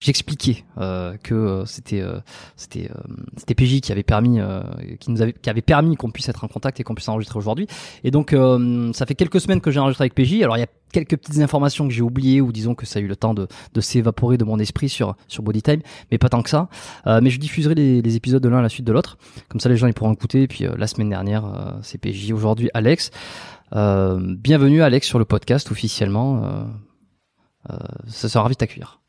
J'expliquais euh, que euh, c'était euh, c'était euh, c'était PJ qui avait permis euh, qui nous avait qui avait permis qu'on puisse être en contact et qu'on puisse enregistrer aujourd'hui. Et donc euh, ça fait quelques semaines que j'ai enregistré avec PJ. Alors il y a quelques petites informations que j'ai oubliées ou disons que ça a eu le temps de, de s'évaporer de mon esprit sur sur Bodytime, mais pas tant que ça. Mais je diffuserai les, les épisodes de l'un à la suite de l'autre. Comme ça les gens ils pourront écouter. Et puis la semaine dernière c'est PJ, aujourd'hui Alex. Bienvenue Alex sur le podcast officiellement. Ça sera ravi de t'accueillir.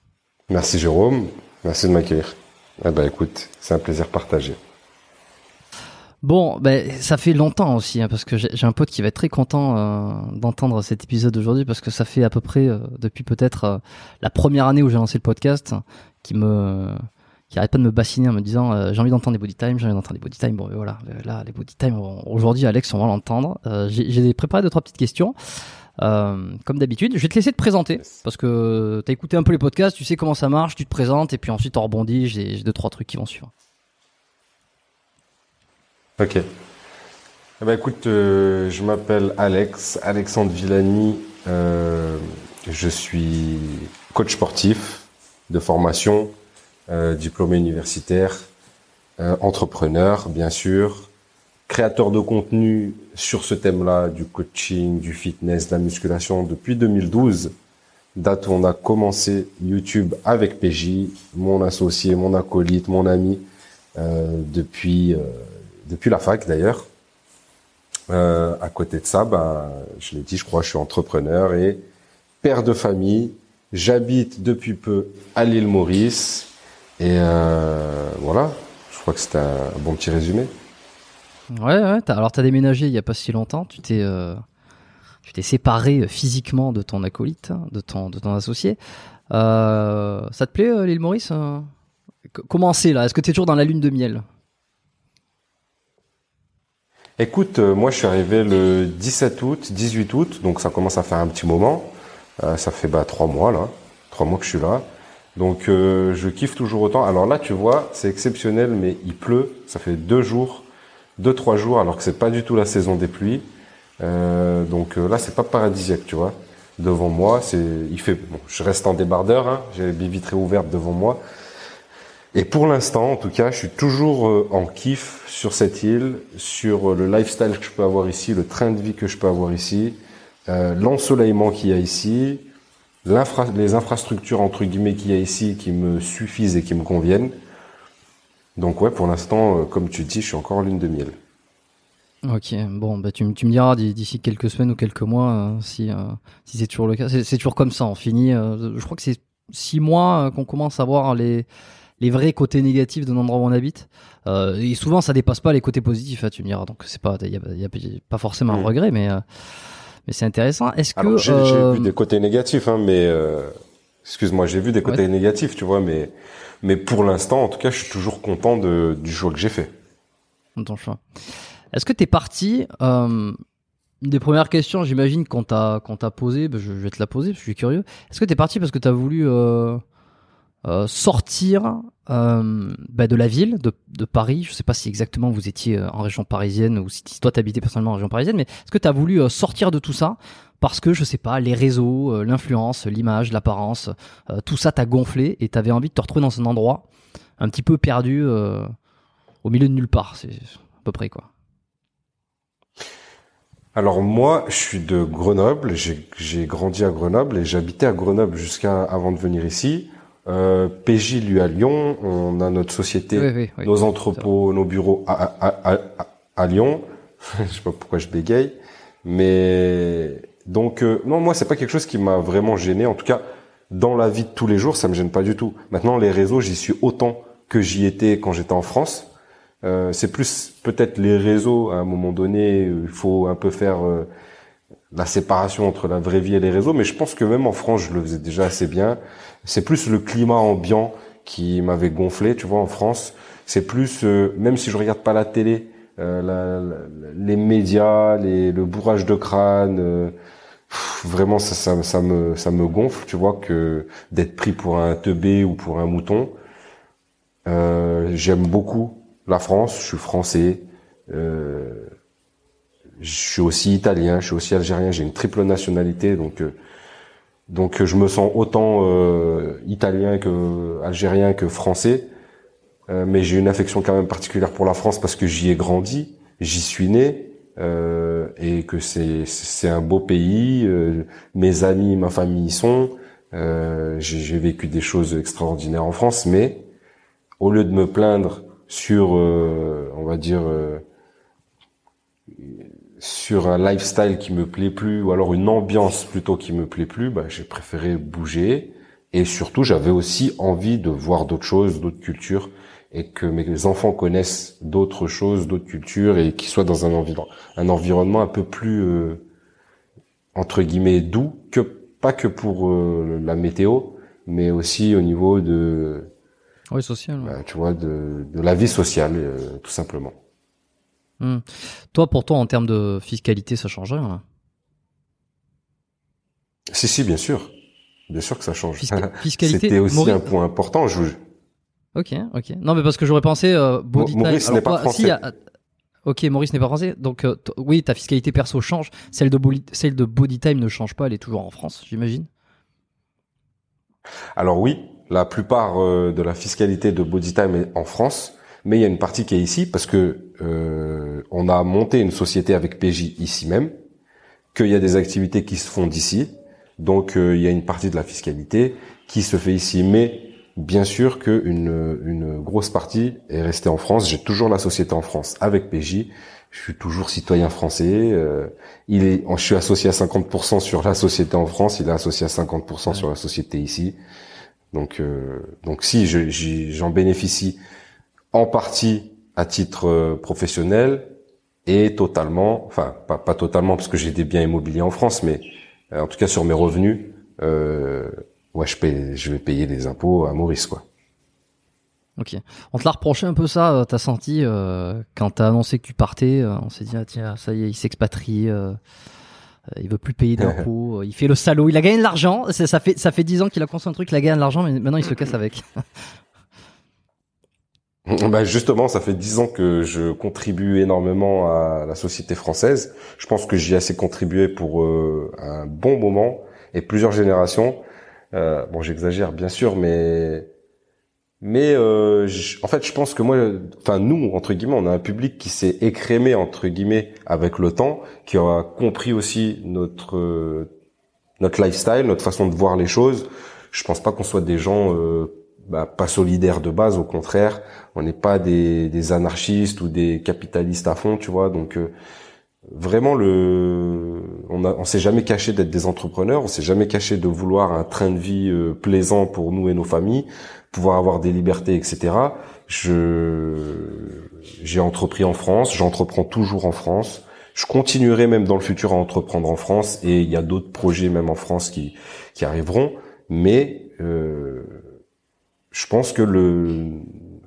Merci Jérôme, merci de m'accueillir. Eh ben écoute, c'est un plaisir partagé. Bon, ben ça fait longtemps aussi, hein, parce que j'ai un pote qui va être très content euh, d'entendre cet épisode aujourd'hui, parce que ça fait à peu près euh, depuis peut-être euh, la première année où j'ai lancé le podcast, qui me qui arrête pas de me bassiner en me disant euh, j'ai envie d'entendre des body time, j'ai envie d'entendre des body time. Bon, ben voilà, euh, là les body time aujourd'hui, Alex, on va l'entendre. Euh, j'ai j'ai préparé deux trois petites questions. Euh, comme d'habitude, je vais te laisser te présenter Yes. parce que t'as écouté un peu les podcasts, tu sais comment ça marche, tu te présentes et puis ensuite on rebondit. J'ai deux trois trucs qui vont suivre. Ok. Eh ben écoute, euh, je m'appelle Alex, Alexandre Villani. euh, je suis coach sportif de formation, diplômé universitaire, entrepreneur bien sûr, créateur de contenu sur ce thème-là, du coaching, du fitness, de la musculation depuis 2012, date où on a commencé YouTube avec PJ, mon associé, mon acolyte, mon ami, euh, depuis euh, depuis la fac d'ailleurs. Euh, à côté de ça, ben, je l'ai dit, je crois, je suis entrepreneur et père de famille. J'habite depuis peu à l'île Maurice et euh, voilà. Je crois que c'était un bon petit résumé. Ouais, ouais. t'as- alors t'as déménagé il y a pas si longtemps. Tu t'es, euh, tu t'es séparé euh, physiquement de ton acolyte, hein, de ton, de ton associé. Euh, ça te plaît, l'île Maurice C- Comment c'est là? Est-ce que t'es toujours dans la lune de miel? Écoute, moi je suis arrivé le 17 août, 18 août, donc ça commence à faire un petit moment. Ça fait bah trois mois là, trois mois que je suis là. Donc je kiffe toujours autant. Alors là, tu vois, c'est exceptionnel, mais il pleut. Ça fait deux jours, deux trois jours, alors que c'est pas du tout la saison des pluies. Euh, donc euh, là, c'est pas paradisiaque, tu vois. Devant moi, c'est, il fait. Bon, je reste en débardeur. Hein, J'ai les vitrées ouvertes devant moi. Et pour l'instant, en tout cas, je suis toujours euh, en kiff sur cette île, sur euh, le lifestyle que je peux avoir ici, le train de vie que je peux avoir ici, euh, l'ensoleillement qu'il y a ici, les infrastructures entre guillemets qu'il y a ici qui me suffisent et qui me conviennent. Donc ouais, pour l'instant, euh, comme tu dis, je suis encore en lune de miel. Ok, bon, bah tu, me- tu me diras d'i- d'ici quelques semaines ou quelques mois euh, si, euh, si c'est toujours le cas. C'est, toujours comme ça, on finit. euh, je crois que c'est six mois qu'on commence à voir les, les vrais côtés négatifs de l'endroit où on habite. Et souvent, ça dépasse pas les côtés positifs, hein, tu me diras. Donc c'est pas, il y a, y a pas forcément un Mm. regret, mais mais c'est intéressant. Est-ce que j'ai vu des côtés négatifs, hein, mais excuse-moi, j'ai vu des côtés négatifs, tu vois, mais mais pour l'instant, en tout cas, je suis toujours content de, du choix que j'ai fait. ton choix. Est-ce que t'es parti euh, Une des premières questions, j'imagine, qu'on t'a qu'on t'a posé, ben, je, je vais te la poser, parce que je suis curieux. Est-ce que t'es parti parce que t'as voulu euh, euh, sortir euh, ben, de la ville, de, de Paris? Je sais pas si exactement vous étiez euh, en région parisienne ou si toi t'habitais personnellement en région parisienne, mais est-ce que t'as voulu euh, sortir de tout ça parce que je sais pas, les réseaux, euh, l'influence, l'image, l'apparence, euh, tout ça t'a gonflé et t'avais envie de te retrouver dans un endroit un petit peu perdu euh, au milieu de nulle part, c'est à peu près quoi. Alors moi, je suis de Grenoble, j'ai grandi à Grenoble et j'habitais à Grenoble jusqu'à avant de venir ici. PJ, lui, à Lyon, on a notre société, Oui, oui, oui. nos entrepôts, nos bureaux à, à, à, à, à Lyon. je sais pas pourquoi je bégaye, mais donc euh, non, moi c'est pas quelque chose qui m'a vraiment gêné. En tout cas, dans la vie de tous les jours, ça me gêne pas du tout. Maintenant, les réseaux, j'y suis autant que j'y étais quand j'étais en France. Euh, c'est plus peut-être les réseaux à un moment donné, il faut un peu faire euh, la séparation entre la vraie vie et les réseaux, mais je pense que même en France, je le faisais déjà assez bien. C'est plus le climat ambiant qui m'avait gonflé, tu vois, en France. C'est plus, euh, même si je regarde pas la télé, euh, les médias, les, le bourrage de crâne, euh, vraiment ça, ça, ça, me ça me gonfle, tu vois, que d'être pris pour un teubé ou pour un mouton. J'aime beaucoup la France, je suis français. Euh, je suis aussi italien, je suis aussi algérien, j'ai une triple nationalité, donc euh, donc je me sens autant euh, italien que algérien que français, euh, mais j'ai une affection quand même particulière pour la France parce que j'y ai grandi, j'y suis né et que c'est c'est un beau pays. mes amis, ma famille y sont. j'ai vécu des choses extraordinaires en France, mais au lieu de me plaindre sur, on va dire sur un lifestyle qui me plaît plus ou alors une ambiance plutôt qui me plaît plus, bah, j'ai préféré bouger et surtout j'avais aussi envie de voir d'autres choses, d'autres cultures et que mes enfants connaissent d'autres choses, d'autres cultures et qu'ils soient dans un, environnement, un environnement un peu plus euh, entre guillemets doux que pas que pour euh, la météo, mais aussi au niveau de oui social, bah, tu vois de, de la vie sociale euh, tout simplement. Hmm. Toi, pour toi, en termes de fiscalité, ça change rien Si, si, bien sûr. Bien sûr que ça change. fiscalité. C'était aussi un point important. Je... Ok, ok. Non, mais parce que j'aurais pensé euh, body Maurice n'est pas français. Ok, Maurice n'est pas français. Donc, euh, oui, ta fiscalité perso change. Celle de, body... Celle de Body Time ne change pas. Elle est toujours en France, j'imagine. Alors oui, la plupart euh, de la fiscalité de Body Time est en France mais il y a une partie qui est ici parce que euh, on a monté une société avec PJ ici même, qu'il y a des activités qui se font d'ici, donc il y a une partie de la fiscalité qui se fait ici, mais bien sûr qu'une une grosse partie est restée en France. J'ai toujours la société en France avec PJ. Je suis toujours citoyen français. Euh, il est, je suis associé à 50% sur la société en France. Il est associé à 50% sur la société ici. Donc, euh, donc si j'en bénéficie en partie à titre euh, professionnel et totalement, enfin pas, pas totalement parce que j'ai des biens immobiliers en France, mais euh, en tout cas sur mes revenus, euh, ouais, je, paye, je vais payer des impôts à Maurice, quoi. Ok. On te l'a reproché un peu ça, euh, t'as senti euh, quand t'as annoncé que tu partais, on s'est dit ah tiens ça y est il s'expatrie, il veut plus payer d'impôts, il fait le salaud, il a gagné de l'argent, ça fait ça fait dix ans qu'il a construit un truc, il a gagné de l'argent, mais maintenant il se casse avec. Bah justement, ça fait dix ans que je contribue énormément à la société française. Je pense que j'y ai assez contribué pour euh, un bon moment et plusieurs générations. Euh, bon, j'exagère bien sûr, mais mais euh, en fait, je pense que moi, enfin nous entre guillemets, on a un public qui s'est écrémé entre guillemets avec le temps, qui a compris aussi notre notre lifestyle, notre façon de voir les choses. Je pense pas qu'on soit des gens euh, bah, pas solidaires de base, au contraire, on n'est pas des, des, anarchistes ou des capitalistes à fond, tu vois. Donc euh, vraiment le, on, a, on s'est jamais caché d'être des entrepreneurs, on s'est jamais caché de vouloir un train de vie euh, plaisant pour nous et nos familles, pouvoir avoir des libertés, etc. Je, j'ai entrepris en France, j'entreprends toujours en France. Je continuerai même dans le futur à entreprendre en France et il y a d'autres projets même en France qui, qui arriveront. Mais euh, je pense que le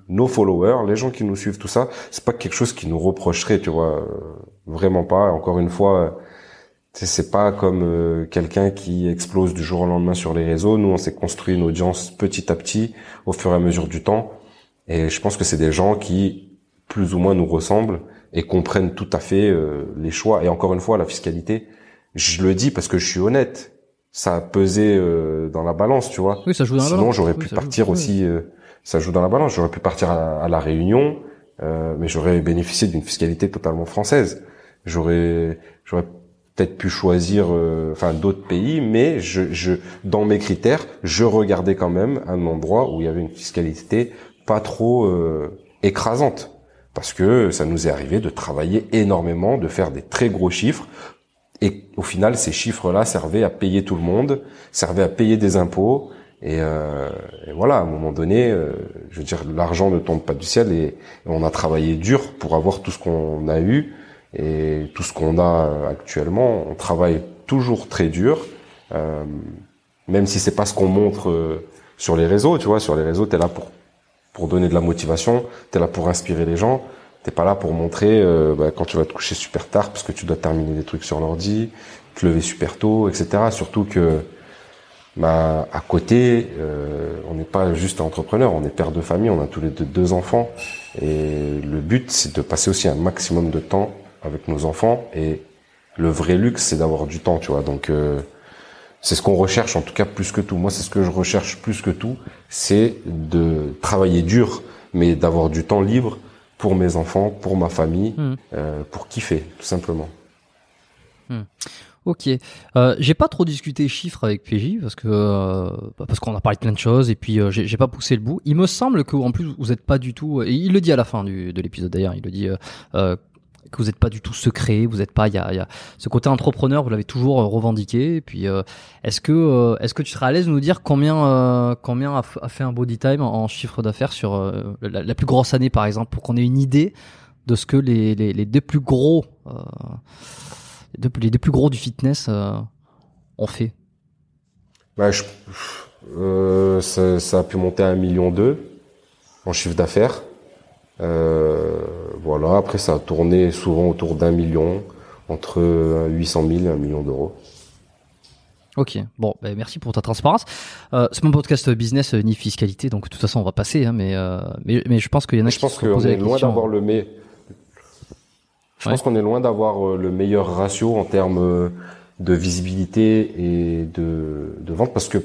nos followers, les gens qui nous suivent, tout ça, c'est pas quelque chose qui nous reprocherait, tu vois, vraiment pas. Encore une fois, c'est pas comme euh, quelqu'un qui explose du jour au lendemain sur les réseaux. Nous, on s'est construit une audience petit à petit, au fur et à mesure du temps. Et je pense que c'est des gens qui, plus ou moins, nous ressemblent et comprennent tout à fait euh, les choix. Et encore une fois, la fiscalité, je le dis parce que je suis honnête ça a pesé euh, dans la balance, tu vois. Oui, ça joue dans la balance. Sinon, j'aurais pu partir aussi. Euh, ça joue dans la balance. J'aurais pu partir à, la Réunion, euh, mais j'aurais bénéficié d'une fiscalité totalement française. J'aurais, j'aurais peut-être pu choisir, enfin, d'autres pays, mais je, je, dans mes critères, je regardais quand même un endroit où il y avait une fiscalité pas trop écrasante parce que ça nous est arrivé de travailler énormément, de faire des très gros chiffres et au final, ces chiffres-là servaient à payer tout le monde, servaient à payer des impôts. Et, euh, voilà, à un moment donné, euh, je veux dire, l'argent ne tombe pas du ciel et, on a travaillé dur pour avoir tout ce qu'on a eu. Et tout ce qu'on a actuellement, on travaille toujours très dur, euh, même si c'est pas ce qu'on montre euh, sur les réseaux. Tu vois, sur les réseaux, t'es là pour pour donner de la motivation, t'es là pour inspirer les gens. T'es pas là pour montrer euh, bah, quand tu vas te coucher super tard parce que tu dois terminer des trucs sur l'ordi, te lever super tôt, etc. Surtout que bah, à côté, euh, on n'est pas juste entrepreneur, on est père de famille, on a tous les deux deux enfants. Et le but, c'est de passer aussi un maximum de temps avec nos enfants. Et le vrai luxe, c'est d'avoir du temps, tu vois. Donc, euh, c'est ce qu'on recherche, en tout cas, plus que tout. Moi, c'est ce que je recherche plus que tout, c'est de travailler dur, mais d'avoir du temps libre pour mes enfants, pour ma famille, Hmm. euh, pour kiffer, tout simplement. Ok. Euh, j'ai pas trop discuté chiffres avec PJ parce que euh, bah, parce qu'on a parlé de plein de choses et puis euh, j'ai j'ai pas poussé le bout. Il me semble que en plus vous êtes pas du tout. Et il le dit à la fin du, de l'épisode d'ailleurs. Il le dit. Que vous n'êtes pas du tout secret, vous n'êtes pas, il y a, ce côté entrepreneur, vous l'avez toujours euh, revendiqué. Puis, euh, est-ce que, euh, est-ce que tu serais à l'aise de nous dire combien, combien a, fait un body time en, chiffre d'affaires sur la, plus grosse année, par exemple, pour qu'on ait une idée de ce que les, les, deux plus gros, les, deux, les deux plus gros du fitness ont fait? Bah, ça, ça a pu monter à un million deux en chiffre d'affaires. Euh, voilà. Après, ça a tourné souvent autour d'un million, entre 800 000 et un million d'euros. Ok, bon, ben merci pour ta transparence. Euh, c'est mon podcast business euh, ni fiscalité, donc de toute façon on va passer, hein, mais, euh, mais mais je pense qu'il y en a Je qui pense se sont qu'on est loin d'avoir le. Je Ouais. pense qu'on est loin d'avoir euh, le meilleur ratio en termes de visibilité et de, de vente parce que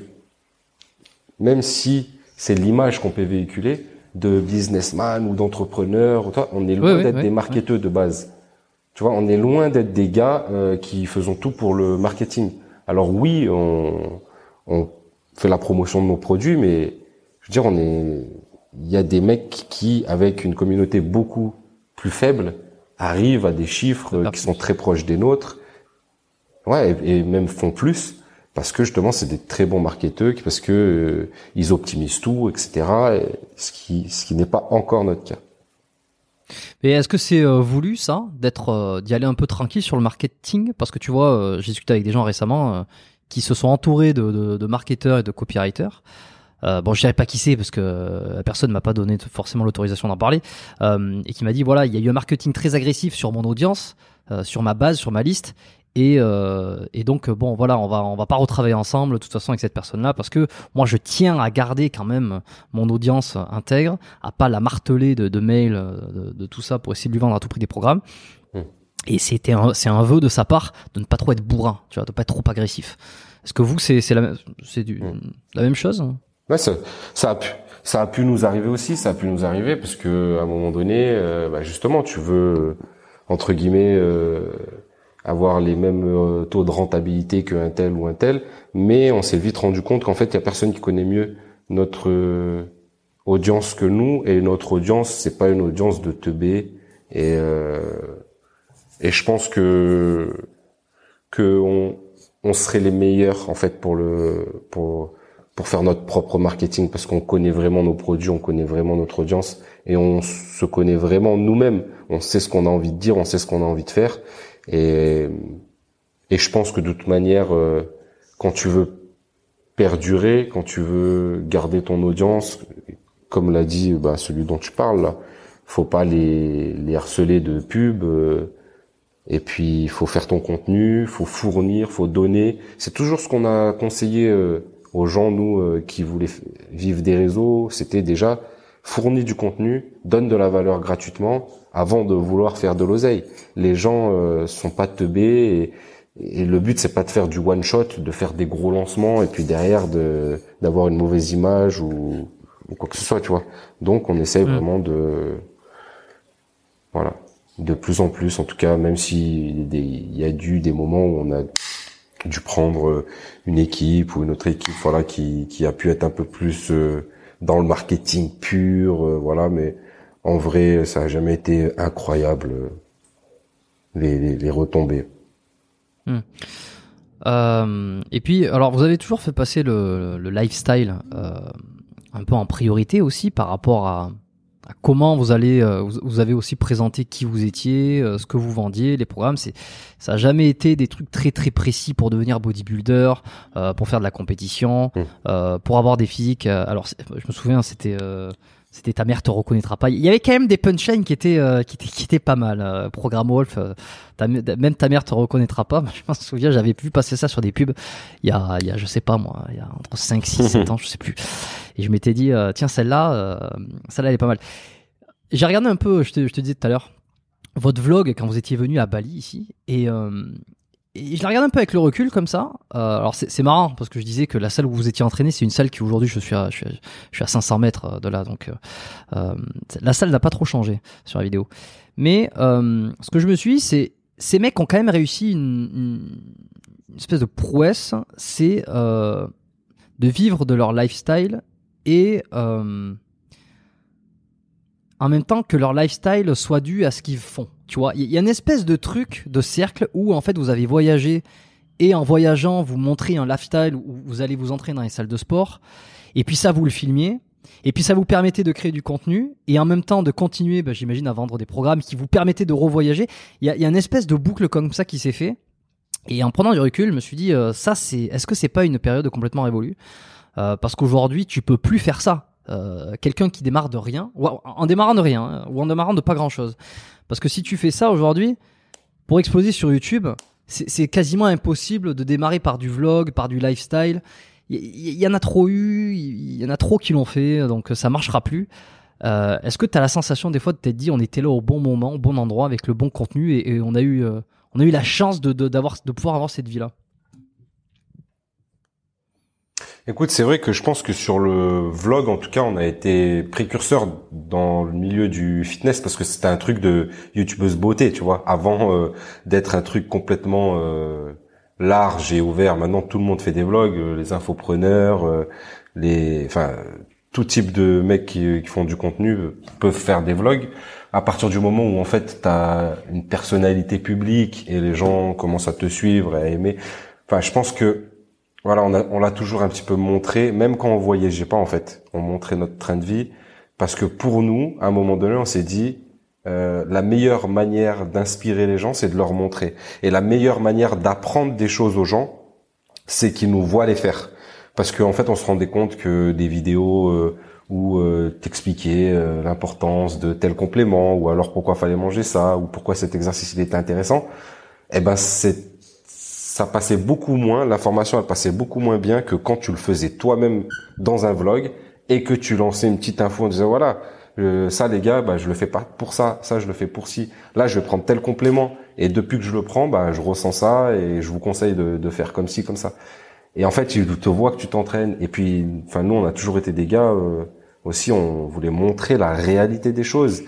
même si c'est l'image qu'on peut véhiculer de businessman ou d'entrepreneur, on est loin d'être des marketeurs de base. Tu vois, on est loin d'être des gars euh, qui faisons tout pour le marketing. Alors oui, on, on fait la promotion de nos produits, mais je veux dire, on est, il y a des mecs qui, avec une communauté beaucoup plus faible, arrivent à des chiffres euh, qui sont très proches des nôtres. Ouais, et, et même font plus parce que justement, c'est des très bons marketeurs, parce que euh, ils optimisent tout, etc. et ce qui, n'est pas encore notre cas. Et est-ce que c'est euh, voulu ça, d'être, euh, d'y aller un peu tranquille sur le marketing? Parce que tu vois, j'ai discuté avec des gens récemment qui se sont entourés de, marketeurs et de copywriters. Bon, je dirais pas qui c'est parce que euh, personne m'a pas donné forcément l'autorisation d'en parler et qui m'a dit voilà, il y a eu un marketing très agressif sur mon audience, sur ma base, sur ma liste. Et, euh, et donc euh, bon voilà on va on va pas retravailler ensemble de toute façon avec cette personne là parce que moi je tiens à garder quand même mon audience intègre à pas la marteler de, de mails euh, de, de tout ça pour essayer de lui vendre à tout prix des programmes Mm. et c'était un c'est un vœu de sa part de ne pas trop être bourrin tu vois de pas être trop agressif est-ce que vous c'est c'est la même c'est du Mm. la même chose Ouais, ça, ça a pu, ça a pu nous arriver aussi. Ça a pu nous arriver parce que à un moment donné, euh, bah, justement, tu veux entre guillemets euh, avoir les mêmes euh, taux de rentabilité qu'un tel ou un tel, mais on s'est vite rendu compte qu'en fait, il y a personne qui connaît mieux notre euh, audience que nous, et notre audience, c'est pas une audience de teubé. Et euh, et je pense que que on, on serait les meilleurs en fait pour le pour pour faire notre propre marketing parce qu'on connaît vraiment nos produits, on connaît vraiment notre audience et on se connaît vraiment nous-mêmes. On sait ce qu'on a envie de dire, on sait ce qu'on a envie de faire et et je pense que de toute manière, euh, quand tu veux perdurer, quand tu veux garder ton audience, comme l'a dit bah, celui dont tu parles, faut pas les les harceler de pub. euh, et puis il faut faire ton contenu, faut fournir, faut donner. C'est toujours ce qu'on a conseillé euh, aux gens nous euh, qui voulaient vivre des réseaux. C'était déjà fournir du contenu, donne de la valeur gratuitement avant de vouloir faire de l'oseille. Les gens euh, sont pas teubés et, et le but c'est pas de faire du one shot, de faire des gros lancements et puis derrière de d'avoir une mauvaise image ou, ou quoi que ce soit, tu vois. Donc on essaye Mm. vraiment de voilà de plus en plus, en tout cas, même si il y a dû des moments où on a dû prendre euh, une équipe ou une autre équipe, voilà, qui, qui a pu être un peu plus euh, dans le marketing pur, euh, voilà, mais en vrai, ça a jamais été incroyable euh, les, les, les retombées. Euh, et puis, alors, vous avez toujours fait passer le, le lifestyle euh, un peu en priorité aussi par rapport à, comment vous allez, euh, vous, avez aussi présenté qui vous étiez, ce que vous vendiez, les programmes. C'est, ça a jamais été des trucs très très précis pour devenir bodybuilder, pour faire de la compétition, mmh. pour avoir des physiques. alors, je me souviens, c'était c'était ta mère te reconnaîtra pas. Il y avait quand même des punchlines qui étaient qui étaient qui étaient pas mal. Programme Wolf, même ta mère te reconnaîtra pas. Je me souviens, j'avais vu passer ça sur des pubs il y a il y a je sais pas moi, il y a entre 5 6 7 ans, je sais plus. Et je m'étais dit, euh, tiens, celle-là, euh, celle-là, elle est pas mal. J'ai regardé un peu, je te, je te disais tout à l'heure, votre vlog quand vous étiez venu à Bali ici. Et, euh, je la regarde un peu avec le recul comme ça. alors c'est marrant parce que je disais que la salle où vous étiez entraîné, c'est une salle qui aujourd'hui je suis à, je suis à, 500 mètres de là, donc la salle n'a pas trop changé sur la vidéo. Mais ce que je me suis dit, c'est ces mecs ont quand même réussi une, une espèce de prouesse, c'est de vivre de leur lifestyle et euh, en même temps que leur lifestyle soit dû à ce qu'ils font. Tu vois, il y a une espèce de truc, de cercle où en fait vous avez voyagé et en voyageant vous montrez un lifestyle où vous allez vous entraîner dans les salles de sport et puis ça vous le filmiez et puis ça vous permettait de créer du contenu et en même temps de continuer, bah, j'imagine, à vendre des programmes qui vous permettaient de revoyager. Il y a, une espèce de boucle comme ça qui s'est fait. Et en prenant du recul, je me suis dit, euh, ça c'est, est-ce que c'est pas une période complètement révolue? Euh, parce qu'aujourd'hui, tu peux plus faire ça. Euh, quelqu'un qui démarre de rien, en démarrant de rien, hein, ou en démarrant de pas grand chose. Parce que si tu fais ça aujourd'hui, pour exploser sur YouTube, c'est quasiment impossible de démarrer par du vlog, par du lifestyle. Il y, en a trop eu, il y en a trop qui l'ont fait, donc ça marchera plus. Euh, Est-ce que tu as la sensation des fois de t'être dit on était là au bon moment, au bon endroit, avec le bon contenu, et, on a eu, euh, on a eu la chance de, de, pouvoir avoir cette vie là Écoute, c'est vrai que je pense que sur le vlog, en tout cas, on a été précurseur dans le milieu du fitness parce que c'était un truc de youtubeuse beauté, tu vois, avant euh, d'être un truc complètement euh, large et ouvert. Maintenant, tout le monde fait des vlogs, euh, les infopreneurs, les, enfin, tout type de mecs qui, qui, font du contenu peuvent faire des vlogs. À partir du moment où en fait tu as une personnalité publique et les gens commencent à te suivre et à aimer, enfin, je pense que voilà, on l'a toujours un petit peu montré, même quand on voyageait pas en fait, on montrait notre train de vie, parce que pour nous, à un moment donné, on s'est dit, euh, la meilleure manière d'inspirer les gens, c'est de leur montrer. Et la meilleure manière d'apprendre des choses aux gens, c'est qu'ils nous voient les faire. Parce qu'en fait, on se rendait compte que des vidéos euh, où euh, t'expliquais euh, l'importance de tel complément, ou alors pourquoi fallait manger ça, ou pourquoi cet exercice il était intéressant, eh ben c'est ça passait beaucoup moins, l'information elle passait beaucoup moins bien que quand tu le faisais toi-même dans un vlog et que tu lançais une petite info en disant voilà, euh, ça les gars, bah, je le fais pas pour ça, ça je le fais pour ci. Là, je vais prendre tel complément et depuis que je le prends, bah, je ressens ça et je vous conseille de, de faire comme ci, comme ça. Et en fait, tu te vois que tu t'entraînes. Et puis, enfin, nous, on a toujours été des gars euh, aussi, on voulait montrer la réalité des choses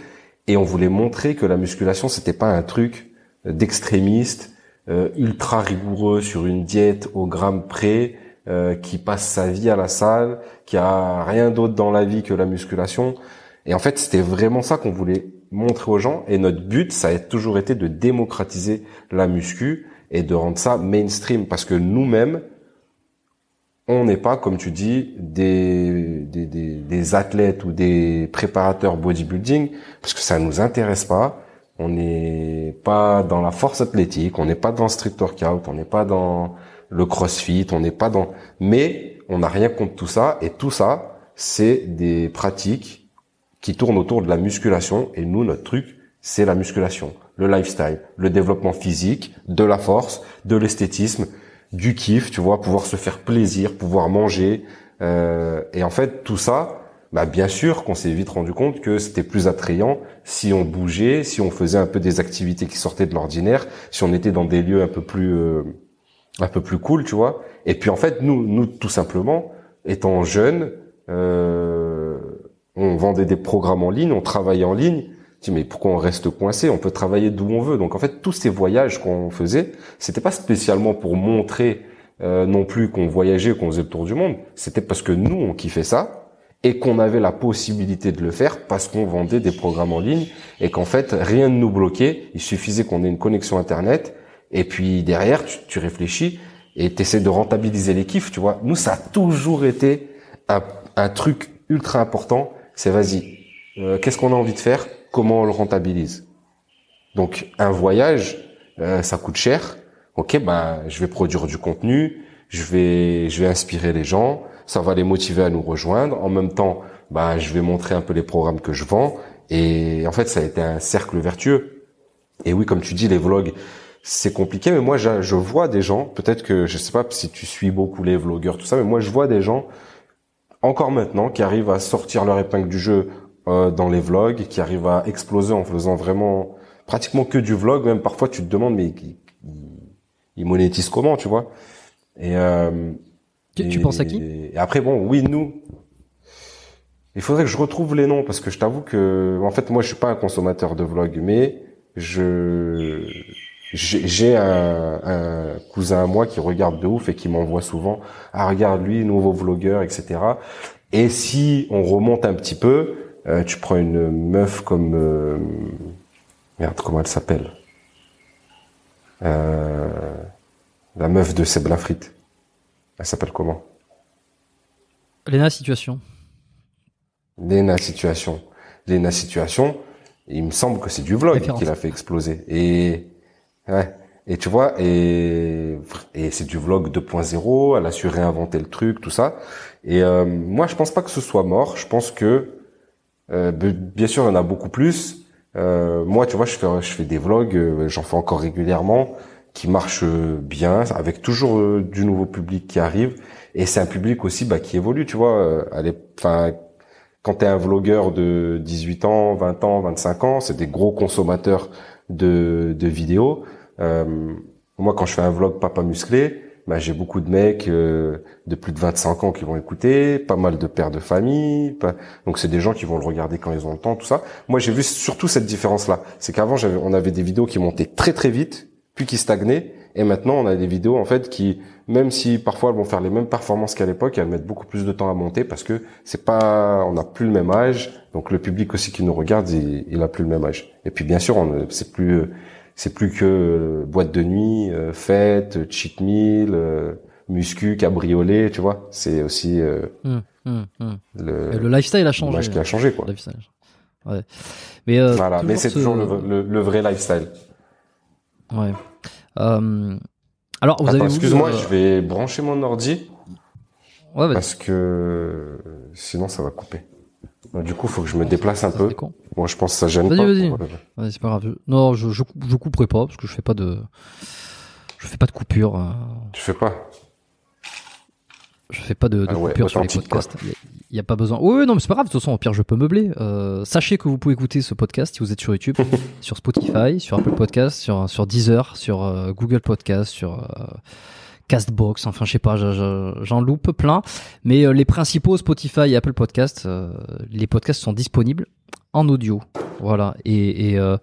et on voulait montrer que la musculation, c'était pas un truc d'extrémiste euh, ultra rigoureux sur une diète au gramme près, euh, qui passe sa vie à la salle, qui a rien d'autre dans la vie que la musculation. Et en fait, c'était vraiment ça qu'on voulait montrer aux gens. Et notre but, ça a toujours été de démocratiser la muscu et de rendre ça mainstream. Parce que nous-mêmes, on n'est pas, comme tu dis, des, des, des, des, athlètes ou des préparateurs bodybuilding, parce que ça nous intéresse pas on n'est pas dans la force athlétique, on n'est pas dans le street workout, on n'est pas dans le crossfit, on n'est pas dans... Mais on n'a rien contre tout ça, et tout ça, c'est des pratiques qui tournent autour de la musculation, et nous, notre truc, c'est la musculation, le lifestyle, le développement physique, de la force, de l'esthétisme, du kiff, tu vois, pouvoir se faire plaisir, pouvoir manger. Euh, et en fait, tout ça, bah bien sûr qu'on s'est vite rendu compte que c'était plus attrayant si on bougeait, si on faisait un peu des activités qui sortaient de l'ordinaire, si on était dans des lieux un peu plus euh, un peu plus cool, tu vois. Et puis en fait, nous, nous tout simplement, étant jeunes, euh, on vendait des programmes en ligne, on travaillait en ligne. dis mais pourquoi on reste coincé? On peut travailler d'où on veut. Donc en fait, tous ces voyages qu'on faisait, c'était pas spécialement pour montrer euh, non plus qu'on voyageait, qu'on faisait le tour du monde. C'était parce que nous, on kiffait ça et qu'on avait la possibilité de le faire parce qu'on vendait des programmes en ligne et qu'en fait rien ne nous bloquait, il suffisait qu'on ait une connexion internet et puis derrière tu, réfléchis et tu de rentabiliser les kiffs, tu vois. Nous ça a toujours été un, truc ultra important, c'est vas-y, euh, qu'est-ce qu'on a envie de faire, comment on le rentabilise? Donc un voyage, euh, ça coûte cher. Ok, ben je vais produire du contenu, je vais je vais inspirer les gens, ça va les motiver à nous rejoindre. En même temps, ben je vais montrer un peu les programmes que je vends. Et en fait, ça a été un cercle vertueux. Et oui, comme tu dis, les vlogs, c'est compliqué. Mais moi, je, je vois des gens. Peut-être que je sais pas si tu suis beaucoup les vlogueurs, tout ça, mais moi, je vois des gens encore maintenant qui arrivent à sortir leur épingle du jeu euh, dans les vlogs, qui arrivent à exploser en faisant vraiment pratiquement que du vlog. Même parfois, tu te demandes, mais ils, monétisent comment, tu vois? Et euh, tu, penses à qui et après, bon, oui, nous. Il faudrait que je retrouve les noms parce que je t'avoue que, en fait, moi, je suis pas un consommateur de vlog, mais je j'ai un, cousin à moi qui regarde de ouf et qui m'envoie souvent ah regarde lui nouveau vlogueur etc et si on remonte un petit peu euh, tu prends une meuf comme euh, merde comment elle s'appelle? Euh, la meuf de Seb Lafrite elle s'appelle comment? Lena Situation Lena Situation Lena Situation il me semble que c'est du vlog qui l'a fait exploser et Ouais. Et tu vois, et, et c'est du vlog 2.0, elle a su réinventer le truc, tout ça. Et euh, moi, je pense pas que ce soit mort. Je pense que, euh, bien sûr, il y en a beaucoup plus. Euh, moi, tu vois, je fais, je fais des vlogs, euh, j'en fais encore régulièrement, qui marchent bien, avec toujours euh, du nouveau public qui arrive. Et c'est un public aussi bah, qui évolue, tu vois. Enfin, quand tu es un vlogueur de 18 ans, 20 ans, 25 ans, c'est des gros consommateurs de, de vidéos. Euh, moi, quand je fais un vlog papa musclé, bah, j'ai beaucoup de mecs euh, de plus de 25 ans qui vont écouter, pas mal de pères de famille. Donc c'est des gens qui vont le regarder quand ils ont le temps, tout ça. Moi, j'ai vu surtout cette différence-là. C'est qu'avant, on avait des vidéos qui montaient très très vite, puis qui stagnaient. Et maintenant, on a des vidéos en fait qui, même si parfois elles vont faire les mêmes performances qu'à l'époque, elles mettent beaucoup plus de temps à monter parce que c'est pas, on n'a plus le même âge. Donc le public aussi qui nous regarde, il, il a plus le même âge. Et puis bien sûr, c'est plus c'est plus que euh, boîte de nuit, euh, fête, cheat meal, euh, muscu, cabriolet, tu vois. C'est aussi hum, hum, hum. Le, lifestyle a changé. Qui a changé, quoi. Ouais. Mais voilà, mais c'est toujours le, vrai lifestyle. Ouais. alors, vous avez excuse-moi, je vais brancher mon ordi. Ouais, parce que sinon ça va couper. Du coup, faut que je me déplace un peu. Moi, je pense que ça gêne pas. Vas-y, vas-y. c'est pas grave. Non, je, je, je, couperai pas parce que je fais pas de, je fais pas de coupure. Euh. Tu fais pas? Je fais pas de, de ah coupure sur les podcasts. Il y, a pas besoin. Oui, non, mais c'est pas grave. De toute façon, au pire, je peux meubler. Euh, sachez que vous pouvez écouter ce podcast si vous êtes sur YouTube, sur Spotify, sur Apple Podcast, sur sur Deezer, sur euh, Google Podcast, sur euh, Castbox, enfin je sais pas, j'en loupe plein, mais euh, les principaux Spotify et Apple Podcasts, euh, les podcasts sont disponibles en audio, voilà, et et, euh,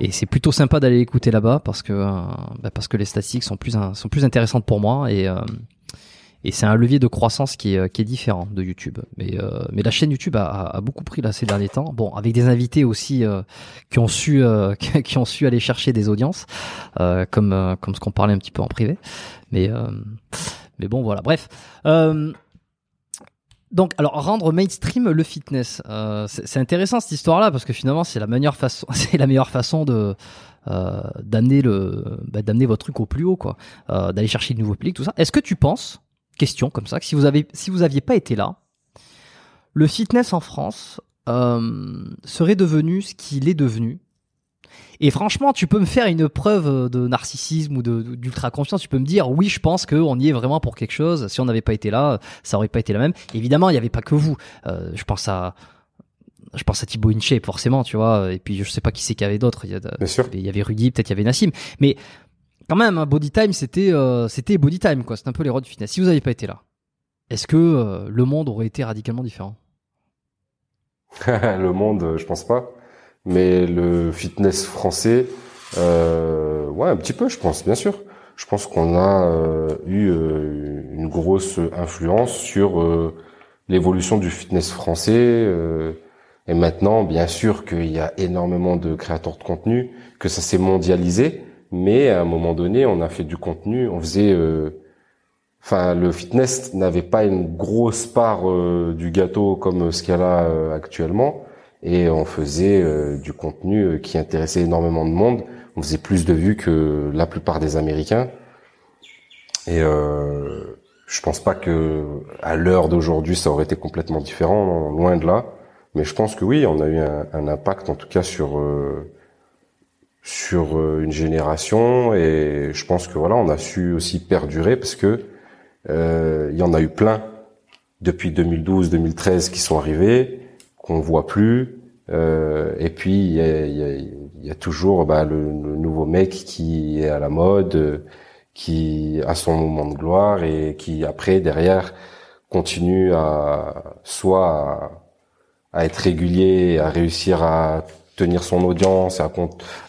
et c'est plutôt sympa d'aller écouter là-bas parce que bah, parce que les statistiques sont plus sont plus intéressantes pour moi et et c'est un levier de croissance qui est, qui est différent de YouTube. Mais, euh, mais la chaîne YouTube a, a, beaucoup pris là ces derniers temps. Bon, avec des invités aussi euh, qui ont su euh, qui ont su aller chercher des audiences, comme comme ce qu'on parlait un petit peu en privé. Mais mais bon, voilà. Bref. donc, alors rendre mainstream le fitness, c'est intéressant cette histoire-là parce que finalement c'est la meilleure façon, c'est la meilleure façon de d'amener le bah, d'amener votre truc au plus haut quoi, d'aller chercher de nouveaux publics, tout ça. Est-ce que tu penses question comme ça, que si vous avez, si vous aviez pas été là, le fitness en France euh, serait devenu ce qu'il est devenu. Et franchement, tu peux me faire une preuve de narcissisme ou d'ultra confiance. Tu peux me dire, oui, je pense qu'on y est vraiment pour quelque chose. Si on n'avait pas été là, ça aurait pas été la même. Évidemment, il n'y avait pas que vous. Euh, je pense à, je pense à Thibaut Inche, forcément, tu vois. Et puis, je sais pas qui c'est qu'il y avait d'autres. Il, il, y avait Rudy, peut-être il y avait Nassim. Mais quand même, hein, Body Time, c'était euh, c'était Body Time, quoi. C'était un peu les rois du fitness. Si vous n'aviez pas été là, est-ce que euh, le monde aurait été radicalement différent? Le monde, je pense pas. Mais le fitness français, euh, ouais, un petit peu, je pense, bien sûr. Je pense qu'on a euh, eu une grosse influence sur l'évolution du fitness français. et maintenant, bien sûr qu'il y a énormément de créateurs de contenu, que ça s'est mondialisé. Mais à un moment donné, on a fait du contenu, on faisait, euh, enfin, le fitness n'avait pas une grosse part euh, du gâteau comme ce qu'il y a euh, actuellement. et on faisait euh, du contenu euh, qui intéressait énormément de monde. On faisait plus de vues que la plupart des Américains. Et euh, je pense pas que à l'heure d'aujourd'hui ça aurait été complètement différent, loin de là. Mais je pense que oui, on a eu un, un impact en tout cas sur euh, sur euh, une génération et je pense que voilà, on a su aussi perdurer parce que euh, il y en a eu plein depuis 2012-2013 qui sont arrivés qu'on voit plus. Euh, et puis il y a, y, a, y a, toujours bah, le, le, nouveau mec qui est à la mode, qui a son moment de gloire et qui après derrière continue à soit à, à être régulier, à réussir à tenir son audience, à,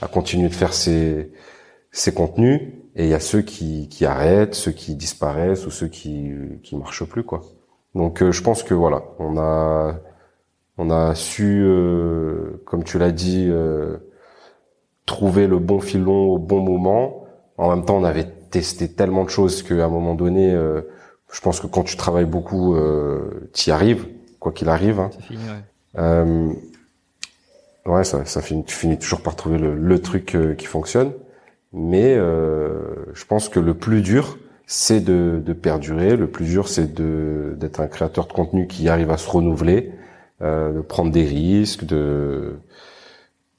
à continuer de faire ses, ses contenus. Et il y a ceux qui, qui arrêtent, ceux qui disparaissent ou ceux qui qui marchent plus quoi. Donc euh, je pense que voilà, on a on a su, euh, comme tu l'as dit, euh, trouver le bon filon au bon moment. En même temps, on avait testé tellement de choses qu'à un moment donné, euh, je pense que quand tu travailles beaucoup, euh, tu y arrives, quoi qu'il arrive. Hein. C'est fini, ouais. Ouais, ça, ça finit, tu finis toujours par trouver le, le truc euh, qui fonctionne. Mais euh, je pense que le plus dur, c'est de, de, perdurer. Le plus dur, c'est de d'être un créateur de contenu qui arrive à se renouveler, euh, de prendre des risques. De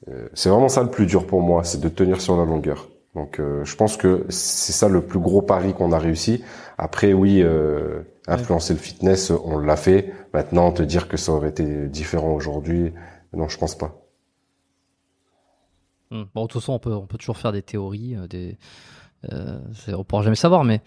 euh, c'est vraiment ça le plus dur pour moi, c'est de tenir sur la longueur. Donc, euh, je pense que c'est ça le plus gros pari qu'on a réussi. Après, oui, euh, influencer le fitness, on l'a fait. Maintenant, te dire que ça aurait été différent aujourd'hui, non, je pense pas. Bon, de toute façon, on peut, on peut toujours faire des théories, euh, des, euh, on pourra jamais savoir, mais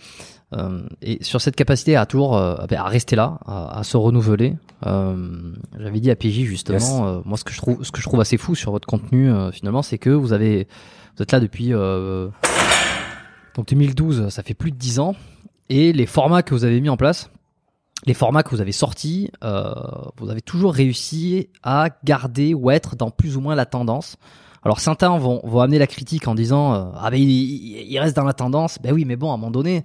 euh, et sur cette capacité à toujours euh, à rester là, à, à se renouveler. J'avais dit à PJ justement, yes. Moi ce que je trouve, ce que je trouve assez fou sur votre contenu finalement, c'est que vous avez, vous êtes là depuis donc 2012, ça fait plus de 10 ans, et les formats que vous avez mis en place, les formats que vous avez sortis, vous avez toujours réussi à garder ou être dans plus ou moins la tendance. Alors certains vont, vont amener la critique en disant euh, ah ben il, il, reste dans la tendance. Ben oui, mais bon à un moment donné,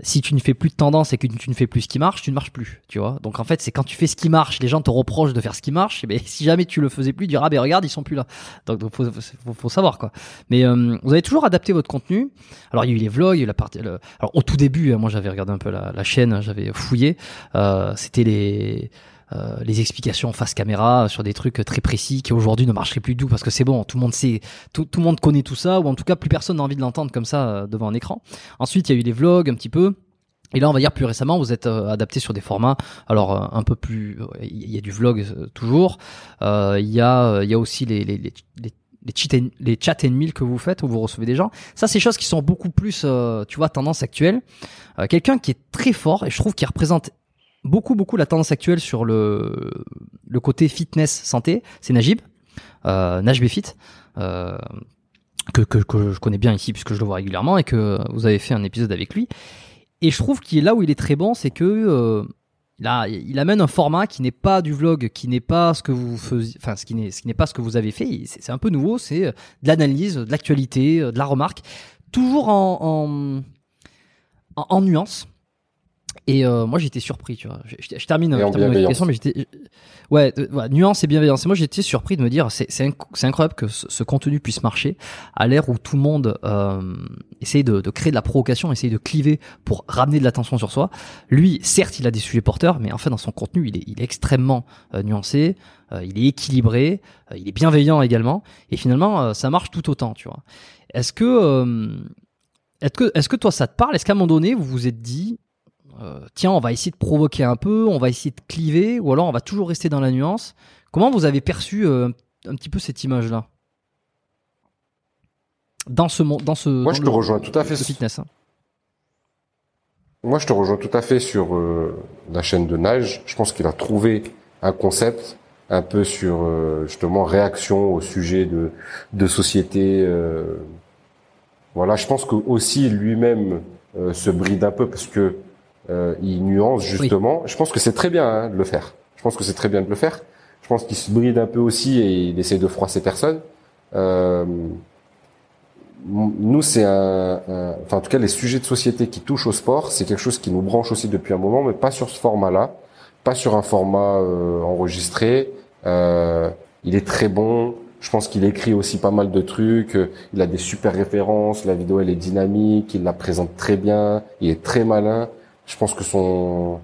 si tu ne fais plus de tendance et que tu ne fais plus ce qui marche, tu ne marches plus, tu vois. Donc en fait, c'est quand tu fais ce qui marche, les gens te reprochent de faire ce qui marche. Et ben si jamais tu le faisais plus, tu diras ah ben regarde ils sont plus là. Donc, donc faut, faut, faut, savoir quoi. Mais euh, vous avez toujours adapté votre contenu. Alors il y a eu les vlogs, il y a eu la partie. Alors au tout début, hein, moi j'avais regardé un peu la, la chaîne, j'avais fouillé. Euh, C'était les euh, les explications face caméra sur des trucs très précis qui aujourd'hui ne marcheraient plus du tout parce que c'est bon, tout le monde sait, tout, tout, le monde connaît tout ça ou en tout cas plus personne n'a envie de l'entendre comme ça euh, devant un écran. Ensuite, il y a eu les vlogs un petit peu. Et là, on va dire plus récemment, vous êtes euh, adapté sur des formats. Alors un peu plus, il y a du vlog toujours. Il y a, il y a aussi les, les, les, les les, que vous faites où vous recevez des gens. Ça, c'est choses qui sont beaucoup plus, euh, tu vois, tendance actuelle. Euh, Quelqu'un qui est très fort et je trouve qu'il représente beaucoup beaucoup la tendance actuelle sur le côté fitness santé, c'est Najib, euh, Najib Fit, euh, que, que, je connais bien ici puisque je le vois régulièrement et que vous avez fait un épisode avec lui. Et je trouve qu'il est là où il est très bon, c'est que euh, là, il amène un format qui n'est pas du vlog, qui n'est pas ce que vous faisiez, enfin ce qui n'est ce qui n'est pas ce que vous avez fait. C'est un peu nouveau, c'est de l'analyse, de l'actualité, de la remarque, toujours en, en, en nuance. Et euh, moi j'étais surpris, tu vois. Je, je, je termine, je termine ma question, mais j'étais ouais, euh, ouais, nuance et bienveillance. Et moi j'étais surpris de me dire c'est c'est incroyable que ce, ce, contenu puisse marcher à l'ère où tout le monde euh, essaye de, de, créer de la provocation, essaye de cliver pour ramener de l'attention sur soi. Lui, certes, il a des sujets porteurs, mais en fait dans son contenu, il est il est extrêmement euh, nuancé, euh, il est équilibré, euh, il est bienveillant également. Et finalement, ça marche tout autant, tu vois. Est-ce que est-ce que, est-ce que toi ça te parle? Est-ce qu'à un moment donné vous vous êtes dit tiens, on va essayer de provoquer un peu, on va essayer de cliver, ou alors on va toujours rester dans la nuance. Comment vous avez perçu euh, un petit peu cette image-là? Dans ce dans ce moi dans je le, te rejoins tout à fait fitness hein. moi je te rejoins tout à fait sur euh, la chaîne de nage je pense qu'il a trouvé un concept un peu sur euh, justement réaction au sujet de de société euh, voilà je pense que aussi lui-même euh, se bride un peu parce que il nuance justement oui. je pense que c'est très bien hein, de le faire je pense que c'est très bien de le faire je pense qu'il se bride un peu aussi et il essaie de froisser personne nous, c'est un, un, enfin en tout cas les sujets de société qui touchent au sport, c'est quelque chose qui nous branche aussi depuis un moment, mais pas sur ce format-là, pas sur un format euh, enregistré. Euh, il est très bon. Je pense qu'il écrit aussi pas mal de trucs. Il a des super références. La vidéo, elle est dynamique. Il la présente très bien. Il est très malin. Je pense que son,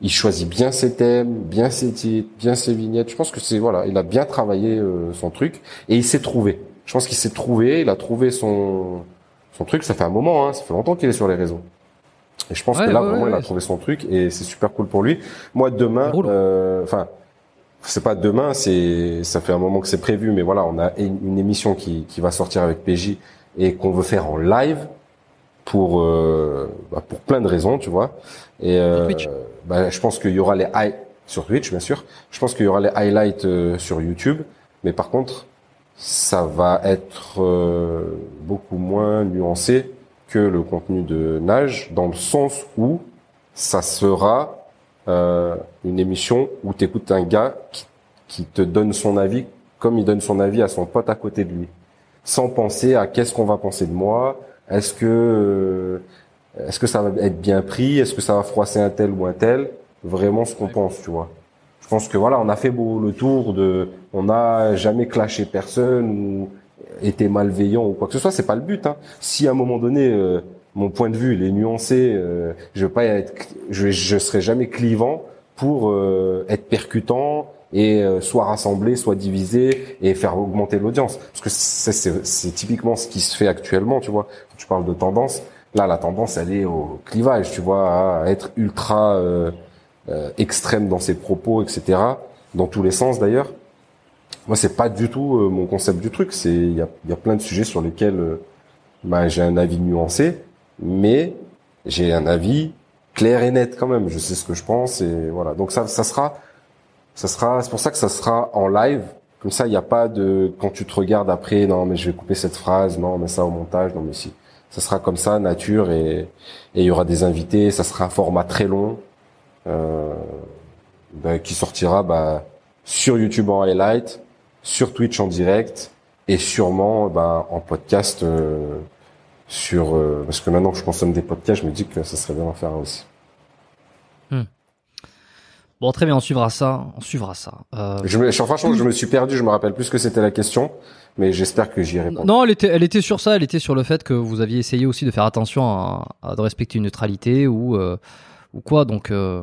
il choisit bien ses thèmes, bien ses titres, bien ses vignettes. Je pense que c'est voilà, il a bien travaillé euh, son truc et il s'est trouvé. Je pense qu'il s'est trouvé. Il a trouvé son son truc. Ça fait un moment. Hein, ça fait longtemps qu'il est sur les réseaux. Et je pense que là vraiment, il a trouvé son truc et c'est super cool pour lui. Moi, demain, euh, enfin c'est pas demain, c'est ça fait un moment que c'est prévu, mais voilà, on a une émission qui, qui va sortir avec PJ et qu'on veut faire en live pour euh, bah pour plein de raisons, tu vois. Et euh, bah, je pense qu'il y aura les high sur Twitch, bien sûr. Je pense qu'il y aura les highlights euh, sur YouTube, mais par contre, ça va être euh, beaucoup moins nuancé que le contenu de Nage, dans le sens où ça sera euh, une émission où tu écoutes un gars qui, qui, te donne son avis comme il donne son avis à son pote à côté de lui, sans penser à qu'est-ce qu'on va penser de moi, est-ce que euh, est-ce que ça va être bien pris, est-ce que ça va froisser un tel ou un tel, vraiment ce qu'on pense, tu vois. Je pense que voilà, on a fait beau le tour de, on n'a jamais clashé personne ou été malveillant ou quoi que ce soit, c'est pas le but. Hein. Si à un moment donné euh, mon point de vue il est nuancé. Euh, je veux pas être, je, je serai jamais clivant pour euh, être percutant et euh, soit rassembler, soit diviser et faire augmenter l'audience. Parce que c'est typiquement ce qui se fait actuellement, tu vois. Tu parles de tendance, là la tendance elle est au clivage, tu vois, à être ultra euh, extrême dans ses propos, etc. Dans tous les sens d'ailleurs. Moi c'est pas du tout mon concept du truc. C'est il y a, y a plein de sujets sur lesquels bah, j'ai un avis nuancé mais j'ai un avis clair et net quand même. Je sais ce que je pense et voilà. Donc ça, ça sera, ça sera. C'est pour ça que ça sera en live. Comme ça, il n'y a pas de quand tu te regardes après. Non, mais je vais couper cette phrase. Non, mais ça au montage. Non, mais si. Ça sera comme ça, nature et il y aura des invités. Ça sera un format très long euh, ben, qui sortira bah, sur YouTube en highlight, sur Twitch en direct et sûrement bah, en podcast. Euh, sur euh, parce que maintenant que je consomme des podcasts, je me dis que ça serait bien d'en faire un aussi. Bon, très bien, on suivra ça, on suivra ça. Euh... Je me, franchement, je me suis perdu, je me rappelle plus ce que c'était la question, mais j'espère que j'y ai répondu. Non, elle était, elle était sur ça, elle était sur le fait que vous aviez essayé aussi de faire attention à, à de respecter une neutralité ou euh, ou quoi. Donc, euh,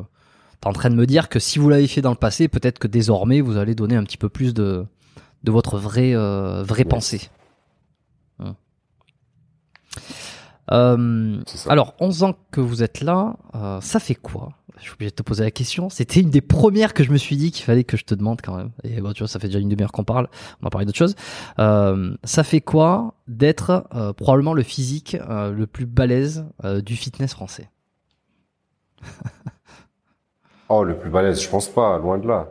t'es en train de me dire que si vous l'avez fait dans le passé, peut-être que désormais vous allez donner un petit peu plus de de votre vraie vraie pensée. Euh, alors, 11 ans que vous êtes là, euh, ça fait quoi? Je suis obligé de te poser la question. C'était une des premières que je me suis dit qu'il fallait que je te demande quand même. Et bon, tu vois, ça fait déjà une demi-heure qu'on parle. On va parler d'autre chose. Euh, ça fait quoi d'être euh, probablement le physique euh, le plus balèze euh, du fitness français? Oh, le plus balèze, je pense pas, loin de là.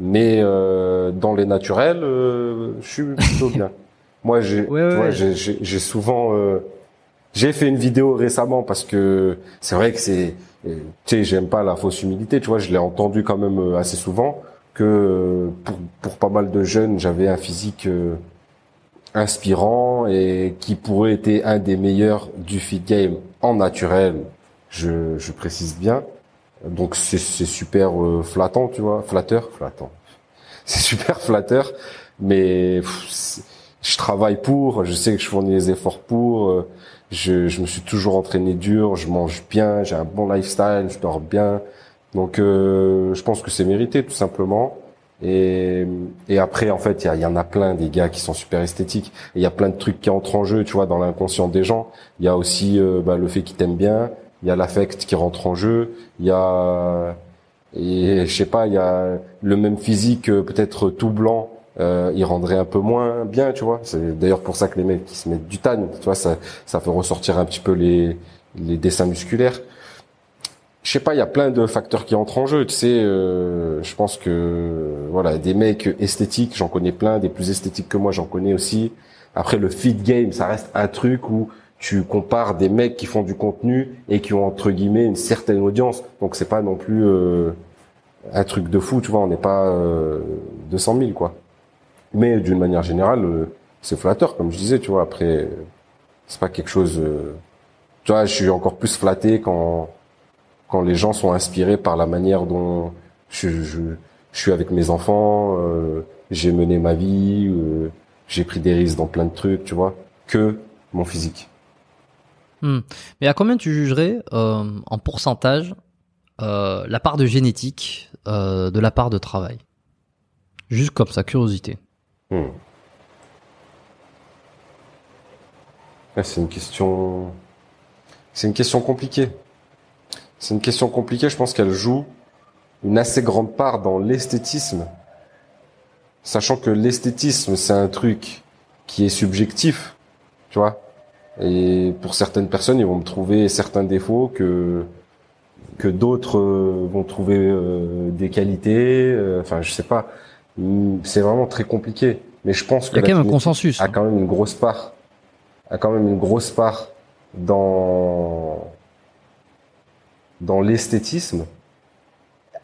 Mais dans les naturels, je suis plutôt bien. Moi, j'ai, ouais, souvent j'ai fait une vidéo récemment parce que c'est vrai que c'est, tu sais, j'aime pas la fausse humilité, tu vois, je l'ai entendu quand même euh, assez souvent que euh, pour, pour pas mal de jeunes, j'avais un physique euh, inspirant et qui pourrait être un des meilleurs du fit game en naturel. Je, je précise bien. Donc c'est super flattant, tu vois, flatteur, flattant. C'est super flatteur, mais je travaille pour, je sais que je fournis les efforts pour. Je, je me suis toujours entraîné dur, je mange bien, j'ai un bon lifestyle, je dors bien. Donc euh, je pense que c'est mérité tout simplement. Et, et après, en fait, il y, en a plein des gars qui sont super esthétiques. Il y a plein de trucs qui entrent en jeu, tu vois, dans l'inconscient des gens. Il y a aussi euh, bah, le fait qu'ils t'aiment bien. Il y a l'affect qui rentre en jeu. Il y a, et je sais pas, il y a le même physique, euh, peut-être tout blanc, euh, il rendrait un peu moins bien, tu vois. C'est d'ailleurs pour ça que les mecs qui se mettent du tan, tu vois, ça, ça fait ressortir un petit peu les, les dessins musculaires. Je sais pas, il y a plein de facteurs qui entrent en jeu, tu sais. Euh, je pense que voilà, des mecs esthétiques, j'en connais plein, des plus esthétiques que moi, j'en connais aussi. Après, le feed game, ça reste un truc où tu compares des mecs qui font du contenu et qui ont entre guillemets une certaine audience. Donc c'est pas non plus euh, un truc de fou, tu vois. On n'est pas euh, 200 000 quoi. Mais d'une manière générale, euh, c'est flatteur, comme je disais, tu vois. Après, c'est pas quelque chose. Euh, tu vois, je suis encore plus flatté quand quand les gens sont inspirés par la manière dont je, je, je suis avec mes enfants, euh, j'ai mené ma vie, euh, j'ai pris des risques dans plein de trucs, tu vois, que mon physique. Hmm. Mais à combien tu jugerais euh, en pourcentage euh, la part de génétique euh, de la part de travail? Juste comme ça, curiosité. Hmm. Ah, C'est une question, c'est une question compliquée. C'est une question compliquée. Je pense qu'elle joue une assez grande part dans l'esthétisme, sachant que l'esthétisme c'est un truc qui est subjectif, tu vois. Et pour certaines personnes, ils vont me trouver certains défauts que que d'autres euh, vont trouver euh, des qualités. euh, Enfin, je sais pas. C'est vraiment très compliqué. Mais je pense que Il y a la quand même un consensus. a quand même une grosse part, a quand même une grosse part dans dans l'esthétisme,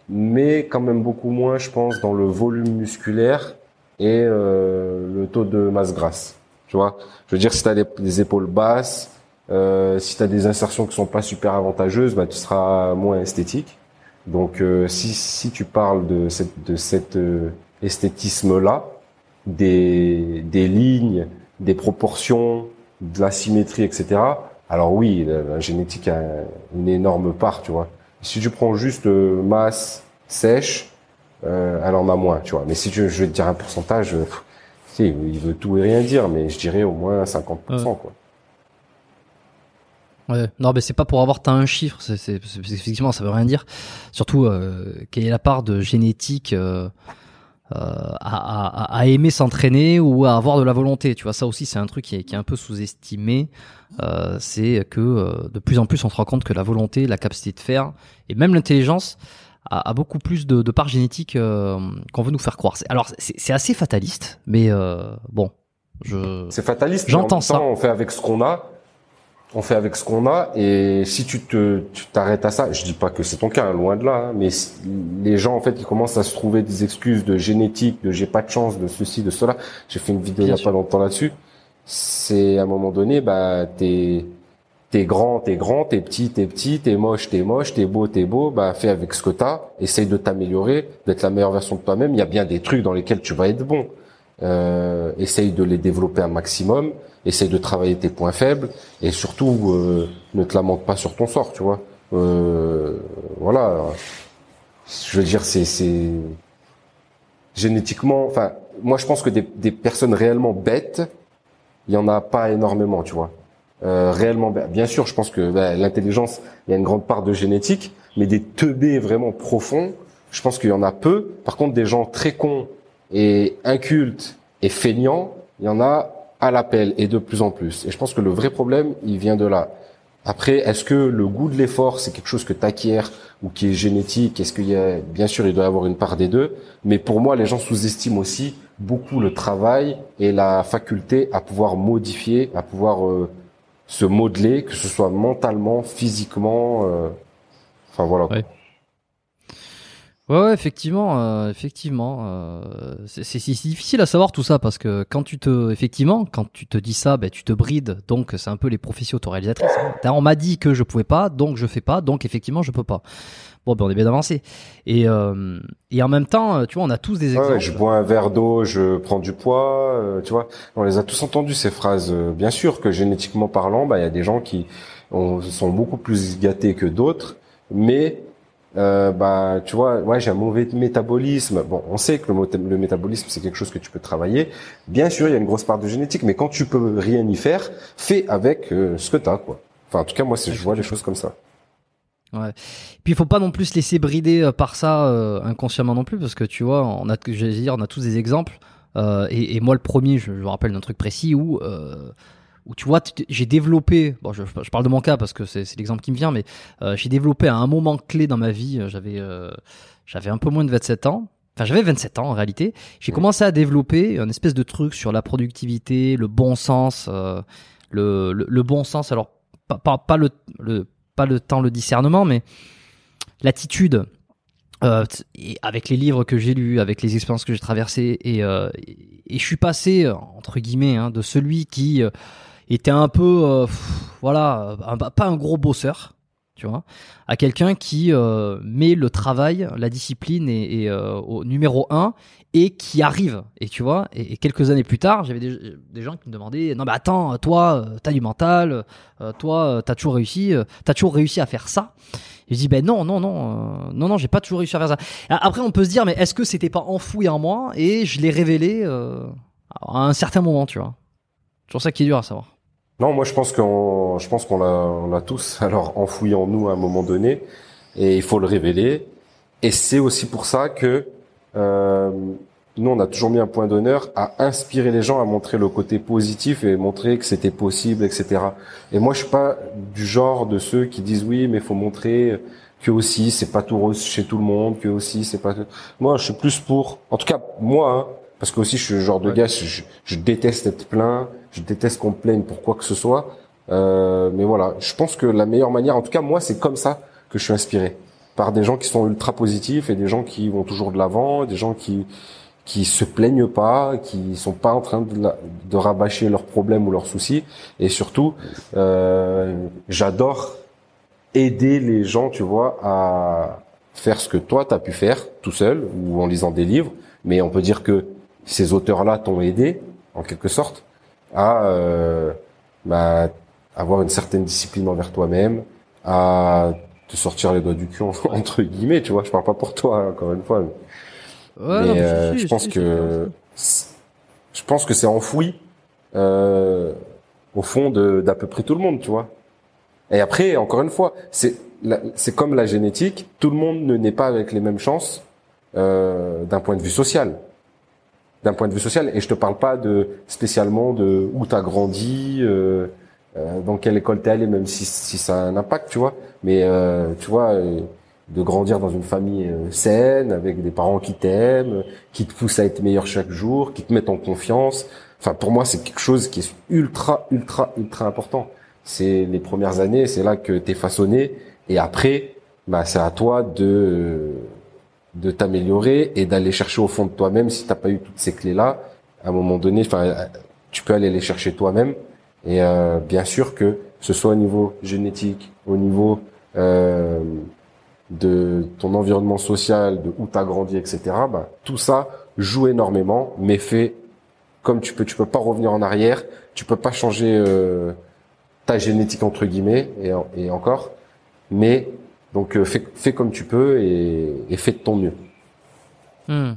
mais quand même beaucoup moins, je pense, dans le volume musculaire et euh, le taux de masse grasse. Tu vois, je veux dire, si tu as des, des épaules basses, euh, si tu as des insertions qui sont pas super avantageuses, bah, tu seras moins esthétique. Donc, euh, si, si tu parles de cette, de cet euh, esthétisme-là, des, des lignes, des proportions, de la symétrie, etc. Alors oui, la, génétique a une énorme part, tu vois. Si tu prends juste euh, masse sèche, euh, elle en a moins, tu vois. Mais si tu, je vais te dire un pourcentage, euh, pff, tu sais, il veut tout et rien dire, mais je dirais au moins 50%, quoi. Ouais. Non, mais c'est pas pour avoir un chiffre. C'est, effectivement, ça veut rien dire. Surtout, euh, quelle est la part de génétique euh, à, à, à aimer s'entraîner ou à avoir de la volonté. Tu vois, ça aussi, c'est un truc qui est, qui est un peu sous-estimé. Euh, c'est que euh, de plus en plus, on se rend compte que la volonté, la capacité de faire et même l'intelligence a, a beaucoup plus de, de part génétique euh, qu'on veut nous faire croire. Alors, c'est, assez fataliste, mais euh, bon, je. C'est fataliste. J'entends ça. On fait avec ce qu'on a. On fait avec ce qu'on a. Et si tu te, tu t'arrêtes à ça, je dis pas que c'est ton cas, loin de là. hein, mais les gens, en fait, ils commencent à se trouver des excuses de génétique, de j'ai pas de chance, de ceci, de cela. J'ai fait une vidéo il y a sûr. pas longtemps là-dessus. C'est à un moment donné, bah, t'es, t'es grand, t'es grand, t'es petit, t'es petit, t'es moche, t'es moche, t'es beau, t'es beau, bah, fais avec ce que t'as, essaye de t'améliorer, d'être la meilleure version de toi-même. Il y a bien des trucs dans lesquels tu vas être bon. Euh, essaye de les développer un maximum, essaye de travailler tes points faibles, et surtout, euh, ne te lamente pas sur ton sort, tu vois. Euh, voilà. Je veux dire, c'est, génétiquement, enfin, moi, je pense que des, des personnes réellement bêtes, il y en a pas énormément, tu vois. Euh, réellement, bien sûr, je pense que ben, l'intelligence, il y a une grande part de génétique, mais des teubés vraiment profonds, je pense qu'il y en a peu. Par contre, des gens très cons et incultes et feignants, il y en a à l'appel et de plus en plus. Et je pense que le vrai problème, il vient de là. Après, est-ce que le goût de l'effort, c'est quelque chose que tu acquiers ou qui est génétique? Est-ce qu'il y a, bien sûr, il doit y avoir une part des deux. Mais pour moi, les gens sous-estiment aussi beaucoup le travail et la faculté à pouvoir modifier, à pouvoir euh, se modeler, que ce soit mentalement, physiquement. euh, Enfin voilà. Ouais, ouais, effectivement, euh, effectivement, euh, c'est c'est- c'est difficile à savoir tout ça parce que quand tu te, effectivement, quand tu te dis ça, ben tu te brides. Donc c'est un peu les prophéties autoréalisatrices. hein. On m'a dit que je pouvais pas, donc je fais pas, donc effectivement je peux pas. Bon, ben on est bien avancé. Et euh, et en même temps, euh, tu vois, on a tous des exemples. ouais, je bois un verre d'eau, je prends du poids, euh, tu vois. On les a tous entendus ces phrases. Euh, Bien sûr que génétiquement parlant, bah il y a des gens qui ont- sont beaucoup plus gâtés que d'autres, mais euh, bah tu vois, ouais, j'ai un mauvais métabolisme. Bon, on sait que le, métabolisme c'est quelque chose que tu peux travailler. Bien sûr, il y a une grosse part de génétique, mais quand tu peux rien y faire, fais avec euh, ce que t'as, quoi. Enfin, en tout cas, moi, je vois les choses comme ça. Ouais. Puis il faut pas non plus se laisser brider euh, par ça euh, inconsciemment non plus parce que tu vois, on a, j'allais dire, on a tous des exemples. Et, et moi le premier, je, je me rappelle d'un truc précis où où tu vois, j'ai développé. Bon, je, je parle de mon cas parce que c'est l'exemple qui me vient, mais euh, j'ai développé à un moment clé dans ma vie. euh, J'avais euh, j'avais un peu moins de 27 ans. Enfin, j'avais 27 ans en réalité. J'ai commencé à développer un espèce de truc sur la productivité, le bon sens, euh, le, le, le bon sens. Alors pas, pas, pas le, le pas le temps, le discernement, mais l'attitude. Euh, et avec les livres que j'ai lus, avec les expériences que j'ai traversées, et, euh, et, et je suis passé entre guillemets hein, de celui qui était un peu, euh, voilà, pas un gros bosseur, tu vois, à quelqu'un qui euh, met le travail, la discipline et, euh, au numéro un et qui arrive. Et tu vois, et, quelques années plus tard, j'avais des, gens qui me demandaient non mais attends, toi, t'as du mental, toi, t'as toujours réussi, t'as toujours réussi à faire ça? Et je dis ben non, non, non, non, non, j'ai pas toujours réussi à faire ça. Après, on peut se dire mais est-ce que c'était pas enfoui en moi et je l'ai révélé à un certain moment, tu vois? C'est toujours ça qui est dur à savoir. Non, moi je pense qu'on, je pense qu'on l'a, on l'a tous alors enfoui en nous à un moment donné, et il faut le révéler. Et c'est aussi pour ça que euh, nous on a toujours mis un point d'honneur à inspirer les gens, à montrer le côté positif et montrer que c'était possible, etc. Et moi je suis pas du genre de ceux qui disent oui, mais il faut montrer que aussi c'est pas tout rose chez tout le monde, que aussi c'est pas. Moi je suis plus pour, en tout cas moi, hein, parce que aussi je suis le genre de gars, je, je déteste être plein je déteste qu'on plaigne pour quoi que ce soit. Euh, mais voilà, je pense que la meilleure manière, en tout cas moi, c'est comme ça que je suis inspiré par des gens qui sont ultra positifs et des gens qui vont toujours de l'avant, des gens qui qui se plaignent pas, qui sont pas en train de, de rabâcher leurs problèmes ou leurs soucis. Et surtout, euh, j'adore aider les gens, tu vois, à faire ce que toi t'as pu faire tout seul ou en lisant des livres. Mais on peut dire que ces auteurs-là t'ont aidé en quelque sorte à euh, bah, avoir une certaine discipline envers toi-même, à te sortir les doigts du cul entre guillemets, tu vois. Je parle pas pour toi hein, encore une fois. Mais, euh, je pense que je pense que c'est enfoui euh, au fond d'à peu près tout le monde, tu vois. Et après, encore une fois, c'est c'est comme la génétique, tout le monde ne naît pas avec les mêmes chances euh, d'un point de vue social d'un point de vue social. Et je te parle pas de spécialement de où tu as grandi, euh, euh, dans quelle école t'es allé, même si, si ça a un impact, tu vois. Mais euh, tu vois, euh, de grandir dans une famille euh, saine, avec des parents qui t'aiment, qui te poussent à être meilleur chaque jour, qui te mettent en confiance. Enfin, pour moi, c'est quelque chose qui est ultra, ultra, ultra important. C'est les premières années, c'est là que t'es façonné, et après, bah, c'est à toi de de t'améliorer et d'aller chercher au fond de toi-même si t'as pas eu toutes ces clés là à un moment donné enfin tu peux aller les chercher toi-même. Et euh, bien sûr que ce soit au niveau génétique au niveau euh, de ton environnement social de où t'as grandi etc bah, tout ça joue énormément mais fait comme tu peux. Tu peux pas revenir en arrière. Tu peux pas changer euh, ta génétique entre guillemets et, et encore. Mais donc euh, fais, comme tu peux et, fais de ton mieux. Hmm.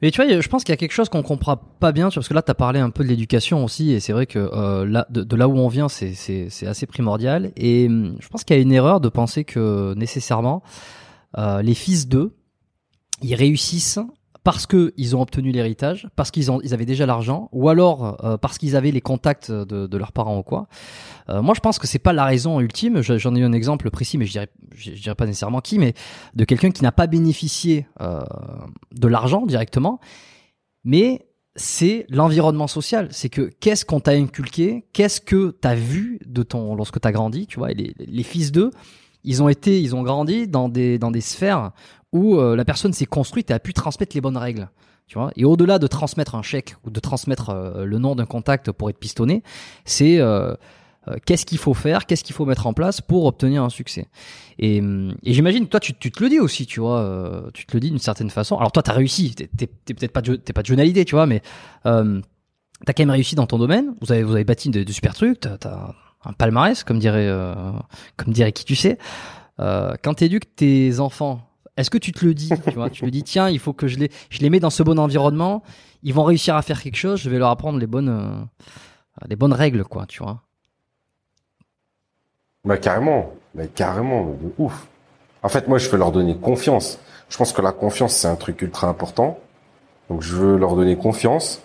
Mais tu vois, je pense qu'il y a quelque chose qu'on comprend pas bien, parce que là, tu as parlé un peu de l'éducation aussi, et c'est vrai que euh, de, là où on vient, c'est assez primordial. Et hmm, je pense qu'il y a une erreur de penser que nécessairement, euh, les fils d'eux, ils réussissent parce que ils ont obtenu l'héritage, parce qu'ils ils avaient déjà l'argent, ou alors euh, parce qu'ils avaient les contacts de, de, leurs parents ou quoi. Euh, moi, je pense que c'est pas la raison ultime. J'en ai eu un exemple précis, mais je dirais, je, dirais pas nécessairement qui, mais de quelqu'un qui n'a pas bénéficié euh, de l'argent directement, mais c'est l'environnement social. C'est que qu'est-ce qu'on t'a inculqué, qu'est-ce que t'as vu de ton lorsque t'as grandi, tu vois? Les, les fils d'eux, ils ont été, ils ont grandi dans des dans des sphères où euh, la personne s'est construite et a pu transmettre les bonnes règles. Tu vois et au-delà de transmettre un chèque ou de transmettre euh, le nom d'un contact pour être pistonné, c'est euh, qu'est-ce qu'il faut faire, qu'est-ce qu'il faut mettre en place pour obtenir un succès. Et, et j'imagine, toi, tu, tu, te le dis aussi, tu vois, tu te le dis d'une certaine façon. Alors toi, t'as réussi, t'es, peut-être pas, t'es pas de journalité, tu vois, mais euh, t'as quand même réussi dans ton domaine. Vous avez, vous avez bâti de, de super trucs. T'as, as un palmarès, comme dirait, comme dirait qui tu sais. Euh, quand t'éduques tes enfants est-ce que tu te le dis tu, vois, tu le dis, tiens, il faut que je les, je les mets dans ce bon environnement. Ils vont réussir à faire quelque chose. Je vais leur apprendre les bonnes, euh, les bonnes règles, quoi, tu vois. Bah carrément, mais carrément, de ouf. En fait, moi, je veux leur donner confiance. Je pense que la confiance, c'est un truc ultra important. Donc, je veux leur donner confiance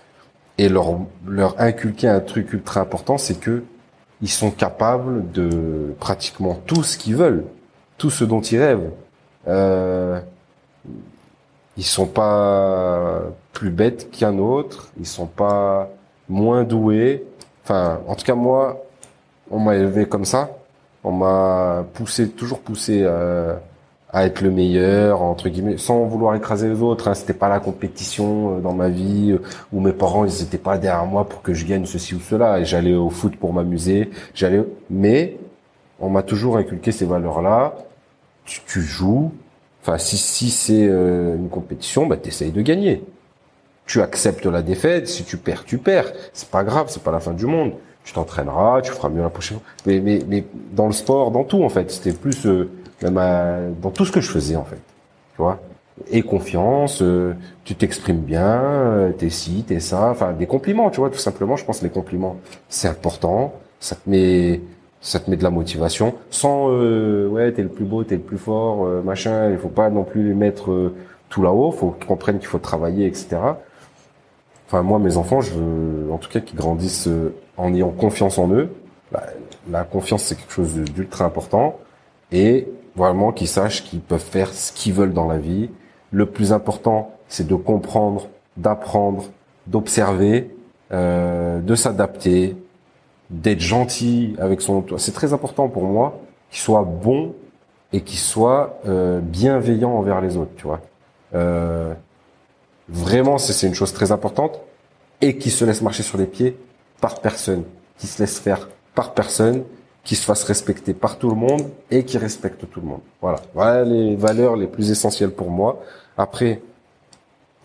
et leur leur inculquer un truc ultra important, c'est que ils sont capables de pratiquement tout ce qu'ils veulent, tout ce dont ils rêvent. Euh, ils sont pas plus bêtes qu'un autre, ils sont pas moins doués. Enfin, en tout cas moi, on m'a élevé comme ça. On m'a poussé, toujours poussé à, à, être le meilleur entre guillemets, sans vouloir écraser les autres. Hein. C'était pas la compétition euh, dans ma vie euh, où mes parents ils étaient pas derrière moi pour que je gagne ceci ou cela. Et j'allais au foot pour m'amuser. J'allais, mais on m'a toujours inculqué ces valeurs-là. Tu, tu joues. Enfin, si, si c'est euh, une compétition, bah, t'essayes de gagner. Tu acceptes la défaite. Si tu perds, tu perds. C'est pas grave, c'est pas la fin du monde. Tu t'entraîneras, tu feras mieux la prochaine fois. Mais, mais, mais dans le sport, dans tout, en fait, c'était plus, euh, même à- dans tout ce que je faisais, en fait. Tu vois? Et confiance, euh, tu t'exprimes bien, euh, t'es ci, t'es ça. Enfin, des compliments, tu vois, tout simplement. Je pense que les compliments, c'est important. Ça te met, ça te met de la motivation. Sans, euh, ouais, t'es le plus beau, t'es le plus fort, euh, machin. Il faut pas non plus les mettre euh, tout là-haut. Faut qu'ils comprennent qu'il faut travailler, etc. Enfin, moi, mes enfants, je veux, en tout cas, qu'ils grandissent euh, en ayant confiance en eux. La, la confiance, c'est quelque chose d'ultra important. Et vraiment qu'ils sachent qu'ils peuvent faire ce qu'ils veulent dans la vie. Le plus important, c'est de comprendre, d'apprendre, d'observer, euh, de s'adapter, d'être gentil avec son entourage. C'est très important pour moi qu'il soit bon et qu'il soit euh, bienveillant envers les autres, tu vois. Euh, vraiment, c'est une chose très importante et qui se laisse marcher sur les pieds par personne, qui se laisse faire par personne, qui se fasse respecter par tout le monde et qui respecte tout le monde. Voilà, voilà les valeurs les plus essentielles pour moi. Après,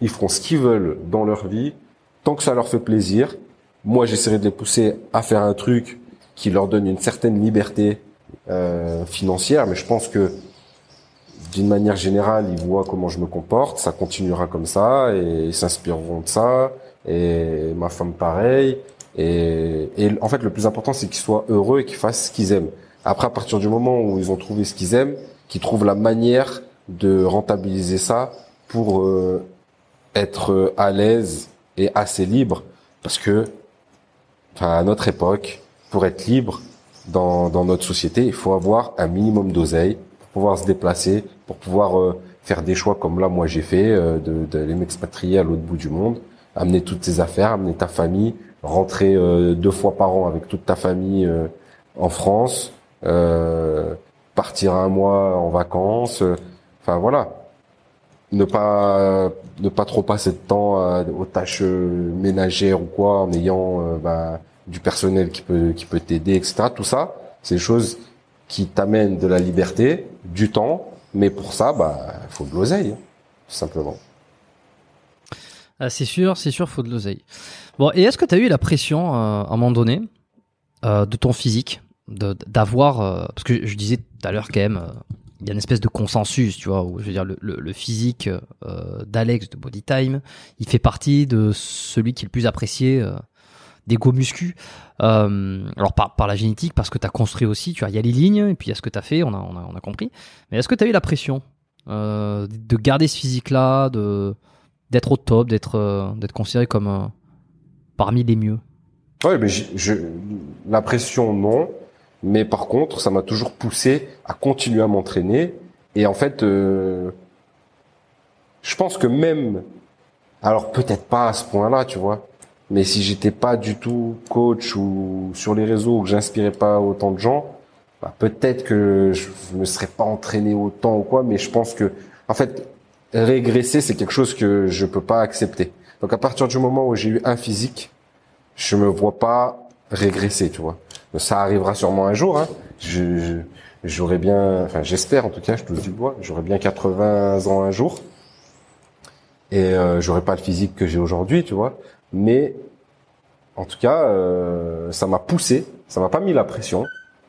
ils feront ce qu'ils veulent dans leur vie, tant que ça leur fait plaisir. Moi, j'essaierai de les pousser à faire un truc qui leur donne une certaine liberté euh, financière, mais je pense que d'une manière générale, ils voient comment je me comporte, ça continuera comme ça et ils s'inspireront de ça. Et ma femme pareil. Et, et en fait, le plus important, c'est qu'ils soient heureux et qu'ils fassent ce qu'ils aiment. Après, à partir du moment où ils ont trouvé ce qu'ils aiment, qu'ils trouvent la manière de rentabiliser ça pour euh, être euh, à l'aise et assez libre, parce que, enfin, à notre époque, pour être libre dans, dans notre société, il faut avoir un minimum d'oseille pour pouvoir se déplacer, pour pouvoir euh, faire des choix comme là, moi j'ai fait, euh, d'aller m'expatrier à l'autre bout du monde, amener toutes tes affaires, amener ta famille, rentrer euh, deux fois par an avec toute ta famille euh, en France, euh, partir un mois en vacances, enfin voilà, ne pas ne pas trop passer de temps aux tâches ménagères ou quoi, en ayant bah, du personnel qui peut qui peut t'aider, etc. Tout ça, c'est des choses qui t'amènent de la liberté, du temps, mais pour ça, bah, faut de l'oseille, hein, tout simplement. Ah, c'est sûr, c'est sûr, faut de l'oseille. Bon, et est-ce que tu as eu la pression euh, à un moment donné euh, de ton physique, d'avoir, euh, parce que je disais tout à l'heure quand même, il y a une espèce de consensus, tu vois, où je veux dire le, le- physique d'Alex de Bodytime, il fait partie de celui qui est le plus apprécié euh, des go muscu. Alors par, par la génétique, parce que tu as construit aussi, tu vois, il y a les lignes, et puis il y a ce que tu as fait, on a, on a, on a compris. Mais est-ce que tu as eu la pression de garder ce physique-là, d'être au top, d'être d'être considéré comme parmi les mieux. Ouais, mais j'ai- je, la pression, non. Mais par contre, ça m'a toujours poussé à continuer à m'entraîner. Et en fait, euh, je pense que même, alors peut-être pas à ce point-là, tu vois, mais si j'étais pas du tout coach ou sur les réseaux ou que j'inspirais pas autant de gens, bah, peut-être que je me serais pas entraîné autant ou quoi. Mais je pense que, en fait, régresser, c'est quelque chose que je peux pas accepter. Donc à partir du moment où j'ai eu un physique, je me vois pas régresser, tu vois. Ça arrivera sûrement un jour. Hein. Je, bien, enfin j'espère en tout cas, je touche du bois, j'aurais bien 80 ans un jour. Et euh, j'aurais pas le physique que j'ai aujourd'hui, tu vois. Mais en tout cas, euh, ça m'a poussé, ça m'a pas mis la pression.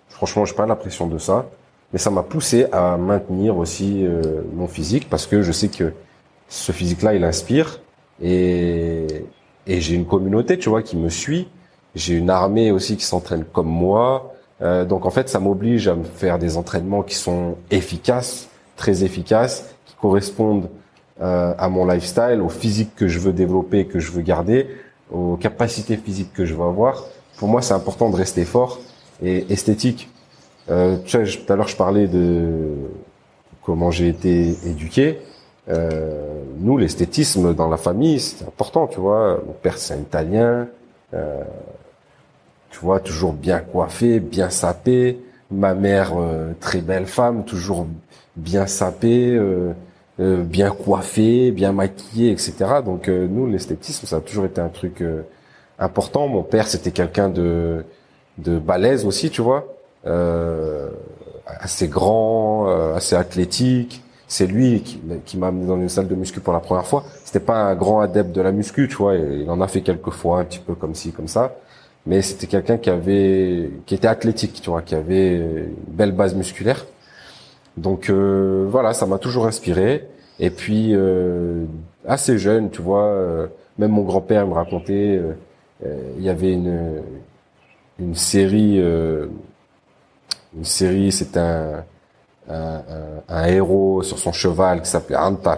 Franchement, j'ai pas la pression de ça, mais ça m'a poussé à maintenir aussi euh, mon physique parce que je sais que ce physique-là, il inspire et et j'ai une communauté, tu vois, qui me suit. J'ai une armée aussi qui s'entraîne comme moi. Euh, donc en fait, ça m'oblige à me faire des entraînements qui sont efficaces, très efficaces, qui correspondent euh, à mon lifestyle, au physique que je veux développer, que je veux garder, aux capacités physiques que je veux avoir. Pour moi, c'est important de rester fort et esthétique. Euh, tu vois, tout à l'heure, je parlais de comment j'ai été éduqué. Euh, nous, l'esthétisme dans la famille, c'est important, tu vois. Mon père, c'est un Italien. Euh, tu vois, toujours bien coiffé, bien sapé. Ma mère, euh, très belle femme, toujours bien sapée, euh, euh, bien coiffée, bien maquillée, etc. Donc nous, l'esthétisme, ça a toujours été un truc important. Mon père, c'était quelqu'un de de balèze aussi, tu vois. assez grand, assez athlétique. C'est lui qui, m'a amené dans une salle de muscu pour la première fois. C'était pas un grand adepte de la muscu, tu vois. Il en a fait quelques fois, un petit peu comme ci, comme ça. Mais c'était quelqu'un qui avait, qui était athlétique, tu vois, qui avait une belle base musculaire. Donc euh, voilà, ça m'a toujours inspiré. Et puis euh, assez jeune, tu vois, euh, même mon grand-père me racontait, il y avait une une série, une série, c'est un un, un héros sur son cheval qui s'appelait Antar.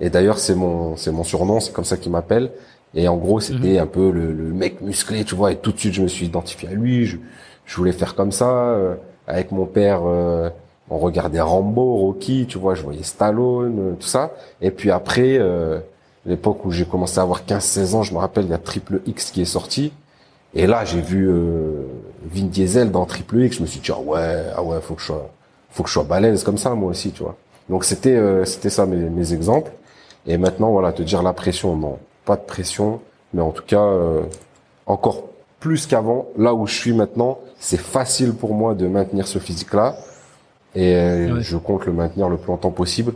Et d'ailleurs, c'est mon c'est mon surnom, c'est comme ça qu'il m'appelle. Et en gros, c'était mhm. un peu le, le, mec musclé, tu vois. Et tout de suite, je me suis identifié à lui. Je, je voulais faire comme ça. avec mon père, on regardait Rambo, Rocky, tu vois, je voyais Stallone, euh, tout ça. Et puis après, euh, l'époque où j'ai commencé à avoir 15-16 ans, je me rappelle, il y a Triple X qui est sorti. Et là, j'ai vu euh, Vin Diesel dans Triple X. Je me suis dit, ah ouais, ah ouais, faut que je sois, faut que je sois balèze comme ça, moi aussi, tu vois. Donc c'était, euh, c'était ça mes, mes, exemples. Et maintenant, voilà, te dire la pression, non, pas de pression, mais en tout cas, encore plus qu'avant, là où je suis maintenant, c'est facile pour moi de maintenir ce physique-là et euh, je compte le maintenir le plus longtemps possible.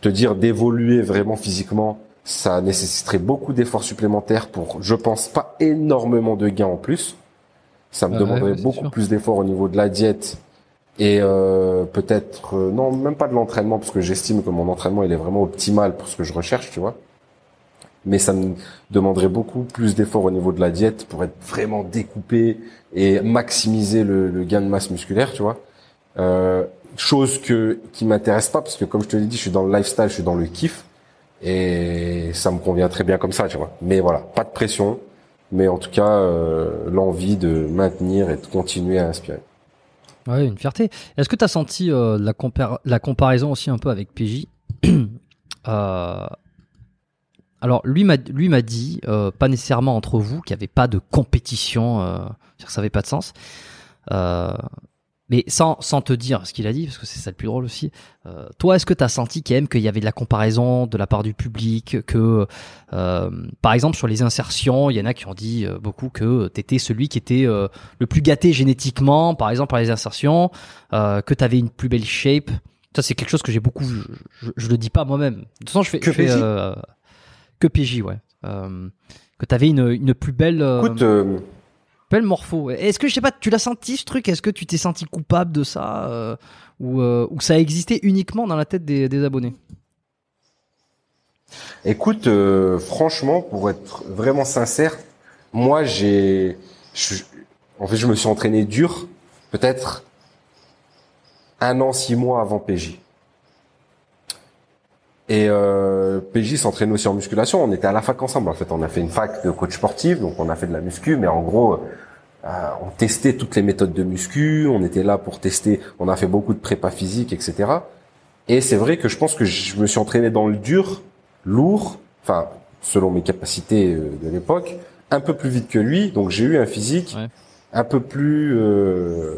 Te dire d'évoluer vraiment physiquement, ça nécessiterait beaucoup d'efforts supplémentaires pour, je pense, pas énormément de gains en plus. Ça me demanderait beaucoup plus d'efforts au niveau de la diète et euh, peut-être euh, non même pas de l'entraînement parce que j'estime que mon entraînement il est vraiment optimal pour ce que je recherche, tu vois. Mais ça me demanderait beaucoup plus d'efforts au niveau de la diète pour être vraiment découpé et maximiser le, le gain de masse musculaire, tu vois. Euh, chose que qui m'intéresse pas parce que comme je te l'ai dit, je suis dans le lifestyle, je suis dans le kiff et ça me convient très bien comme ça, tu vois. Mais voilà, pas de pression, mais en tout cas euh, l'envie de maintenir et de continuer à inspirer. Ouais, une fierté. Est-ce que tu as senti euh, la, comparaison aussi un peu avec PJ euh, Alors lui m'a dit euh, pas nécessairement entre vous qu'il n'y avait pas de compétition, ça n'avait pas de sens. Mais sans, sans te dire ce qu'il a dit, parce que c'est ça le plus drôle aussi, euh, toi, est-ce que tu as senti quand même qu'il y avait de la comparaison de la part du public, que, euh, par exemple, sur les insertions, il y en a qui ont dit euh, beaucoup que tu étais celui qui était euh, le plus gâté génétiquement, par exemple, par les insertions, euh, que tu avais une plus belle shape. Ça, c'est quelque chose que j'ai beaucoup vu. Je, je, le dis pas moi-même. De toute façon, je fais... Que je fais, PJ Que PJ, ouais. que tu avais une, une plus belle... Écoute Belle morpho. Est-ce que je sais pas, tu l'as senti ce truc? Est-ce que tu t'es senti coupable de ça euh, ou, euh, ou ça a existé uniquement dans la tête des, abonnés? Écoute, euh, franchement, pour être vraiment sincère, moi j'ai, en fait, je me suis entraîné dur, peut-être un an, six mois avant PJ. Et PJ s'entraîne aussi en musculation. On était à la fac ensemble. En fait, on a fait une fac de coach sportif, donc on a fait de la muscu, mais en gros, on testait toutes les méthodes de muscu. On était là pour tester. On a fait beaucoup de prépa physique, etc. Et c'est vrai que je pense que je me suis entraîné dans le dur, lourd, enfin selon mes capacités euh, de l'époque, un peu plus vite que lui. Donc j'ai eu un physique un peu plus, euh,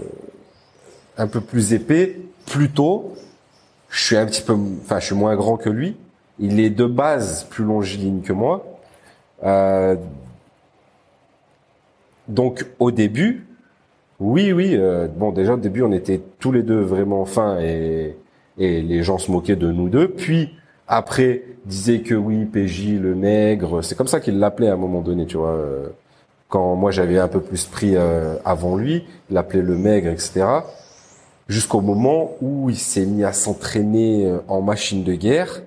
un peu plus épais, plus tôt je suis un petit peu, enfin, je suis moins grand que lui. Il est de base plus longiligne que moi. Euh, donc, au début, oui, oui. Euh, bon, déjà au début, on était tous les deux vraiment fins et et les gens se moquaient de nous deux. Puis après, disaient que oui, PJ le nègre. C'est comme ça qu'il l'appelait à un moment donné, tu vois. Euh, quand moi j'avais un peu plus pris euh, avant lui, il l'appelait le maigre, etc jusqu'au moment où il s'est mis à s'entraîner euh, en machine de guerre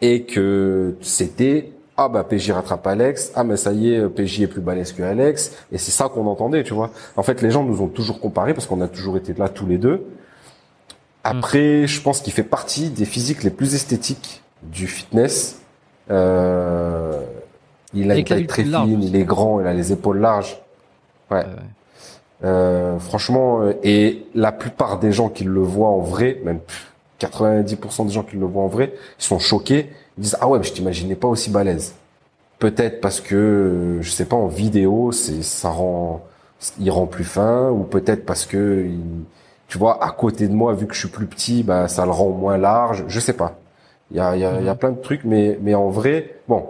et que c'était ah bah PJ rattrape Alex, ah mais ça y est PJ est plus balèze que Alex et c'est ça qu'on entendait, tu vois. En fait, les gens nous ont toujours comparé parce qu'on a toujours été là tous les deux. Après, je pense qu'il fait partie des physiques les plus esthétiques du fitness. Euh, il a une taille très fine, il est grand, il a les épaules larges. ouais. ouais. Euh, franchement, euh, et la plupart des gens qui le voient en vrai, même 90% des gens qui le voient en vrai, ils sont choqués. Ils disent ah ouais, mais je t'imaginais pas aussi balèze. Peut-être parce que je sais pas en vidéo, c'est ça rend, il rend plus fin, ou peut-être parce que tu vois à côté de moi, vu que je suis plus petit, bah ça le rend moins large. Je sais pas. Il y a, il y a, il y a mhm. plein de trucs, mais mais en vrai, bon.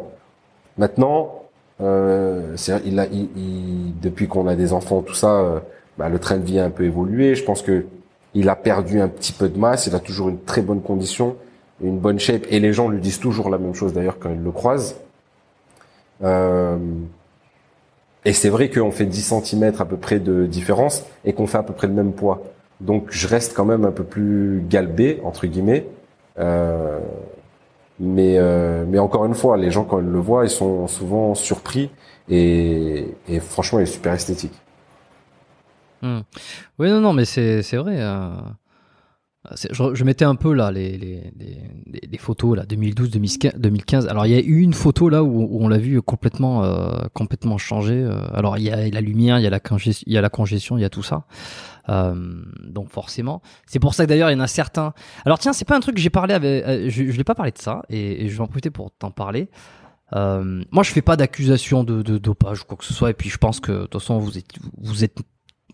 Maintenant, euh, il a, il, depuis qu'on a des enfants, tout ça, euh, bah, le train de vie a un peu évolué. Je pense que il a perdu un petit peu de masse. Il a toujours une très bonne condition, une bonne shape. Et les gens lui disent toujours la même chose d'ailleurs quand ils le croisent. Euh, et c'est vrai qu'on fait 10 cm à peu près de différence et qu'on fait à peu près le même poids. Donc je reste quand même un peu plus galbé entre guillemets. Euh, mais euh, mais encore une fois, les gens quand ils le voient, ils sont souvent surpris et, franchement, il est super esthétique. Hmm. Oui, non, non, mais c'est vrai. Euh, je, je, mettais un peu là les, les, les, les photos là 2012 2015 alors il y a eu une photo là où, où on l'a vu complètement euh, complètement changé euh, alors il y a la lumière il y a la congestion il y a la congestion il y a tout ça. Euh, donc forcément. C'est pour ça que d'ailleurs il y en a certains. Alors tiens c'est pas un truc que j'ai parlé avec euh, je, je l'ai pas parlé de ça et, et je vais en profiter pour t'en parler. Euh, moi, je fais pas d'accusation de, de, dopage ou quoi que ce soit. Et puis, je pense que de toute façon, vous êtes, vous êtes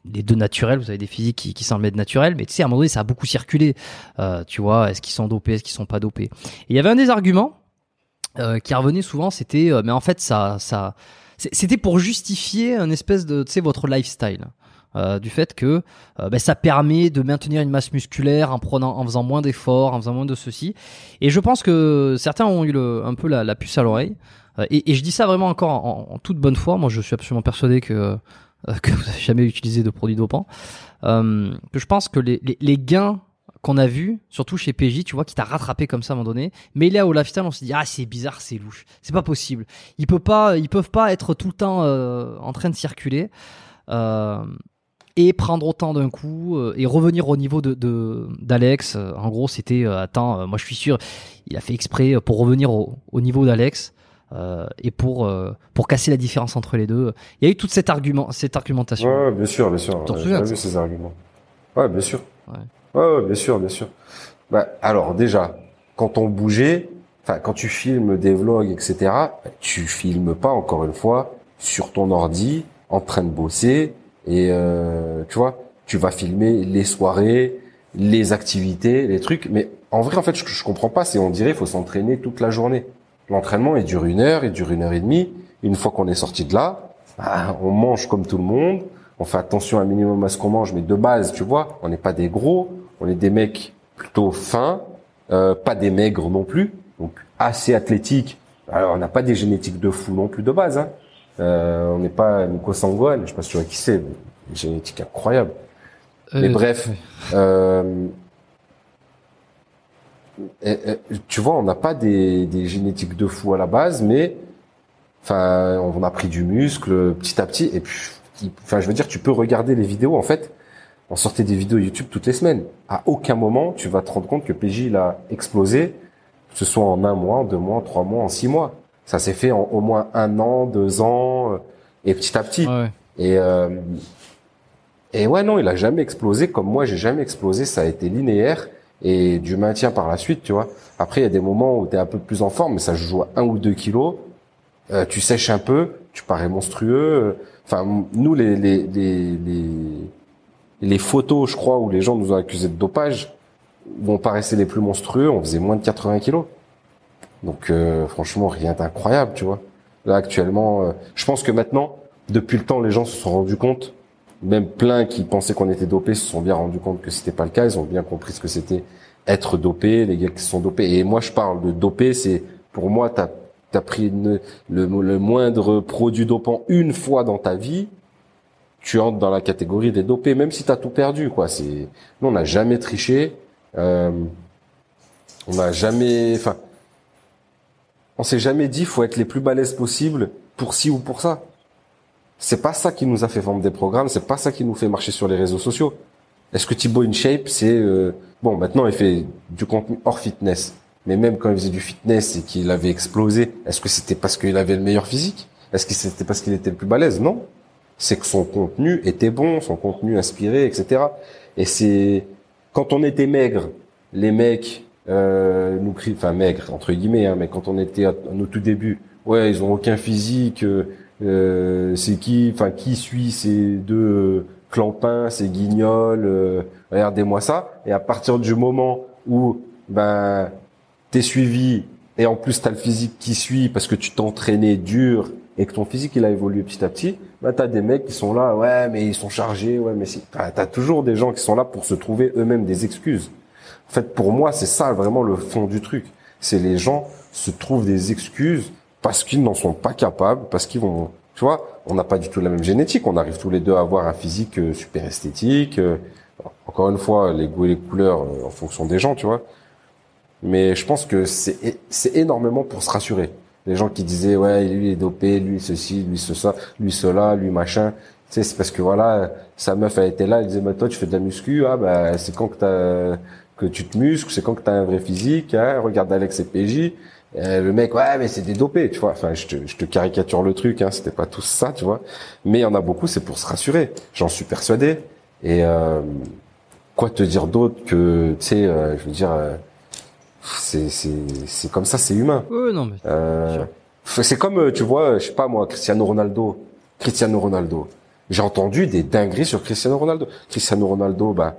les deux naturels. Vous avez des physiques qui, qui semblent être naturels, mais tu sais, à un moment donné, ça a beaucoup circulé. Euh, tu vois, est-ce qu'ils sont dopés, est-ce qu'ils sont pas dopés? Et il y avait un des arguments euh, qui revenait souvent, c'était, euh, mais en fait, ça, ça, c'était pour justifier un espèce de, tu sais, votre lifestyle. Euh, du fait que euh, ben, ça permet de maintenir une masse musculaire en prenant, en faisant moins d'efforts, en faisant moins de ceci. Et je pense que certains ont eu le, un peu la, puce à l'oreille. Euh, et, et, je dis ça vraiment encore en, en, toute bonne foi. Moi, je suis absolument persuadé que que vous n'avez jamais utilisé de produits dopants. que je pense que les, les, gains qu'on a vu, surtout chez PJ, tu vois, qui t'a rattrapé comme ça à un moment donné. Mais là, au lifestyle, on se dit ah c'est bizarre, c'est louche, c'est pas possible. Ils peuvent pas, ils peuvent pas être tout le temps euh, en train de circuler. Euh, et prendre autant d'un coup euh, et revenir au niveau de d'Alex. en gros, c'était euh, attends, moi je suis sûr, il a fait exprès pour revenir au, au niveau d'Alex. Euh, et pour pour casser la différence entre les deux, il y a eu toute cette argument, cette argumentation. Ouais, bien sûr, bien sûr. J'ai vu ces arguments. Ouais, bien sûr. Ouais. ouais, bien sûr, bien sûr. Bah, alors déjà, quand on bougeait, enfin quand tu filmes des vlogs, etc., tu filmes pas encore une fois sur ton ordi en train de bosser et euh, tu vois, tu vas filmer les soirées, les activités, les trucs. Mais en vrai, en fait, ce que je comprends pas, c'est on dirait il faut s'entraîner toute la journée. L'entraînement, il dure une heure, il dure une heure et demie. Une fois qu'on est sorti de là, bah, on mange comme tout le monde. On fait attention un minimum à ce qu'on mange, mais de base, tu vois, on n'est pas des gros, on est des mecs plutôt fins, euh, pas des maigres non plus, donc assez athlétiques. Alors, on n'a pas des génétiques de fou non plus de base. Hein. Euh, on n'est pas Nico Sangwan, je sais pas si tu vois qui c'est, une génétique incroyable. mais euh, bref, euh, tu vois, on n'a pas des, des, génétiques de fou à la base, mais enfin, on a pris du muscle petit à petit. Et puis, enfin, je veux dire, tu peux regarder les vidéos. En fait, on sortait des vidéos YouTube toutes les semaines. À aucun moment, tu vas te rendre compte que PJ il a explosé, que ce soit en un mois, en deux mois, en trois mois, en six mois. Ça s'est fait en au moins un an, deux ans, euh, et petit à petit. Et euh, et ouais, non, il a jamais explosé comme moi, j'ai jamais explosé. Ça a été linéaire et du maintien par la suite, tu vois. Après, il y a des moments où tu es un peu plus en forme, mais ça joue à un ou deux kilos. Euh, tu sèches un peu, tu parais monstrueux. Enfin, nous, les, les, les, les, les photos, je crois, où les gens nous ont accusés de dopage, où on paraissait les plus monstrueux, on faisait moins de 80 kilos. Donc euh, franchement, rien d'incroyable, tu vois. Là actuellement, euh, je pense que maintenant, depuis le temps, les gens se sont rendus compte, même plein qui pensaient qu'on était dopé se sont bien rendus compte que c'était pas le cas. Ils ont bien compris ce que c'était être dopé, les gars qui sont dopés. Et moi, je parle de dopé, c'est pour moi, t'as as pris le, le, moindre produit dopant une fois dans ta vie, tu entres dans la catégorie des dopés, même si t'as tout perdu, quoi. C'est, nous, on n'a jamais triché, euh, on n'a jamais, enfin, on s'est jamais dit faut être les plus balèzes possibles pour ci ou pour ça. C'est pas ça qui nous a fait vendre des programmes, c'est pas ça qui nous fait marcher sur les réseaux sociaux. Est-ce que Thibaut InShape, c'est euh, bon maintenant il fait du contenu hors fitness, mais même quand il faisait du fitness et qu'il avait explosé, est-ce que c'était parce qu'il avait le meilleur physique? Est-ce que c'était parce qu'il était le plus balèze? Non, c'est que son contenu était bon, son contenu inspiré, etc. Et c'est quand on était maigre, les mecs euh, nous crie, enfin maigre entre guillemets, hein, mais quand on était à, nos tout débuts, ouais, ils ont aucun physique. Euh c'est qui, enfin qui suit ces deux euh, clampins, ces guignols. Euh, regardez-moi ça. Et à partir du moment où ben t'es suivi et en plus t'as le physique qui suit parce que tu t'entraînais dur et que ton physique il a évolué petit à petit, bah t'as des mecs qui sont là, ouais mais ils sont chargés, ouais mais si. T'as toujours des gens qui sont là pour se trouver eux-mêmes des excuses. En fait, pour moi, c'est ça vraiment le fond du truc. C'est les gens se trouvent des excuses parce qu'ils n'en sont pas capables, parce qu'ils vont, tu vois, on n'a pas du tout la même génétique. On arrive tous les deux à avoir un physique euh, super esthétique. euh, Encore une fois, les goûts et les couleurs euh, en fonction des gens, tu vois. Mais je pense que c'est c'est énormément pour se rassurer. Les gens qui disaient ouais lui il est dopé, lui ceci, lui ce lui cela, lui machin. Tu sais c'est parce que voilà sa meuf a été là, elle disait bah toi tu fais de la muscu, ah bah c'est quand que t'as que tu te muscles, c'est quand que t'as un vrai physique, hein, regarde Alex et PJ. Euh, le mec ouais mais c'est des dopés, tu vois. Enfin je te, je te caricature le truc, hein, c'était pas tout ça, tu vois. Mais il y en a beaucoup, c'est pour se rassurer. J'en suis persuadé. Et euh, quoi te dire d'autre que tu sais, euh, je veux dire. euh, c'est c'est c'est comme ça, c'est humain. Ouais, non mais. Euh, c'est comme euh, tu vois, je sais pas moi, Cristiano Ronaldo. Cristiano Ronaldo. J'ai entendu des dingueries sur Cristiano Ronaldo. Cristiano Ronaldo, bah,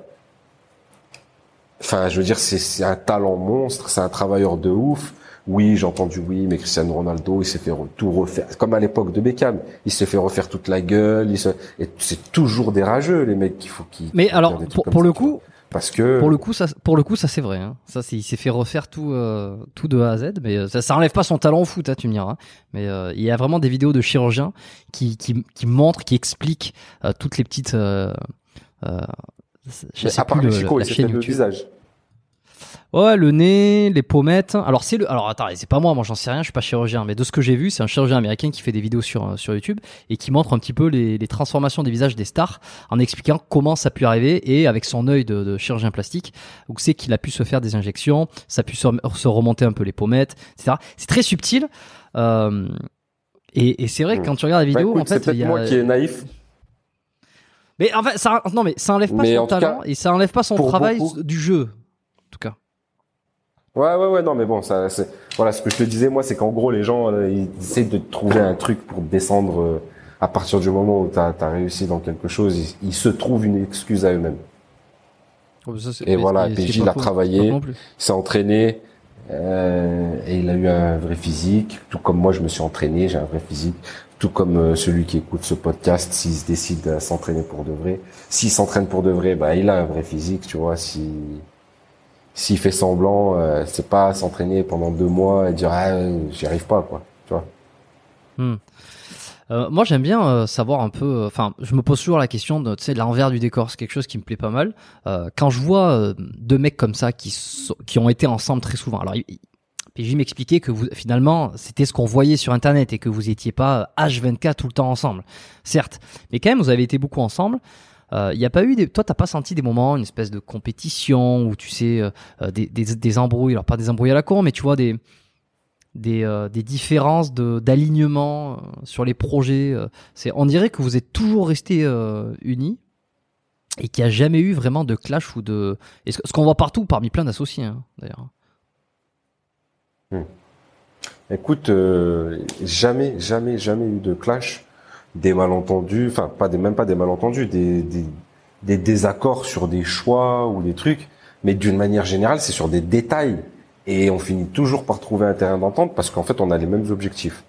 enfin, je veux dire, c'est c'est un talent monstre, c'est un travailleur de ouf. Oui, j'ai entendu oui, mais Cristiano Ronaldo, il s'est fait tout refaire, comme à l'époque de Beckham. Il s'est fait refaire toute la gueule. Il se... et c'est toujours des rageux les mecs qu'il faut qu'ils. Mais alors, pour, pour ça, le coup, parce que pour le coup, ça, pour le coup, ça c'est vrai. Hein. Ça, c'est, il s'est fait refaire tout, euh, tout de A à Z, mais euh, ça, ça enlève pas son talent au foot, hein, tu me diras. Mais euh, il y a vraiment des vidéos de chirurgiens qui, qui, qui montrent, qui expliquent euh, toutes les petites. Euh, euh, je sais à part plus le le- Chico, la chaîne le visage. Ouais, le nez, les pommettes. Alors c'est le. Alors attends, c'est pas moi, moi j'en sais rien, je suis pas chirurgien, mais de ce que j'ai vu, c'est un chirurgien américain qui fait des vidéos sur euh, sur YouTube et qui montre un petit peu les, les transformations des visages des stars en expliquant comment ça a pu arriver et avec son œil de, de chirurgien plastique, où c'est qu'il a pu se faire des injections, ça a pu se, se remonter un peu les pommettes, etc. C'est très subtil. Euh, et, et c'est vrai que quand tu regardes la Bah, vidéo, écoute, en c'est fait, il y a. moi qui est naïf. Mais en fait, ça, non, mais ça enlève pas Mais son talent cas, et ça enlève pas son travail beaucoup- du jeu, en tout cas. Ouais, ouais, ouais, non, mais bon, ça, c'est, voilà, ce que je te disais, moi, c'est qu'en gros, les gens, euh, ils essaient de trouver un truc pour descendre, euh, à partir du moment où t'as, as réussi dans quelque chose, ils, ils se trouvent une excuse à eux-mêmes. Et voilà, PJ, il a travaillé. Il s'est entraîné, euh, et il a eu un vrai physique, tout comme moi, je me suis entraîné, j'ai un vrai physique, tout comme euh, celui qui écoute ce podcast, s'il se décide à s'entraîner pour de vrai, s'il s'entraîne pour de vrai, bah, il a un vrai physique, tu vois, si, s'il fait semblant, euh, c'est pas s'entraîner pendant deux mois et dire, ah, j'y arrive pas, quoi, tu vois. Euh, moi, j'aime bien euh, savoir un peu. euh, Enfin, je me pose toujours la question de, sais, l'envers du décor. C'est quelque chose qui me plaît pas mal. Euh, quand je vois euh, deux mecs comme ça qui sont- qui ont été ensemble très souvent. Alors, il- PJ m'expliquait que vous, finalement, c'était ce qu'on voyait sur Internet et que vous étiez pas H24 tout le temps ensemble. Certes, mais quand même, vous avez été beaucoup ensemble. Il n'y a pas eu toi, t'as pas senti des moments, une espèce de compétition où tu sais euh, euh, des, des, embrouilles. Alors pas des embrouilles à la con, mais tu vois des des, euh, des différences d'alignement euh, sur les projets. euh. c'est, on dirait que vous êtes toujours restés euh, unis et qu'il n'y a jamais eu vraiment de clash ou de. Ce, qu'on voit partout parmi plein d'associés, hein, d'ailleurs. Écoute, euh, jamais, jamais, jamais eu de clash, des malentendus, enfin pas des, même pas des malentendus, des, des, des désaccords sur des choix ou des trucs, mais d'une manière générale, c'est sur des détails et on finit toujours par trouver un terrain d'entente parce qu'en fait, on a les mêmes objectifs,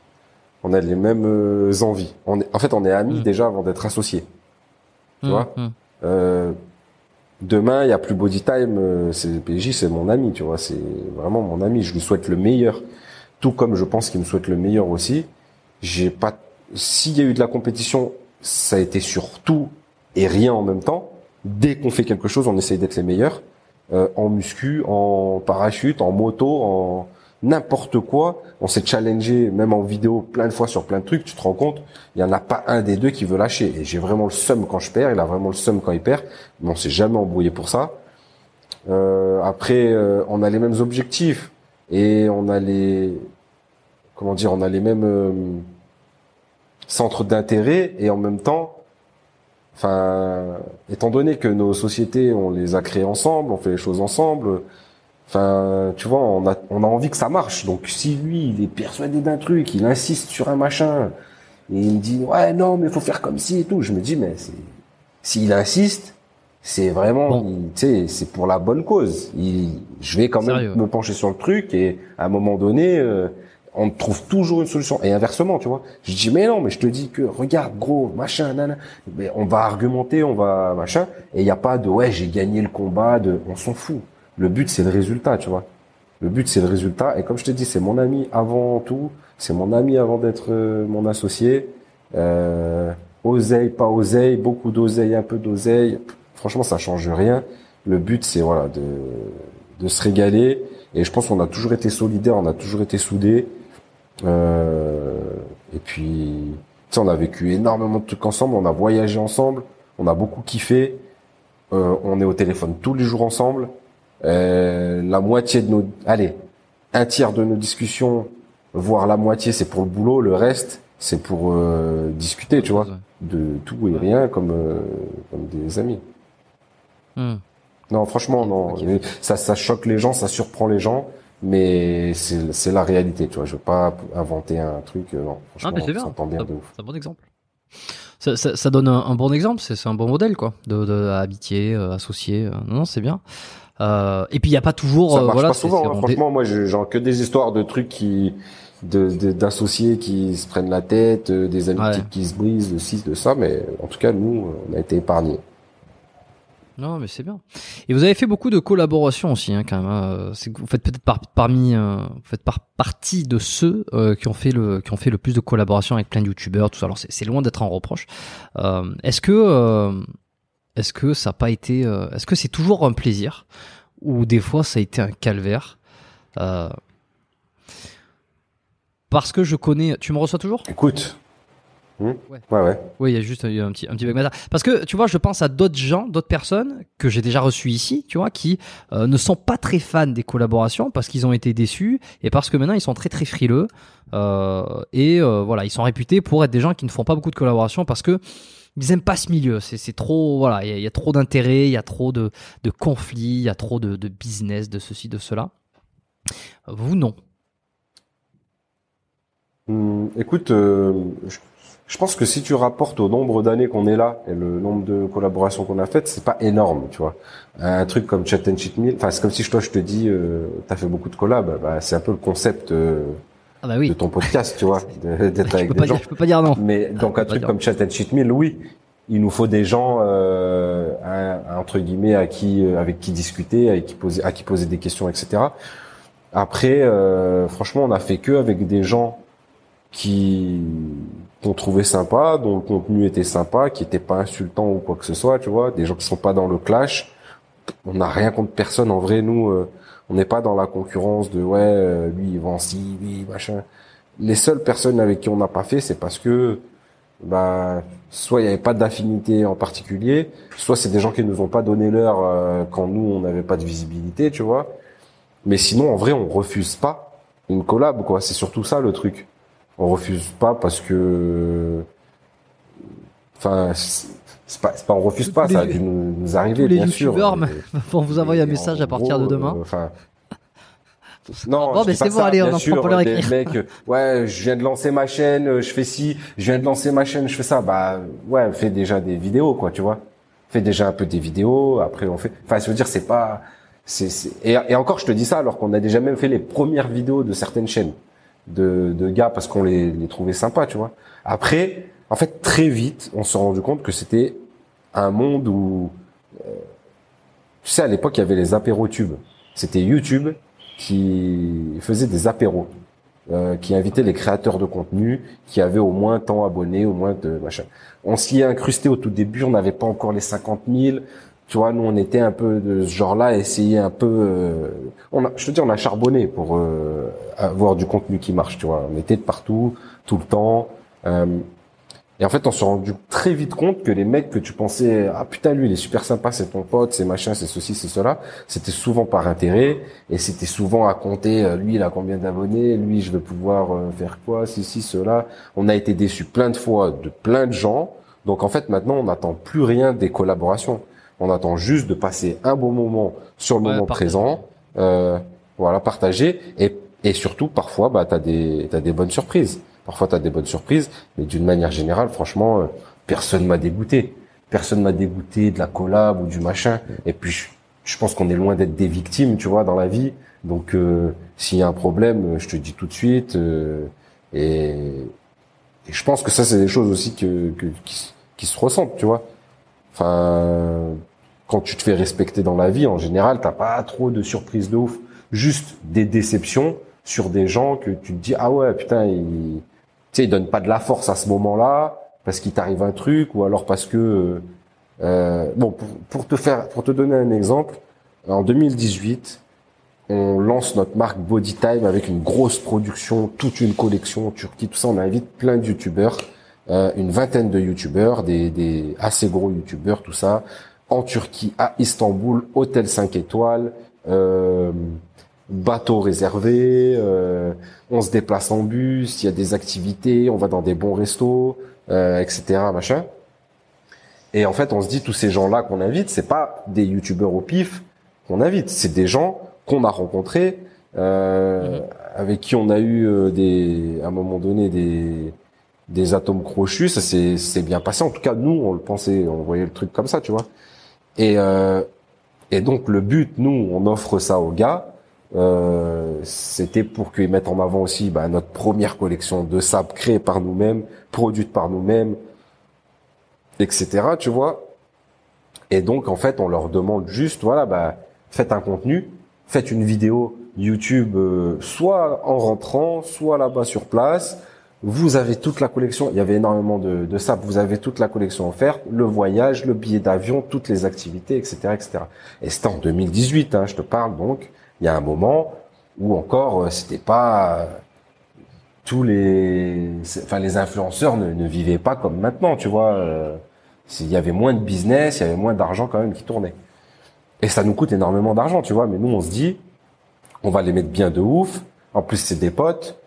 on a les mêmes euh, envies. On est, en fait, on est amis Mm. déjà avant d'être associés. Tu Hum, vois hum. Euh, demain, il y a plus Body Time, euh, c'est PJ, c'est mon ami, tu vois, c'est vraiment mon ami. Je lui souhaite le meilleur, tout comme je pense qu'il me souhaite le meilleur aussi. J'ai pas, s'il y a eu de la compétition, ça a été sur tout et rien en même temps. Dès qu'on fait quelque chose, on essaye d'être les meilleurs. Euh, en muscu, en parachute, en moto, en n'importe quoi. On s'est challengé, même en vidéo, plein de fois sur plein de trucs. Tu te rends compte, il y en a pas un des deux qui veut lâcher. Et j'ai vraiment le seum quand je perds. Il a vraiment le seum quand il perd. Mais on s'est jamais embrouillé pour ça. Euh, après, euh, on a les mêmes objectifs et on a les, comment dire, on a les mêmes centres d'intérêt et en même temps, enfin, étant donné que nos sociétés, on les a créées ensemble, on fait les choses ensemble. Enfin, tu vois, on a, on a envie que ça marche. Donc, si lui, il est persuadé d'un truc, il insiste sur un machin, et il me dit, ouais, non, mais faut faire comme ci et tout. Je me dis, mais c'est, s'il insiste, c'est vraiment, Bon. il- tu sais, c'est pour la bonne cause. Il, je vais quand même me pencher sur le truc et à un moment donné, euh, on trouve toujours une solution. Et inversement, tu vois. Je dis, mais non, mais je te dis que, regarde, gros, machin, nana. Mais on va argumenter, on va, machin. Et il n'y a pas de, ouais, j'ai gagné le combat, de, on s'en fout. Le but, c'est le résultat, tu vois. Le but, c'est le résultat. Et comme je te dis, c'est mon ami avant tout. C'est mon ami avant d'être euh, mon associé. Euh, oseille, pas oseille, beaucoup d'oseille, un peu d'oseille. Franchement, ça change rien. Le but, c'est voilà de, de se régaler. Et je pense qu'on a toujours été solidaires, on a toujours été soudés. Euh, et puis, tu sais, on a vécu énormément de trucs ensemble, on a voyagé ensemble, on a beaucoup kiffé. Euh, on est au téléphone tous les jours ensemble. Euh, la moitié de nos, allez, un tiers de nos discussions, voire la moitié, c'est pour le boulot. Le reste, c'est pour euh, discuter, tu vois, de tout et rien comme euh, comme des amis. Hmm. Non, franchement, non. Ça, ça choque les gens, ça surprend les gens, mais c'est c'est la réalité, tu vois. Je veux pas inventer un truc. euh, Non, franchement, bien. ça entend bien de ouf. C'est un bon exemple. Ça, ça- ça donne un, un bon exemple, c'est c'est un bon modèle, quoi, de, de euh, associé. euh, non, non, c'est bien. Euh, et puis il y a pas toujours, Ça euh, marche voilà, pas souvent. hein. Franchement, moi, je- j'ai que des histoires de trucs qui, de de- d'associés qui se prennent la tête, euh, des amitiés Ouais. qui se brisent, de ci, de ça. Mais en tout cas, nous, on a été épargnés. Non, mais c'est bien. Et vous avez fait beaucoup de collaborations aussi, hein, quand même. hein. Vous faites peut-être par- parmi, euh, vous faites par partie de ceux euh, qui ont fait le, qui ont fait le plus de collaborations avec plein de youtubeurs, tout ça. Alors c'est loin d'être un reproche. Euh, est-ce que, est-ce que ça n'a pas été, est-ce que c'est toujours un plaisir ou des fois ça a été un calvaire Parce que je connais. Tu me reçois toujours? Écoute. Hmm Ouais. ouais, ouais. Oui, il y a juste un petit, un petit bug. Parce que, tu vois, je pense à d'autres gens, d'autres personnes que j'ai déjà reçues ici, tu vois, qui euh, ne sont pas très fans des collaborations parce qu'ils ont été déçus et parce que maintenant ils sont très très frileux. Euh, et euh, voilà, ils sont réputés pour être des gens qui ne font pas beaucoup de collaborations parce que ils aiment pas ce milieu. C'est trop, voilà, il y a- il y, a trop d'intérêts, il y a trop de, de conflits, il y a trop de, de business, de ceci, de cela. Vous, non. Hmm, écoute, euh, je, je pense que si tu rapportes au nombre d'années qu'on est là et le nombre de collaborations qu'on a faites, c'est pas énorme, tu vois. Un truc comme Chat and Cheat Meal, enfin c'est comme si toi je te dis, euh, t'as fait beaucoup de collabs, bah, c'est un peu le concept euh, Ah bah oui. de ton podcast, tu vois, d'être avec peux, des pas gens. dire, je peux pas dire non. Mais donc Ah, un on va truc comme Chat and Cheat Meal, oui, il nous faut des gens euh, un- entre guillemets à qui euh, avec qui discuter, avec qui poser à qui poser des questions, etc. Après, euh, franchement, on a fait que avec des gens qui qu'on trouvait sympa, dont le contenu était sympa, qui était pas insultant ou quoi que ce soit, tu vois, des gens qui sont pas dans le clash. On n'a rien contre personne en vrai, nous, euh, on n'est pas dans la concurrence de ouais, euh, lui il vend ci, lui machin. Les seules personnes avec qui on n'a pas fait, c'est parce que bah soit il n'y avait pas d'affinité en particulier, soit c'est des gens qui nous ont pas donné l'heure euh, quand nous on n'avait pas de visibilité, tu vois. Mais sinon en vrai on refuse pas une collab quoi, c'est surtout ça le truc. On refuse pas parce que enfin c'est pas, pas on refuse pas, ça a dû nous, nous arriver les bien sûr. Mais- vont vous envoyer un message à partir de demain. euh, Enfin. Non, Bon, mais c'est bon, ça, allez, on en sûr, prend pour des mecs, euh, ouais, je viens de lancer ma chaîne, euh, je fais ci, je viens de lancer ma chaîne, je fais ça. Bah, ouais, fais déjà des vidéos, quoi, tu vois. Fais déjà un peu des vidéos, après on fait. Enfin, je veux dire, c'est pas, c'est, c'est- et, et encore, je te dis ça alors qu'on a déjà même fait les premières vidéos de certaines chaînes de, de gars parce qu'on les, les trouvait sympas, tu vois. Après, en fait, très vite, on s'est rendu compte que c'était un monde où, euh, tu sais, à l'époque, il y avait les apéros tubes. C'était YouTube qui faisait des apéros, euh, qui invitait les créateurs de contenu qui avaient au moins tant abonnés, au moins de machin. On s'y est incrusté au tout début, on n'avait pas encore les 50 000. Tu vois, nous on était un peu de ce genre-là, essayer un peu. euh, on a, je te dis, on a charbonné pour euh, avoir du contenu qui marche. Tu vois, on était de partout, tout le temps. Euh, et en fait, on s'est rendu très vite compte que les mecs que tu pensais, ah putain, lui, il est super sympa, c'est ton pote, c'est machin, c'est ceci, c'est cela, c'était souvent par intérêt, et c'était souvent à compter, euh, lui, il a combien d'abonnés, lui, je vais pouvoir euh, faire quoi, ceci, cela. On a été déçus plein de fois de plein de gens. Donc en fait, maintenant, on n'attend plus rien des collaborations. On attend juste de passer un bon moment sur le Ouais, moment partager. présent, euh, voilà, partager, et, et surtout, parfois, bah, t'as des, t'as des bonnes surprises. Parfois, tu as des bonnes surprises, mais d'une manière générale, franchement, euh, personne m'a dégoûté. Personne m'a dégoûté de la collab ou du machin. Et puis, je- je pense qu'on est loin d'être des victimes, tu vois, dans la vie. Donc, euh, s'il y a un problème, je te dis tout de suite. Euh, et, et, je pense que ça, c'est des choses aussi que, que qui, qui, se ressentent, tu vois. Enfin, quand tu te fais respecter dans la vie, en général, t'as pas trop de surprises de ouf. Juste des déceptions sur des gens que tu te dis ah ouais putain ils, tu sais ils donnent pas de la force à ce moment-là parce qu'il t'arrive un truc ou alors parce que euh, bon pour, pour, te faire pour te donner un exemple en 2018 on lance notre marque Bodytime avec une grosse production toute une collection en Turquie tout ça on invite plein de youtubeurs euh, une vingtaine de youtubeurs des, des assez gros youtubeurs tout ça en Turquie à Istanbul hôtel 5 étoiles euh, bateau réservé, euh, on se déplace en bus, il y a des activités, on va dans des bons restos, euh, etc. machin. Et en fait, on se dit tous ces gens-là qu'on invite, c'est pas des youtubeurs au pif qu'on invite, c'est des gens qu'on a rencontrés, euh, mhm. avec qui on a eu euh, des, à un moment donné des des atomes crochus. Ça c'est bien passé. En tout cas, nous, on le pensait, on voyait le truc comme ça, tu vois. Et euh, et donc le but, nous, on offre ça aux gars euh, c'était pour qu'ils mettent en avant aussi bah, notre première collection de sable créée par nous-mêmes, produite par nous-mêmes, etc. Tu vois. Et donc en fait, on leur demande juste, voilà, bah, faites un contenu, faites une vidéo YouTube, euh, soit en rentrant, soit là-bas sur place. Vous avez toute la collection. Il y avait énormément de, de sable. Vous avez toute la collection offerte, le voyage, le billet d'avion, toutes les activités, etc., etc. Et c'était en 2018, hein, je te parle donc il y a un moment où encore euh, c'était pas euh, tous les enfin les influenceurs ne, ne, vivaient pas comme maintenant tu vois euh, il y avait moins de business il y avait moins d'argent quand même qui tournait et ça nous coûte énormément d'argent tu vois mais nous on se dit on va les mettre bien de ouf en plus c'est des potes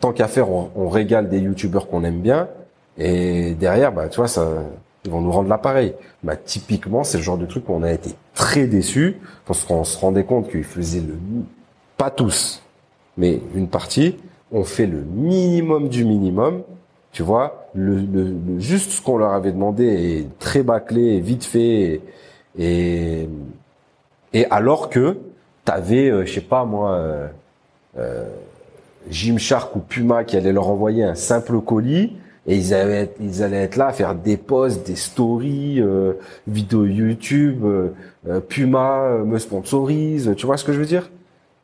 tant qu'à faire on, on, régale des youtubeurs qu'on aime bien et derrière bah tu vois ça ils vont nous rendre l'appareil. Bah, typiquement, c'est le genre de truc où on a été très déçus parce qu'on se rendait compte qu'ils faisaient le, pas tous, mais une partie, on fait le minimum du minimum, tu vois, le, le, juste ce qu'on leur avait demandé est très bâclé, vite fait, et, et alors que t'avais, euh, je sais pas moi, euh, euh, Gymshark ou Puma qui allait leur envoyer un simple colis, et ils allaient être, ils allaient être là à faire des posts, des stories, euh, vidéos YouTube, euh, euh, Puma me sponsorise, tu vois ce que je veux dire?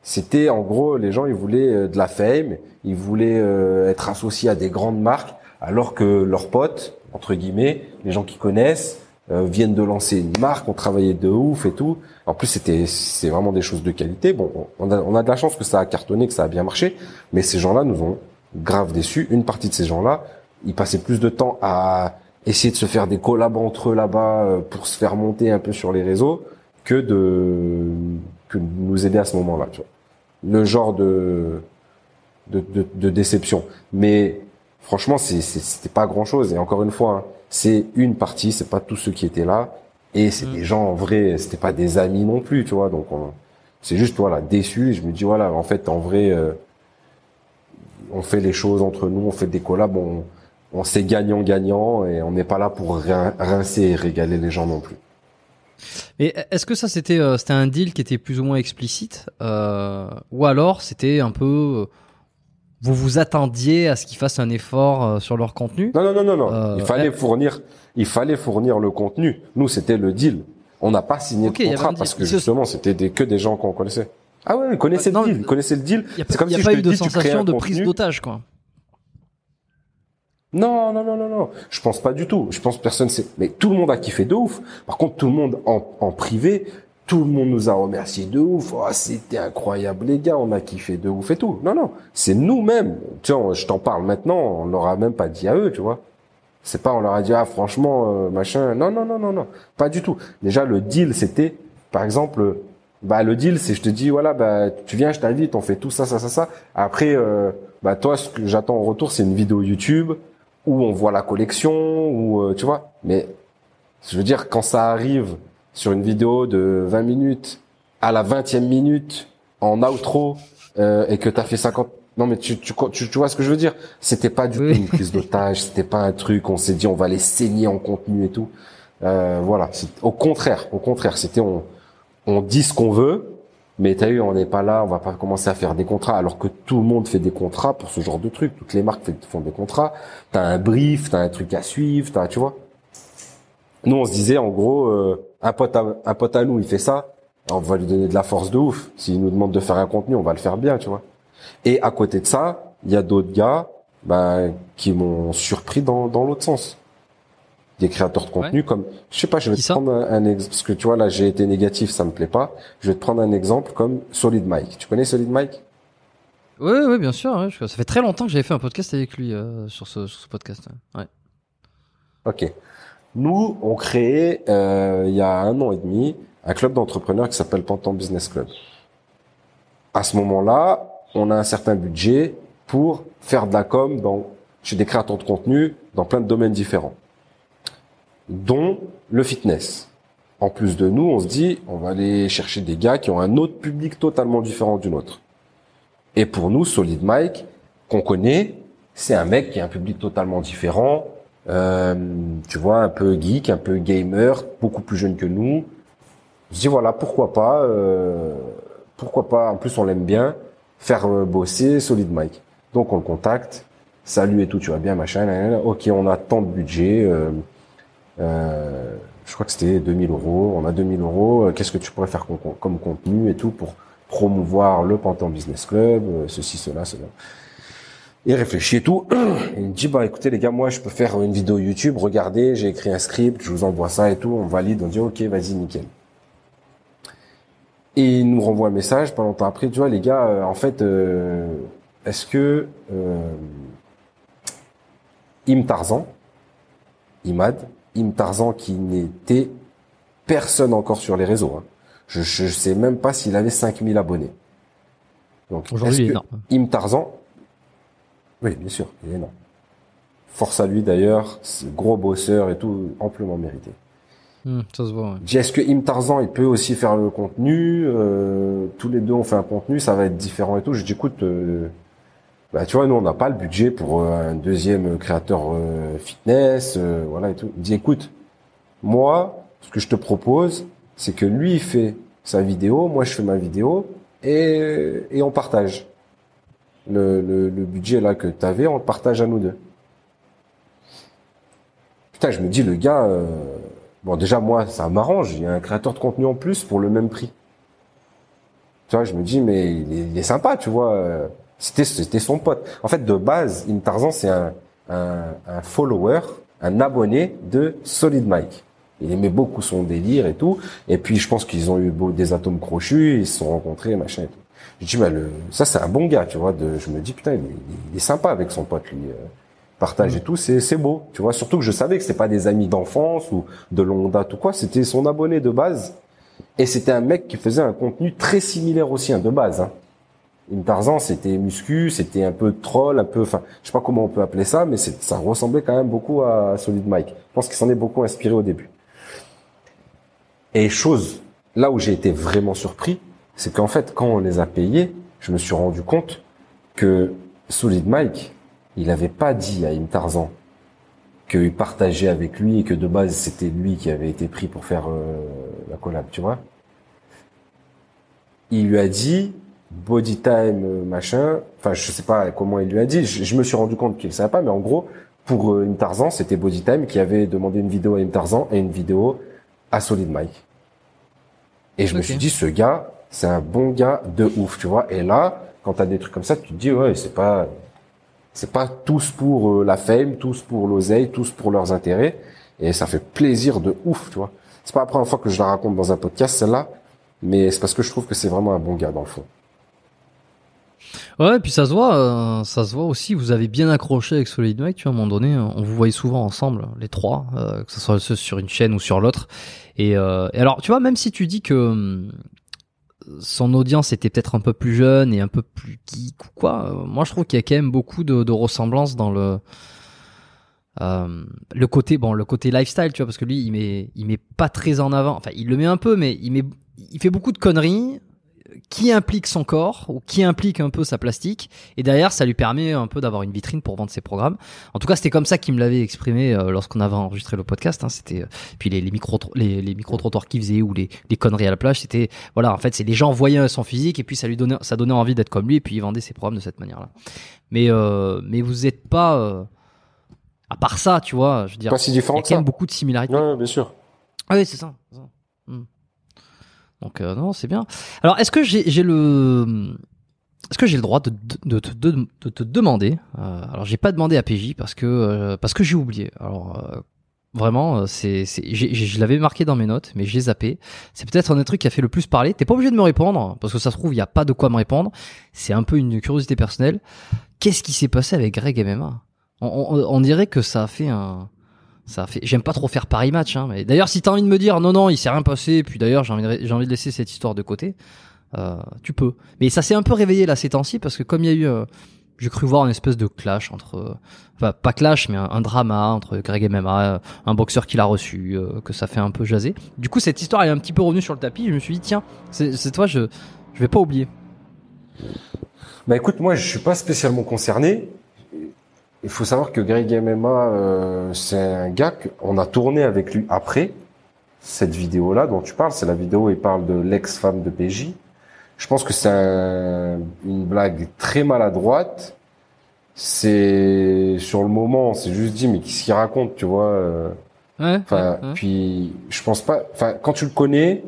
C'était en gros les gens ils voulaient de la fame, ils voulaient être associés à des grandes marques, alors que leurs potes entre guillemets, les gens qui connaissent viennent de lancer une marque, ont travaillé de ouf et tout. En plus c'était c'est vraiment des choses de qualité. Bon, on a, on a de la chance que ça a cartonné, que ça a bien marché, mais ces gens-là nous ont grave déçus. Une partie de ces gens-là ils passaient plus de temps à essayer de se faire des collabs entre eux là-bas euh, pour se faire monter un peu sur les réseaux que de que nous aider à ce moment-là. Tu vois. Le genre de de, de, de déception. Mais franchement, c'était pas grand-chose. Et encore une fois, hein, c'est une partie, c'est pas tous ceux qui étaient là. Et c'est mm. des gens en vrai, c'était pas des amis non plus, tu vois. Donc c'est juste voilà déçu. Et je me dis voilà, en fait, en vrai, euh, on fait les choses entre nous, on fait des collabs, on on sait gagnant-gagnant et on n'est pas là pour rincer et régaler les gens non plus. Et est-ce que ça c'était euh, c'était un deal qui était plus ou moins explicite euh, ou alors c'était un peu euh, vous vous attendiez à ce qu'ils fassent un effort euh, sur leur contenu? Non non non non non. il fallait fournir il fallait fournir le contenu. Nous c'était le deal. On n'a pas signé de contrat parce que justement c'était des, que des gens qu'on connaissait. Ah ouais, ils connaissaient le deal, ils connaissaient le deal. C'est comme si a pas eu de sensation de prise d'otage quoi. Non, non, non, non, non. Je pense pas du tout. Je pense que personne sait. Mais tout le monde a kiffé de ouf. Par contre, tout le monde en, en privé, tout le monde nous a remercié de ouf. Oh, c'était incroyable, les gars. On a kiffé de ouf et tout. Non, non. C'est nous-mêmes. Tu vois, je t'en parle maintenant. On leur a même pas dit à eux, tu vois. C'est pas, on leur a dit, ah, franchement, euh, machin. Non, non, non, non, non. Pas du tout. Déjà, le deal, c'était, par exemple, bah, le deal, c'est je te dis, voilà, bah, tu viens, je t'invite, on fait tout ça, ça, ça, ça. Après, euh, bah, toi, ce que j'attends en retour, c'est une vidéo YouTube où on voit la collection, ou euh, tu vois. Mais je veux dire, quand ça arrive sur une vidéo de 20 minutes, à la 20e minute, en outro, euh, et que t'as fait 50... Non mais tu, tu, tu, vois ce que je veux dire? C'était pas du tout une prise d'otage, c'était pas un truc, on s'est dit on va les saigner en contenu et tout. Euh, voilà, au contraire, au contraire, c'était on, on dit ce qu'on veut, mais t'as vu, on n'est pas là, on va pas commencer à faire des contrats, alors que tout le monde fait des contrats pour ce genre de truc. Toutes les marques font des contrats. T'as un brief, t'as un truc à suivre, t'as, tu vois? Nous, on se disait, en gros, euh, un pote à, un pote à nous, il fait ça, on va lui donner de la force de ouf. S'il nous demande de faire un contenu, on va le faire bien, tu vois. Et à côté de ça, il y a d'autres gars, bah, qui m'ont surpris dans, dans l'autre sens. Des créateurs de contenu comme je sais pas je vais te prendre un, exemple parce que tu vois là j'ai été négatif ça me plaît pas. Je vais te prendre un exemple comme Solid Mike. Tu connais Solid Mike? Oui oui bien sûr ça fait très longtemps que j'avais fait un podcast avec lui euh, sur, ce, sur ce podcast ouais. Ok nous on créé euh, il y a un an et demi un club d'entrepreneurs qui s'appelle Pantan Business Club à ce moment là on a un certain budget pour faire de la com dans chez des créateurs de contenu dans plein de domaines différents dont le fitness. En plus de nous, on se dit, on va aller chercher des gars qui ont un autre public totalement différent du nôtre. Et pour nous, Solid Mike, qu'on connaît, c'est un mec qui a un public totalement différent, euh, tu vois, un peu geek, un peu gamer, beaucoup plus jeune que nous. Je dis voilà, pourquoi pas, euh, pourquoi pas, en plus on l'aime bien, faire euh, bosser Solid Mike. Donc on le contacte, salut et tout, tu vas bien, machin, ok, on a tant de budget, euh, je crois que c'était 2000 euros. On a 2000 euros. Euh, qu'est-ce que tu pourrais faire comme, contenu et tout pour promouvoir le Pantan Business Club, euh, ceci, cela, cela. Il réfléchit et tout. il me dit, bah écoutez les gars, moi je peux faire une vidéo YouTube, regardez, j'ai écrit un script, je vous envoie ça et tout, on valide, on dit ok, vas-y, nickel. Et il nous renvoie un message pas longtemps après, tu vois les gars, en fait, est-ce que euh, Im Tarzan, Imad, Im Tarzan qui n'était personne encore sur les réseaux. Hein. Je ne sais même pas s'il avait 5000 abonnés. Donc, aujourd'hui, Im Tarzan, oui, bien sûr, il est énorme. Force à lui d'ailleurs, gros bosseur et tout, amplement mérité. Hmm, ça se voit. Est-ce que Im Tarzan, il peut aussi faire le contenu euh, Tous les deux, on fait un contenu, ça va être différent et tout. Je dis, écoute, euh, bah tu vois nous on n'a pas le budget pour euh, un deuxième créateur euh, fitness euh, voilà et tout il dit écoute moi ce que je te propose c'est que lui il fait sa vidéo moi je fais ma vidéo et et on partage le, budget là que tu avais on le partage à nous deux putain je me dis le gars bon déjà moi ça m'arrange il y a un créateur de contenu en plus pour le même prix tu vois je me dis mais il est, il sympa tu vois c'était c'était son pote. En fait, de base, Tarzan, c'est un, follower, un abonné de Solid Mike. Il aimait beaucoup son délire et tout. Et puis, je pense qu'ils ont eu des atomes crochus, ils se sont rencontrés, machin et tout. Je dis, bah, ça, c'est un bon gars, tu vois. De, je me dis, putain, il, est sympa avec son pote, lui. Euh, partage et tout, c'est beau, tu vois. Surtout que je savais que c'était pas des amis d'enfance ou de longue date ou quoi. C'était son abonné de base. Et c'était un mec qui faisait un contenu très similaire aussi, hein, de base. Hein. Une Tarzan, c'était muscu, c'était un peu troll, un peu, enfin, je sais pas comment on peut appeler ça, mais ça ressemblait quand même beaucoup à Solid Mike. Je pense qu'il s'en est beaucoup inspiré au début. Et chose, là où j'ai été vraiment surpris, c'est qu'en fait, quand on les a payés, je me suis rendu compte que Solid Mike, il avait pas dit à Im Tarzan qu'il partageait avec lui et que de base c'était lui qui avait été pris pour faire euh, la collab, tu vois. Il lui a dit body time euh, machin. Enfin, je sais pas comment il lui a dit. Je, me suis rendu compte qu'il savait pas, mais en gros, pour euh, une Tarzan, c'était body time qui avait demandé une vidéo à une Tarzan et une vidéo à Solid Mike. Et je me suis dit, ce gars, c'est un bon gars de ouf, tu vois. Et là, quand t'as des trucs comme ça, tu te dis, ouais, c'est pas, c'est pas tous pour euh, la fame, tous pour l'oseille, tous pour leurs intérêts. Et ça fait plaisir de ouf, tu vois. C'est pas la première fois que je la raconte dans un podcast, celle-là. Mais c'est parce que je trouve que c'est vraiment un bon gars, dans le fond. Ouais, et puis ça se voit, euh, ça se voit aussi. Vous avez bien accroché avec Solid Mike. Tu vois, à un moment donné, on vous voyait souvent ensemble, les trois, euh, que ce soit sur une chaîne ou sur l'autre. Et, euh, et, alors, tu vois, même si tu dis que hum, son audience était peut-être un peu plus jeune et un peu plus geek ou quoi, moi je trouve qu'il y a quand même beaucoup de, ressemblances dans le le côté bon le côté lifestyle tu vois parce que lui il met il met pas très en avant. Enfin il le met un peu mais il met il fait beaucoup de conneries qui implique son corps ou qui implique un peu sa plastique et derrière ça lui permet un peu d'avoir une vitrine pour vendre ses programmes. En tout cas, c'était comme ça qu'il me l'avait exprimé euh, lorsqu'on avait enregistré le podcast. Hein, c'était euh, puis les, les micro les, les micro trottoirs qu'il faisait ou les, les conneries à la plage. C'était voilà, en fait, c'est les gens voyaient son physique et puis ça lui donnait ça donnait envie d'être comme lui et puis il vendait ses programmes de cette manière-là. Mais euh, mais vous êtes pas à part ça, tu vois, je veux dire, Pas si il y a quand même beaucoup de similarités. Ouais, bien sûr. Ah oui, c'est ça. c'est ça. Donc euh, non, c'est bien. Alors, est-ce que j'ai le est-ce que j'ai le droit de, de, de, te demander euh, Alors, j'ai pas demandé à PJ parce que euh, parce que j'ai oublié. Alors euh, vraiment, euh, c'est je l'avais marqué dans mes notes, mais j'ai zappé. C'est peut-être un des trucs qui a fait le plus parler. T'es pas obligé de me répondre parce que ça se trouve il y a pas de quoi me répondre. C'est un peu une curiosité personnelle. Qu'est-ce qui s'est passé avec Greg MMA on, on, on dirait que ça a fait un ça fait. J'aime pas trop faire Paris match, hein, mais d'ailleurs, si t'as envie de me dire non, non, il s'est rien passé, puis d'ailleurs, j'ai envie, de, envie de laisser cette histoire de côté, euh, tu peux. Mais ça s'est un peu réveillé là ces temps-ci parce que comme il y a eu, euh, j'ai cru voir une espèce de clash entre, euh, enfin pas clash, mais un, un drama entre Greg MMA, euh, un boxeur qui l'a reçu, que ça fait un peu jaser. Du coup, cette histoire est un petit peu revenue sur le tapis. Je me suis dit tiens, c'est c'est toi, je, je vais pas oublier. Bah écoute, moi je suis pas spécialement concerné. Il faut savoir que Greg MMA, euh, c'est un gars qu'on a tourné avec lui après cette vidéo-là dont tu parles. C'est la vidéo où il parle de l'ex-femme de PJ. Je pense que c'est un- une blague très maladroite. C'est sur le moment, on s'est juste dit mais qu'est-ce qu'il raconte, tu vois euh, Ouais. Enfin, ouais, ouais. puis je pense pas. Enfin, quand tu le connais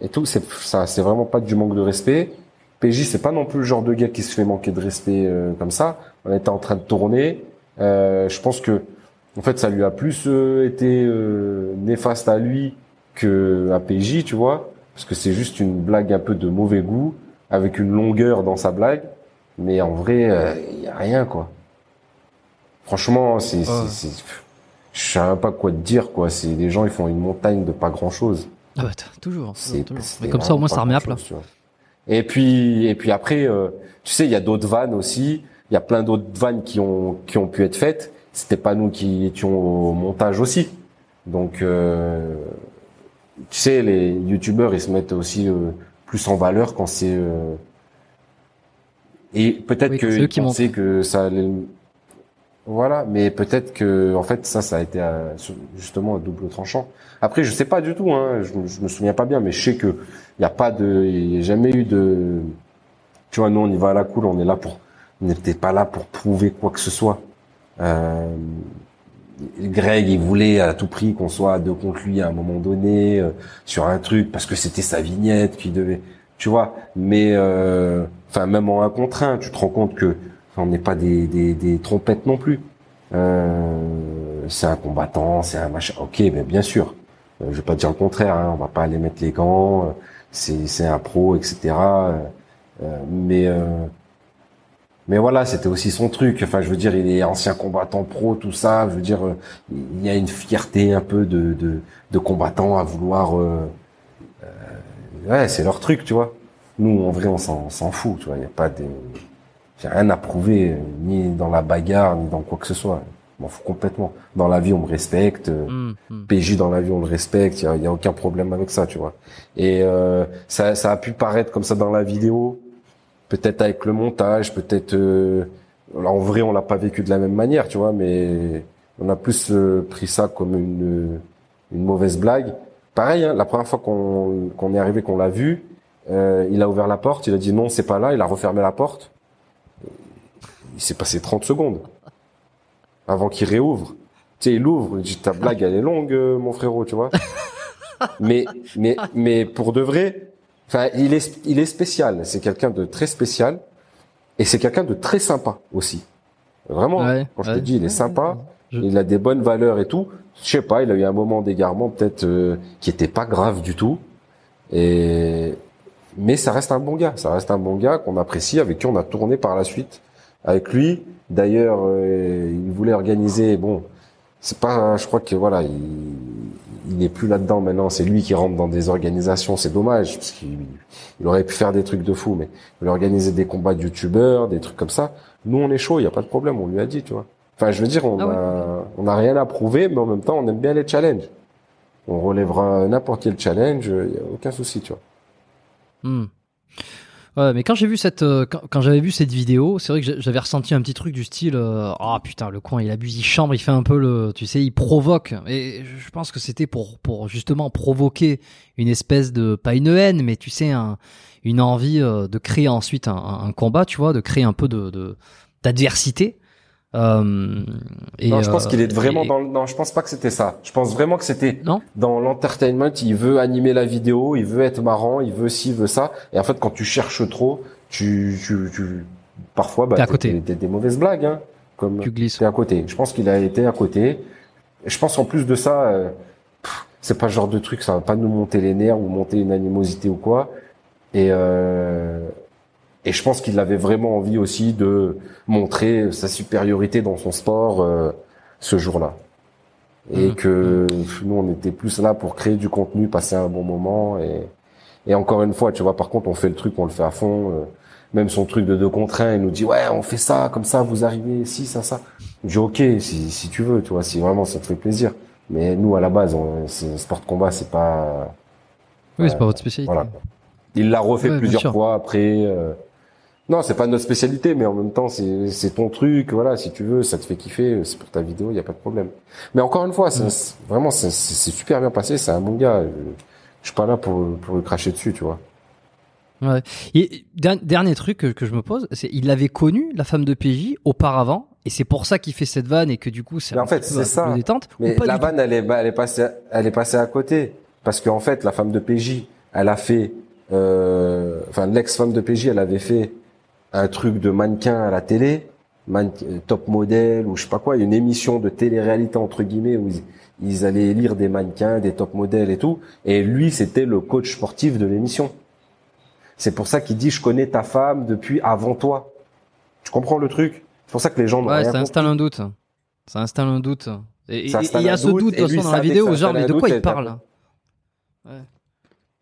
et tout, c'est ça, c'est vraiment pas du manque de respect. PJ, c'est pas non plus le genre de gars qui se fait manquer de respect euh, comme ça. On était en train de tourner. Euh, je pense que, en fait, ça lui a plus euh, été euh, néfaste à lui que à PJ, tu vois, parce que c'est juste une blague un peu de mauvais goût avec une longueur dans sa blague. Mais en vrai, il y a rien quoi. Franchement, c'est, c'est, Ouais. c'est- je sais même pas quoi te dire quoi. C'est les gens, ils font une montagne de pas grand chose. Ah bah, toujours. C'est, toujours. Mais comme ça, au moins, ça remet à plat. Et puis, et puis après, euh, tu sais, il y a d'autres vannes aussi. Il y a plein d'autres vannes qui ont qui ont pu être faites. C'était pas nous qui étions au montage aussi. Donc, euh, tu sais, les youtubeurs, ils se mettent aussi euh, plus en valeur quand c'est. euh, Et peut-être Oui, que c'est eux ils qui pensaient que ça allait. Voilà, mais peut-être que en fait ça, ça a été euh, justement un double tranchant. Après, je sais pas du tout, hein, je, me- je me souviens pas bien, mais je sais que il y a pas de, il y a jamais eu de, tu vois, nous on y va à la cool, on est là pour, n'était pas là pour prouver quoi que ce soit. Euh, Greg, il voulait à tout prix qu'on soit à deux contre lui à un moment donné euh, sur un truc parce que c'était sa vignette qui devait, tu vois. Mais euh, enfin même en un contre un, tu te rends compte que on n'est pas des, des, des trompettes non plus. Euh, c'est un combattant, c'est un machin. Ok, mais bien sûr. Euh, je vais pas dire le contraire. Hein, on va pas aller mettre les gants. C'est un pro, etc. mais mais voilà, c'était aussi son truc. Enfin, je veux dire, il est ancien combattant pro, tout ça. Je veux dire, il y a une fierté un peu de, de, de combattant à vouloir. euh, euh, ouais, c'est leur truc, tu vois. Nous, en vrai, on s'en fout, tu vois. Il y a pas de, j'ai rien à prouver, euh, ni dans la bagarre, ni dans quoi que ce soit. Je m'en fous complètement. Dans la vie, on me respecte. euh, Hum, hum. PJ dans la vie, on le respecte. Il y a, y a aucun problème avec ça, tu vois. Et euh, ça, ça a pu paraître comme ça dans la vidéo, peut-être avec le montage, peut-être. Euh, en vrai, on l'a pas vécu de la même manière, tu vois, mais on a plus euh, pris ça comme une une mauvaise blague. Pareil, hein, la première fois qu'on qu'on est arrivé, qu'on l'a vu, euh, il a ouvert la porte, il a dit non, c'est pas là, il a refermé la porte. Il s'est passé 30 secondes avant qu'il réouvre. Tu sais, il ouvre, il dit ta blague elle est longue, euh, mon frérot, tu vois. mais mais mais pour de vrai, enfin, il est il est spécial. C'est quelqu'un de très spécial et c'est quelqu'un de très sympa aussi. Vraiment. Ouais, quand je ouais. te dis, il est sympa. Je- Il a des bonnes valeurs et tout. Je sais pas, il a eu un moment d'égarement peut-être euh, qui était pas grave du tout. Et mais ça reste un bon gars. Ça reste un bon gars qu'on apprécie, avec qui on a tourné par la suite avec lui. D'ailleurs, euh, il voulait organiser. Bon, c'est pas. Je crois que voilà, il, il n'est plus là-dedans maintenant. C'est lui qui rentre dans des organisations. C'est dommage parce qu'il il aurait pu faire des trucs de fou, mais il voulait organiser des combats de youtubeurs, des trucs comme ça. Nous, on est chaud. Il y a pas de problème. On lui a dit, tu vois. Enfin, je veux dire, on Ah a, on a rien à prouver, mais en même temps, on aime bien les challenges. On relèvera n'importe quel challenge. Il y a aucun souci, tu vois. Hum. Ouais, mais quand j'ai vu cette, euh, quand, j'avais vu cette vidéo, c'est vrai que j'avais ressenti un petit truc du style, euh, ah oh, putain, le coin il abuse, il chambre, il fait un peu le, tu sais, il provoque. Et je pense que c'était pour, pour justement provoquer une espèce de, pas une haine, mais tu sais, un, une envie euh, de créer ensuite un, un, combat, tu vois, de créer un peu de, d'adversité. Euh, et non, je pense qu'il est vraiment dans. Non, je pense pas que c'était ça. Je pense vraiment que c'était dans l'entertainment. Il veut animer la vidéo, il veut être marrant, il veut ci, il veut ça. Et en fait, quand tu cherches trop, tu, tu, tu parfois, bah, t'es à côté. des mauvaises blagues, hein, comme tu glisses. T'es à côté. Je pense qu'il a été à côté. Et je pense en plus de ça, euh, c'est pas le genre de truc, ça va pas nous monter les nerfs ou monter une animosité ou quoi. Et euh, et je pense qu'il avait vraiment envie aussi de montrer sa supériorité dans son sport euh, ce jour-là. Et mmh. que nous, on était plus là pour créer du contenu, passer un bon moment. Et, et encore une fois, tu vois, par contre, on fait le truc, on le fait à fond. Euh, même son truc de deux contre un, il nous dit, ouais, on fait ça, comme ça, vous arrivez, si, ça, ça. Je dis, ok, si, si tu veux, tu vois, si vraiment ça te fait plaisir. Mais nous, à la base, on, sport de combat, c'est pas... Oui, c'est pas votre spécialité. Voilà. Il l'a refait plusieurs fois après. Euh, non, c'est pas notre spécialité, mais en même temps, c'est ton truc. Voilà, si tu veux, ça te fait kiffer, c'est pour ta vidéo, il y a pas de problème. Mais encore une fois, c'est vraiment, c'est super bien passé. C'est un bon gars. Je, suis pas là pour pour le cracher dessus, tu vois. Ouais. Et dernier truc que, je me pose, c'est il avait connu la femme de PJ auparavant, et c'est pour ça qu'il fait cette vanne et que du coup, c'est en fait c'est ça. Détente, mais la vanne, elle est elle est passée elle est passée à côté parce qu'en fait, la femme de PJ, elle a fait, euh, enfin l'ex-femme de PJ, elle avait fait un truc de mannequin à la télé, top modèle ou je sais pas quoi, une émission de télé-réalité entre guillemets où ils, allaient lire des mannequins, des top modèles et tout. Et lui, c'était le coach sportif de l'émission. C'est pour ça qu'il dit je connais ta femme depuis avant toi. Tu comprends le truc? C'est pour ça que les gens. Ouais, ça installe un doute. Ça installe un doute. Et il y a ce doute, de toute dans la vidéo, genre mais de quoi il parle? ouais.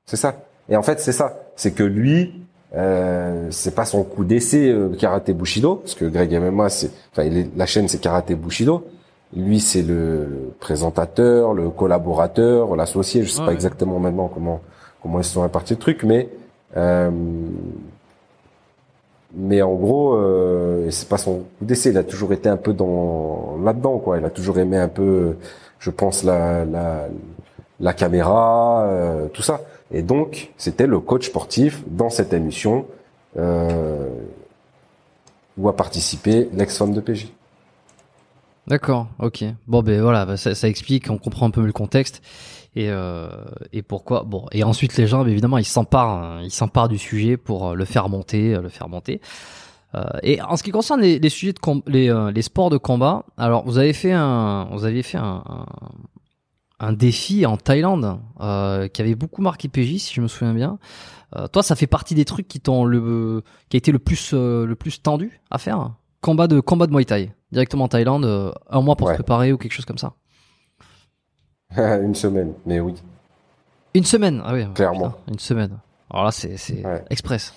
C'est ça. Et en fait, c'est ça. C'est que lui, euh, c'est pas son coup d'essai euh, Karaté Bushido parce que Greg MMA c'est enfin la chaîne c'est Karaté Bushido. Lui c'est le, présentateur le collaborateur l'associé je sais pas exactement maintenant comment comment ils sont répartis le truc mais euh, mais en gros euh, c'est pas son coup d'essai il a toujours été un peu dans là dedans quoi. Il a toujours aimé un peu je pense la la, la caméra euh, tout ça et donc, c'était le coach sportif dans cette émission euh, où a participé l'ex-femme de PJ. D'accord, ok. Bon, ben voilà, bah, ça, explique, on comprend un peu le contexte et, euh, et pourquoi. Bon, et ensuite les gens, évidemment, ils s'emparent, hein, ils s'emparent du sujet pour euh, le faire monter, le faire monter. Et en ce qui concerne les, sujets de euh, les sports de combat, alors vous avez fait un, vous aviez fait un défi en Thaïlande euh, qui avait beaucoup marqué PJ si je me souviens bien. Euh, toi, ça fait partie des trucs qui t'ont le qui a été le plus euh, le plus tendu à faire? Combat de combat de Muay Thai directement en Thaïlande, euh, un mois pour se préparer ou quelque chose comme ça. une semaine, mais oui. Une semaine, ah oui. Clairement. une semaine. Alors là, c'est c'est express.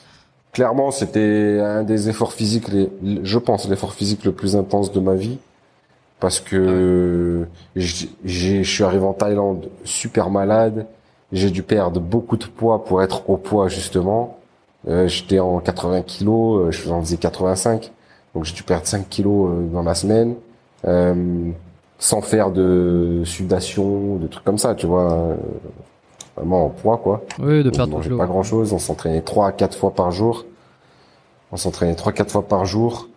Clairement, c'était un des efforts physiques, les, je pense, l'effort physique le plus intense de ma vie parce que je suis arrivé en Thaïlande super malade. J'ai dû perdre beaucoup de poids pour être au poids justement. Euh, J'étais en 80 kilos, euh, je en faisais 85, donc j'ai dû perdre 5 kilos euh, dans la semaine, euh, sans faire de sudation, de trucs comme ça, tu vois, euh, vraiment en poids quoi. Oui, de perdre pas grand chose. On s'entraînait 3 à 4 fois par jour. On s'entraînait 3 4 fois par jour.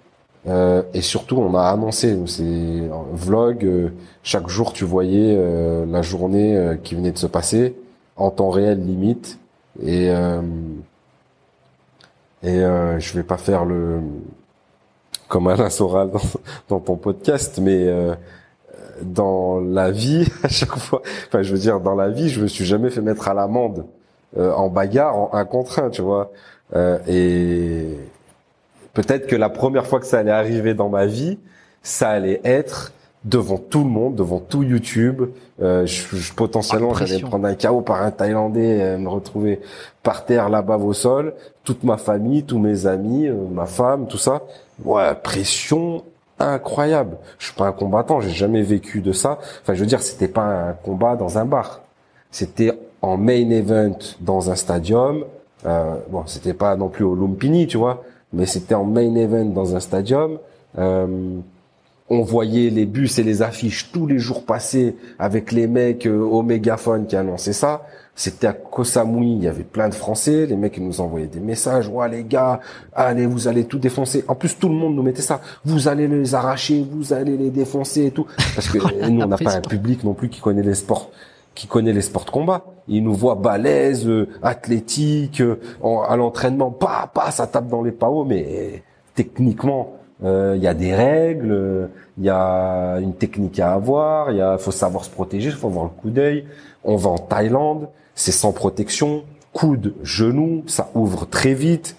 Euh, et surtout, on a annoncé, c'est vlog. Euh, chaque jour, tu voyais euh, la journée euh, qui venait de se passer en temps réel limite. Et et je vais pas faire le comme Alain Soral dans, dans ton podcast, mais dans la vie, à chaque fois, enfin, je veux dire, dans la vie, je me suis jamais fait mettre à l'amende en bagarre, en un contre un, tu vois. et Peut-être que la première fois que ça allait arriver dans ma vie, ça allait être devant tout le monde, devant tout YouTube. Euh, je, je, potentiellement, j'allais prendre un chaos par un Thaïlandais, euh, me retrouver par terre là-bas au sol, toute ma famille, tous mes amis, euh, ma femme, tout ça. Ouais, pression incroyable. Je suis pas un combattant, j'ai jamais vécu de ça. Enfin, je veux dire, c'était pas un combat dans un bar. C'était en main event dans un stadium Euh, bon, c'était pas non plus au Lumpini, tu vois, mais c'était en main event dans un stadium. Euh, on voyait les bus et les affiches tous les jours passer avec les mecs euh, au mégaphone qui annonçaient ça. C'était à Koh Samui, il y avait plein de Français, les mecs nous envoyaient des messages, ouais les gars, allez, vous allez tout défoncer. En plus, tout le monde nous mettait ça, vous allez les arracher, vous allez les défoncer et tout. Parce que nous, on n'a pas un public non plus qui connaît les sports qui connaît les sports de combat. Il nous voit balèze, euh, athlétique, euh, à l'entraînement, pas, pas, ça tape dans les paos, mais techniquement, euh, il y a des règles, il y a une technique à avoir, il y a, faut savoir se protéger, il faut avoir le coup d'œil. On va en Thaïlande, c'est sans protection, coude, genou, ça ouvre très vite.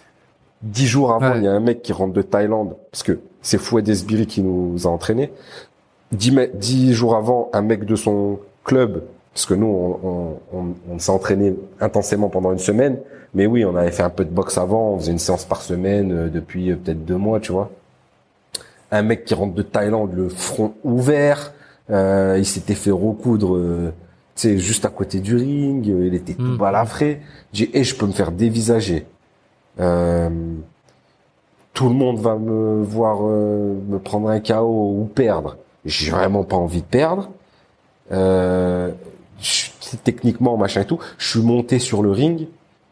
Dix jours avant, il y a un mec qui rentre de Thaïlande, parce que c'est Fouet Desbiri qui nous a entraînés. Dix, dix jours avant, un mec de son club parce que nous, on, on, on s'est entraîné intensément pendant une semaine. Mais oui, on avait fait un peu de boxe avant. On faisait une séance par semaine euh, depuis euh, peut-être deux mois, tu vois. Un mec qui rentre de Thaïlande, le front ouvert. Euh, il s'était fait recoudre, euh, tu sais, juste à côté du ring. Il était tout hmm. balafré. J'ai dit, hey, je peux me faire dévisager. Euh, tout le monde va me voir me prendre un KO ou perdre. J'ai vraiment pas envie de perdre. Euh, techniquement, machin et tout. Je suis monté sur le ring.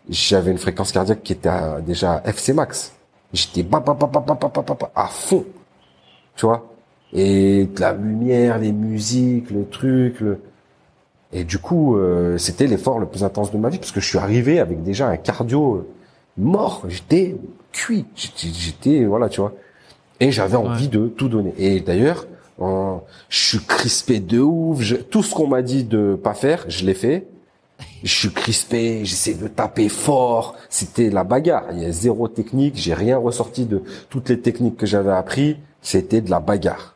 J'avais une fréquence cardiaque qui était à, déjà à FC max. J'étais à fond. Tu vois? Et la lumière, les musiques, le truc, le... Et du coup, euh, c'était l'effort le plus intense de ma vie parce que je suis arrivé avec déjà un cardio euh, mort. J'étais cuit. J'étais, voilà, tu vois. Et j'avais envie de tout donner. Et d'ailleurs, je suis crispé de ouf. tout ce qu'on m'a dit de pas faire, je l'ai fait. Je suis crispé, j'essaie de taper fort. C'était la bagarre. Il y a zéro technique. J'ai rien ressorti de toutes les techniques que j'avais appris. C'était de la bagarre.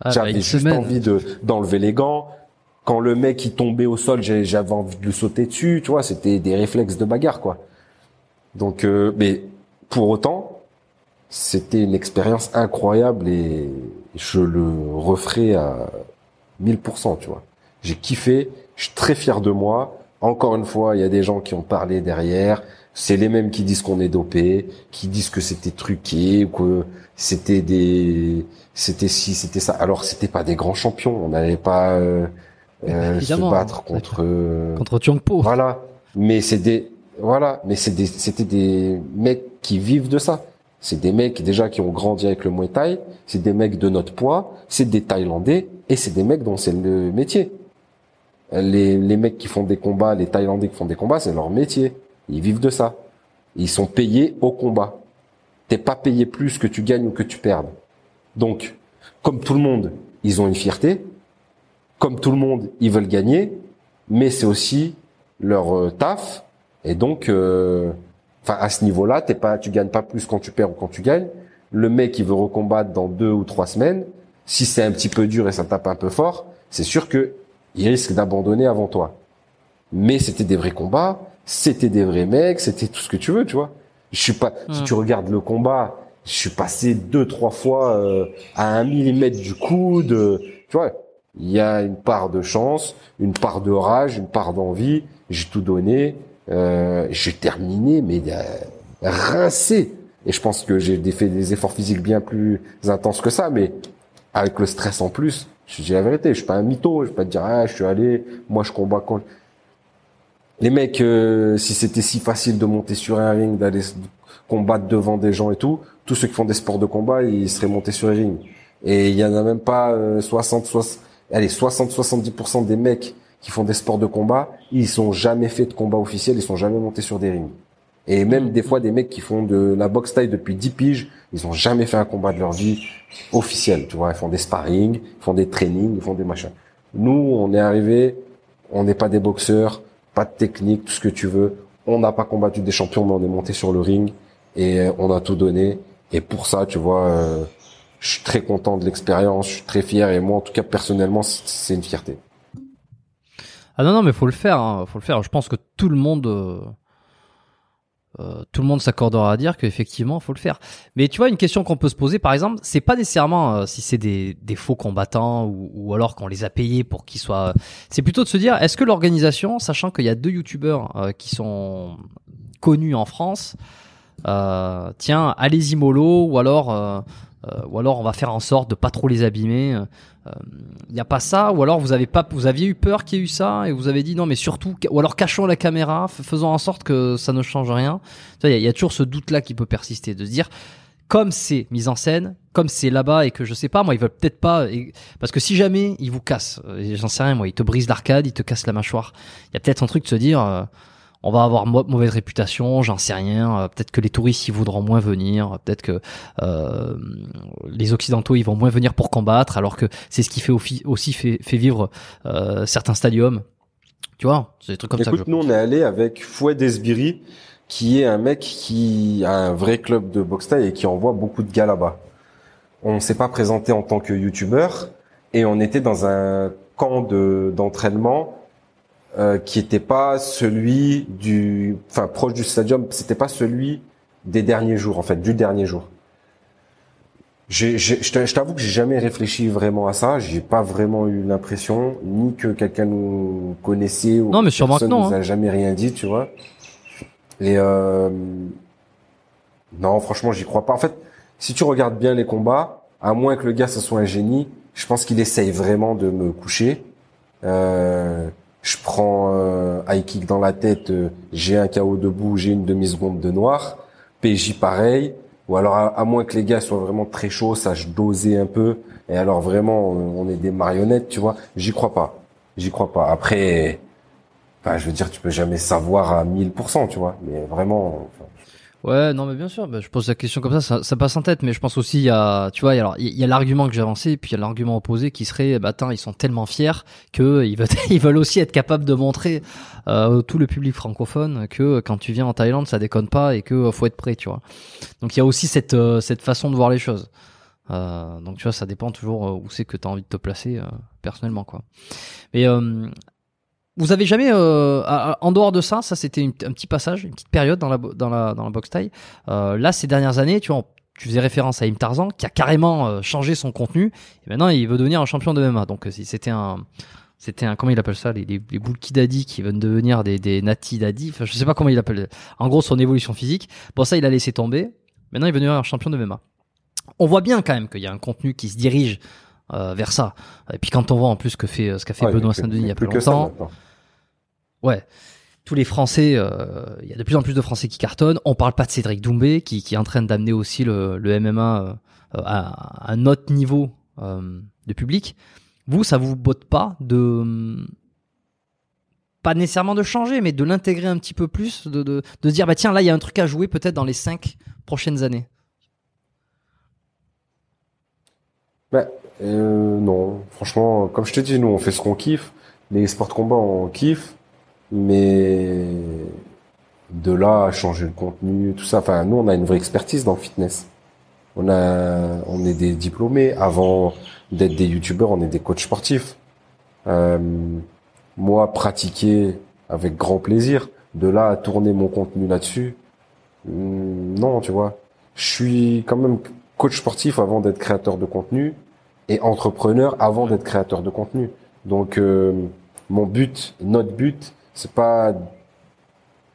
Ah, j'avais bah, juste envie de d'enlever les gants. Quand le mec il tombait au sol, j'avais envie de sauter dessus. Tu vois, c'était des réflexes de bagarre, quoi. Donc, euh, mais pour autant, c'était une expérience incroyable et je le referai à 1000%, tu vois. J'ai kiffé, je suis très fier de moi. Encore une fois, il y a des gens qui ont parlé derrière. C'est les mêmes qui disent qu'on est dopé, qui disent que c'était truqué, ou que c'était des, c'était si, c'était ça. Alors c'était pas des grands champions. On n'allait pas euh, euh se battre contre euh, contre Po. Voilà. Mais c'est des, voilà. Mais c'est des, c'était des mecs qui vivent de ça. C'est des mecs déjà qui ont grandi avec le Muay Thai, c'est des mecs de notre poids, c'est des Thaïlandais et c'est des mecs dont c'est le métier. Les, les mecs qui font des combats, les Thaïlandais qui font des combats, c'est leur métier. Ils vivent de ça. Ils sont payés au combat. T'es pas payé plus que tu gagnes ou que tu perdes. Donc, comme tout le monde, ils ont une fierté. Comme tout le monde, ils veulent gagner, mais c'est aussi leur euh, taf. Et donc, euh, Enfin, à ce niveau-là, t'es pas, tu gagnes pas plus quand tu perds ou quand tu gagnes. Le mec, il veut recombattre dans deux ou trois semaines. Si c'est un petit peu dur et ça tape un peu fort, c'est sûr que il risque d'abandonner avant toi. Mais c'était des vrais combats, c'était des vrais mecs, c'était tout ce que tu veux, tu vois. Je suis pas, si hmm. tu regardes le combat, je suis passé deux, trois fois euh, à un millimètre du coude, tu vois. Il y a une part de chance, une part de rage, une part d'envie. J'ai tout donné. Euh, j'ai terminé, mais euh, rincé. Et je pense que j'ai fait des efforts physiques bien plus intenses que ça, mais avec le stress en plus, je dis la vérité, je suis pas un mytho, je vais pas te dire ah je suis allé, moi je combats quand les mecs, euh, si c'était si facile de monter sur un ring, d'aller combattre devant des gens et tout, tous ceux qui font des sports de combat, ils seraient montés sur un ring. Et il y en a même pas 60, 60 allez 60-70% des mecs qui font des sports de combat, ils sont jamais fait de combat officiel, ils sont jamais montés sur des rings. Et même des fois des mecs qui font de la boxe taille depuis 10 piges, ils ont jamais fait un combat de leur vie officiel, tu vois, ils font des sparring, ils font des trainings, ils font des machins. Nous, on est arrivé, on n'est pas des boxeurs, pas de technique, tout ce que tu veux. On n'a pas combattu des champions, mais on est monté sur le ring et euh, on a tout donné. Et pour ça, tu vois, euh, je suis très content de l'expérience, je suis très fier et moi, en tout cas, personnellement, c'est une fierté. Ah non non mais faut le faire, hein, faut le faire. Je pense que tout le monde, euh, euh, tout le monde s'accordera à dire qu'effectivement faut le faire. Mais tu vois une question qu'on peut se poser par exemple, c'est pas nécessairement euh, si c'est des, faux combattants ou, alors qu'on les a payés pour qu'ils soient. C'est plutôt de se dire est-ce que l'organisation, sachant qu'il y a deux youtubeurs qui sont connu en France, euh, tiens, allez-y mollo, ou alors, euh, euh, ou alors on va faire en sorte de pas trop les abîmer. Il n'y a pas ça, ou alors vous avez pas, vous aviez eu peur qu'il y ait eu ça et vous avez dit non, mais surtout, ou alors cachons la caméra, faisons en sorte que ça ne change rien. Il y, a toujours ce doute-là qui peut persister, de se dire comme c'est mis en scène, comme c'est là-bas et que je sais pas, moi, ils veulent peut-être pas, parce que si jamais ils vous cassent, j'en sais rien, moi, ils te brisent l'arcade, ils te cassent la mâchoire, il y a peut-être un truc de se dire, on va avoir mauvaise réputation, j'en sais rien. Euh, peut-être que les touristes ils voudront moins venir, peut-être que euh, les occidentaux ils vont moins venir pour combattre, alors que c'est ce qui fait aussi fait, vivre euh, certains stadiums. Tu vois, c'est des trucs comme ça. Écoute, nous on est allé avec Fouet Esbiri, qui est un mec qui a un vrai club de boxe taille et qui envoie beaucoup de gars là-bas. On s'est pas présenté en tant que youtubeur et on était dans un camp de d'entraînement euh, qui était pas celui du, enfin proche du stadium, c'était pas celui des derniers jours en fait, du dernier jour. Je t'avoue que j'ai jamais réfléchi vraiment à ça. J'ai pas vraiment eu l'impression ni que quelqu'un nous connaissait ou non, mais personne nous a hein. jamais rien dit, tu vois. Et euh... non, franchement, j'y crois pas. En fait, si tu regardes bien les combats, à moins que le gars ce soit un génie, je pense qu'il essaye vraiment de me coucher. Euh je prends euh, high kick dans la tête, euh, j'ai un KO debout, j'ai une demi-seconde de noir. PJ pareil. Ou alors à, moins que les gars soient vraiment très chauds, sachent doser un peu. Et alors vraiment, on, est des marionnettes, tu vois. J'y crois pas. J'y crois pas. Après, enfin, je veux dire, tu peux jamais savoir à 1000%, tu vois. Mais vraiment, Ouais, non, mais bien sûr. Bah, je pose la question comme ça, ça, passe en tête. Mais je pense aussi, il y a, tu vois, alors il y a l'argument que j'ai avancé, puis il y a l'argument opposé qui serait, bah, attends, ils sont tellement fiers que ils veulent, ils veulent aussi être capables de montrer euh, tout le public francophone que quand tu viens en Thaïlande, ça déconne pas et que euh, faut être prêt, tu vois. Donc il y a aussi cette euh, cette façon de voir les choses. Euh, donc tu vois, ça dépend toujours euh, où c'est que tu as envie de te placer personnellement, quoi. Mais vous avez jamais, euh, en dehors de ça, ça c'était un petit passage, une petite période dans la dans la dans la boxe taille. Euh, là, ces dernières années, tu vois, tu faisais référence à Im Tarzan qui a carrément euh, changé son contenu. Et maintenant, il veut devenir un champion de MMA. Donc, c'était un c'était un comment il appelle ça? Les les, les daddy qui veulent devenir des des nati daddy. Enfin, je sais pas comment il appelle. En gros, son évolution physique. Bon, ça, il a laissé tomber. Maintenant, il veut devenir un champion de MMA. On voit bien quand même qu'il y a un contenu qui se dirige euh, vers ça. Et puis quand on voit en plus ce que fait ce qu'a fait Benoît Saint-Denis il y a plus longtemps. Ouais. Tous les Français, euh, il y a de plus en plus de Français qui cartonnent. On parle pas de Cédric Doumbé qui, qui est en train d'amener aussi le, le MMA euh, à, un autre niveau euh, de public. Vous, ça vous botte pas de pas nécessairement de changer, mais de l'intégrer un petit peu plus, de, de, de se dire bah tiens là il y a un truc à jouer peut-être dans les cinq prochaines années? Bah, non, franchement, comme je te dis, nous on fait ce qu'on kiffe. Les sports de combat on kiffe. Mais de là à changer le contenu, tout ça, enfin nous on a une vraie expertise dans le fitness. On a, on est des diplômés. Avant d'être des youtubeurs, on est des coachs sportifs. Euh, moi, pratiquer avec grand plaisir. De là à tourner mon contenu là-dessus, hmm, non, tu vois. Je suis quand même coach sportif avant d'être créateur de contenu et entrepreneur avant d'être créateur de contenu. Donc, euh, mon but, notre but, c'est pas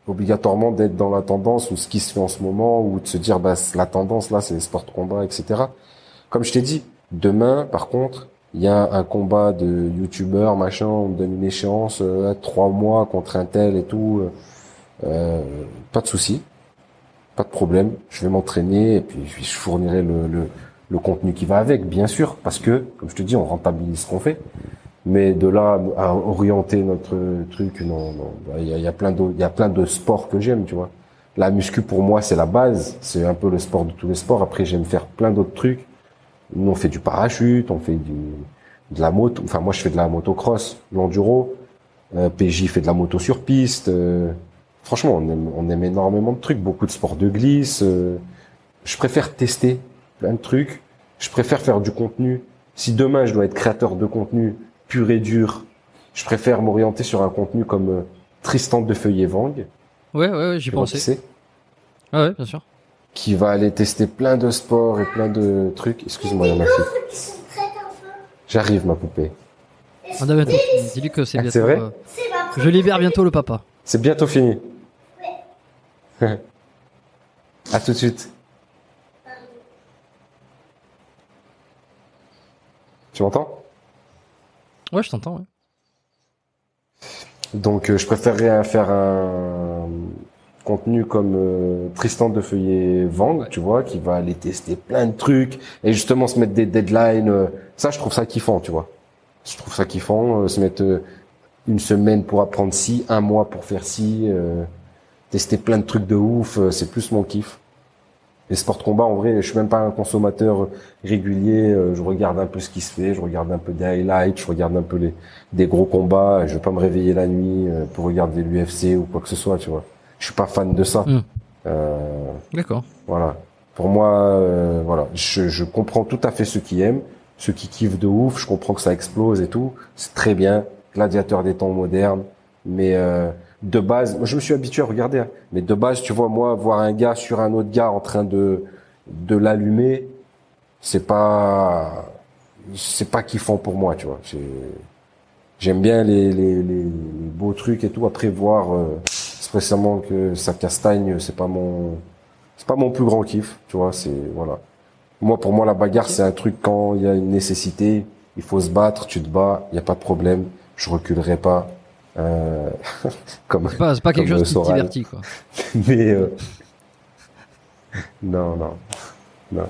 obligatoirement d'être dans la tendance ou ce qui se fait en ce moment ou de se dire bah la tendance là c'est les sports de combat etc. Comme je t'ai dit, demain par contre il y a un combat de youtubeur machin, on me donne une échéance euh, trois mois contre un tel et tout, euh, euh pas de souci, pas de problème, je vais m'entraîner et puis je fournirai le, le, le contenu qui va avec bien sûr parce que comme je te dis on rentabilise ce qu'on fait. Mais de là à orienter notre truc, non, non. Il y a, y a, plein de, il y a plein de sports que j'aime, tu vois. La muscu pour moi c'est la base, c'est un peu le sport de tous les sports. Après j'aime faire plein d'autres trucs. Nous on fait du parachute, on fait du, de la moto. Enfin moi je fais de la motocross, l'enduro. Euh, PJ fait de la moto sur piste. Euh, franchement on aime, on aime énormément de trucs, beaucoup de sports de glisse. Euh, je préfère tester plein de trucs. Je préfère faire du contenu. Si demain je dois être créateur de contenu, pur et dur. Je préfère m'orienter sur un contenu comme euh, Tristan de Feuillet Vang. Ouais, ouais, ouais j'y pensais. Ah ouais, bien sûr. Qui va aller tester plein de sports et plein de trucs. Excuse-moi, il y a ma fille. J'arrive, ma poupée. On a bientôt Dis-lui que c'est ah, bientôt. C'est vrai euh, Je libère bientôt le papa. C'est bientôt fini. à tout de suite. Tu m'entends? Ouais, je t'entends. Ouais. Donc, euh, je préférerais faire un contenu comme euh, Tristan de Feuillet Vang, tu vois, qui va aller tester plein de trucs et justement se mettre des deadlines. euh, ça, je trouve ça kiffant, tu vois. Je trouve ça kiffant, euh, se mettre une semaine pour apprendre ci, un mois pour faire ci, euh, tester plein de trucs de ouf, euh, c'est plus mon kiff. Les sports combat, en vrai, je suis même pas un consommateur régulier. euh, je regarde un peu ce qui se fait, je regarde un peu des highlights, je regarde un peu les des gros combats. Je vais pas me réveiller la nuit euh, pour regarder l'UFC ou quoi que ce soit, tu vois. Je suis pas fan de ça. Mm. Euh, D'accord. voilà. Pour moi, euh, voilà, je, je comprends tout à fait ceux qui aiment, ceux qui kiffent de ouf. Je comprends que ça explose et tout. C'est très bien, gladiateur des temps modernes. Mais euh, de base, moi je me suis habitué à regarder. hein. Mais de base, tu vois, moi, voir un gars sur un autre gars en train de de l'allumer, c'est pas c'est pas kiffant pour moi, tu vois. C'est- J'aime bien les, les, les, les beaux trucs et tout. Après voir euh, spécialement que ça castagne, c'est pas mon c'est pas mon plus grand kiff, tu vois. C'est voilà. Moi, pour moi, la bagarre, c'est un truc quand il y a une nécessité, il faut se battre, tu te bats, il y a pas de problème. Je reculerai pas. Euh, comme C'est pas, c'est pas quelque chose qui te divertit, quoi. mais euh, non non non.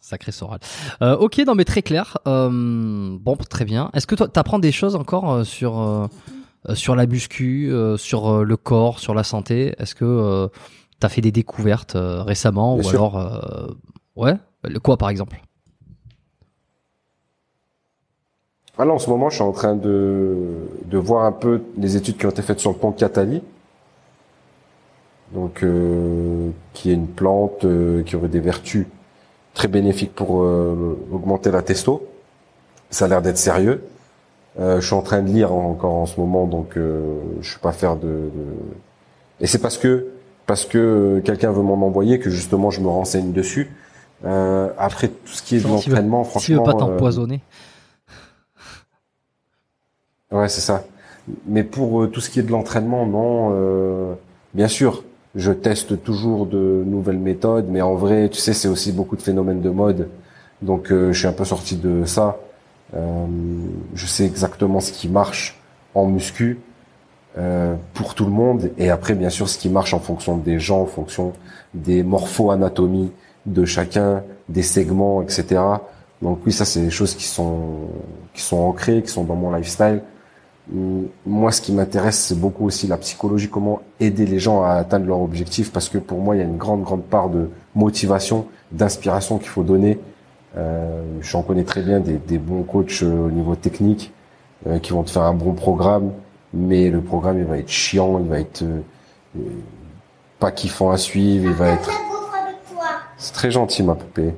Sacré Soral. Euh, ok, non mais très clair. Euh, bon, très bien. Est-ce que toi, t'apprends des choses encore euh, sur sur la muscu, euh, sur le corps, sur la santé? Est-ce que euh, t'as fait des découvertes récemment Bien ou sûr. alors euh, ouais, le quoi par exemple? Ah là, en ce moment, je suis en train de, de voir un peu les études qui ont été faites sur le pont Catali. Donc, euh, qui est une plante euh, qui aurait des vertus très bénéfiques pour euh, augmenter la testo. Ça a l'air d'être sérieux. Euh, je suis en train de lire encore en ce moment, donc euh, je suis pas faire de. de- Et c'est parce que parce que euh, quelqu'un veut m'en envoyer que justement je me renseigne dessus. Euh, après tout ce qui est de l'entraînement, Si tu veux franchement. pas t'empoisonner. Ouais, c'est ça. Mais pour euh, tout ce qui est de l'entraînement, non. euh, bien sûr, je teste toujours de nouvelles méthodes, mais en vrai, tu sais, c'est aussi beaucoup de phénomènes de mode. Donc, euh, je suis un peu sorti de ça. Euh, je sais exactement ce qui marche en muscu euh, pour tout le monde, et après, bien sûr, ce qui marche en fonction des gens, en fonction des morpho-anatomies de chacun, des segments, etc. Donc oui, ça, c'est des choses qui sont qui sont ancrées, qui sont dans mon lifestyle. Moi, ce qui m'intéresse, c'est beaucoup aussi la psychologie, comment aider les gens à atteindre leur objectif, parce que pour moi, il y a une grande, grande part de motivation, d'inspiration qu'il faut donner. Euh, J'en connais très bien des, des bons coachs euh, au niveau technique euh, qui vont te faire un bon programme, mais le programme, il va être chiant, il va être euh, pas kiffant à suivre, il va être... C'est très gentil, ma poupée.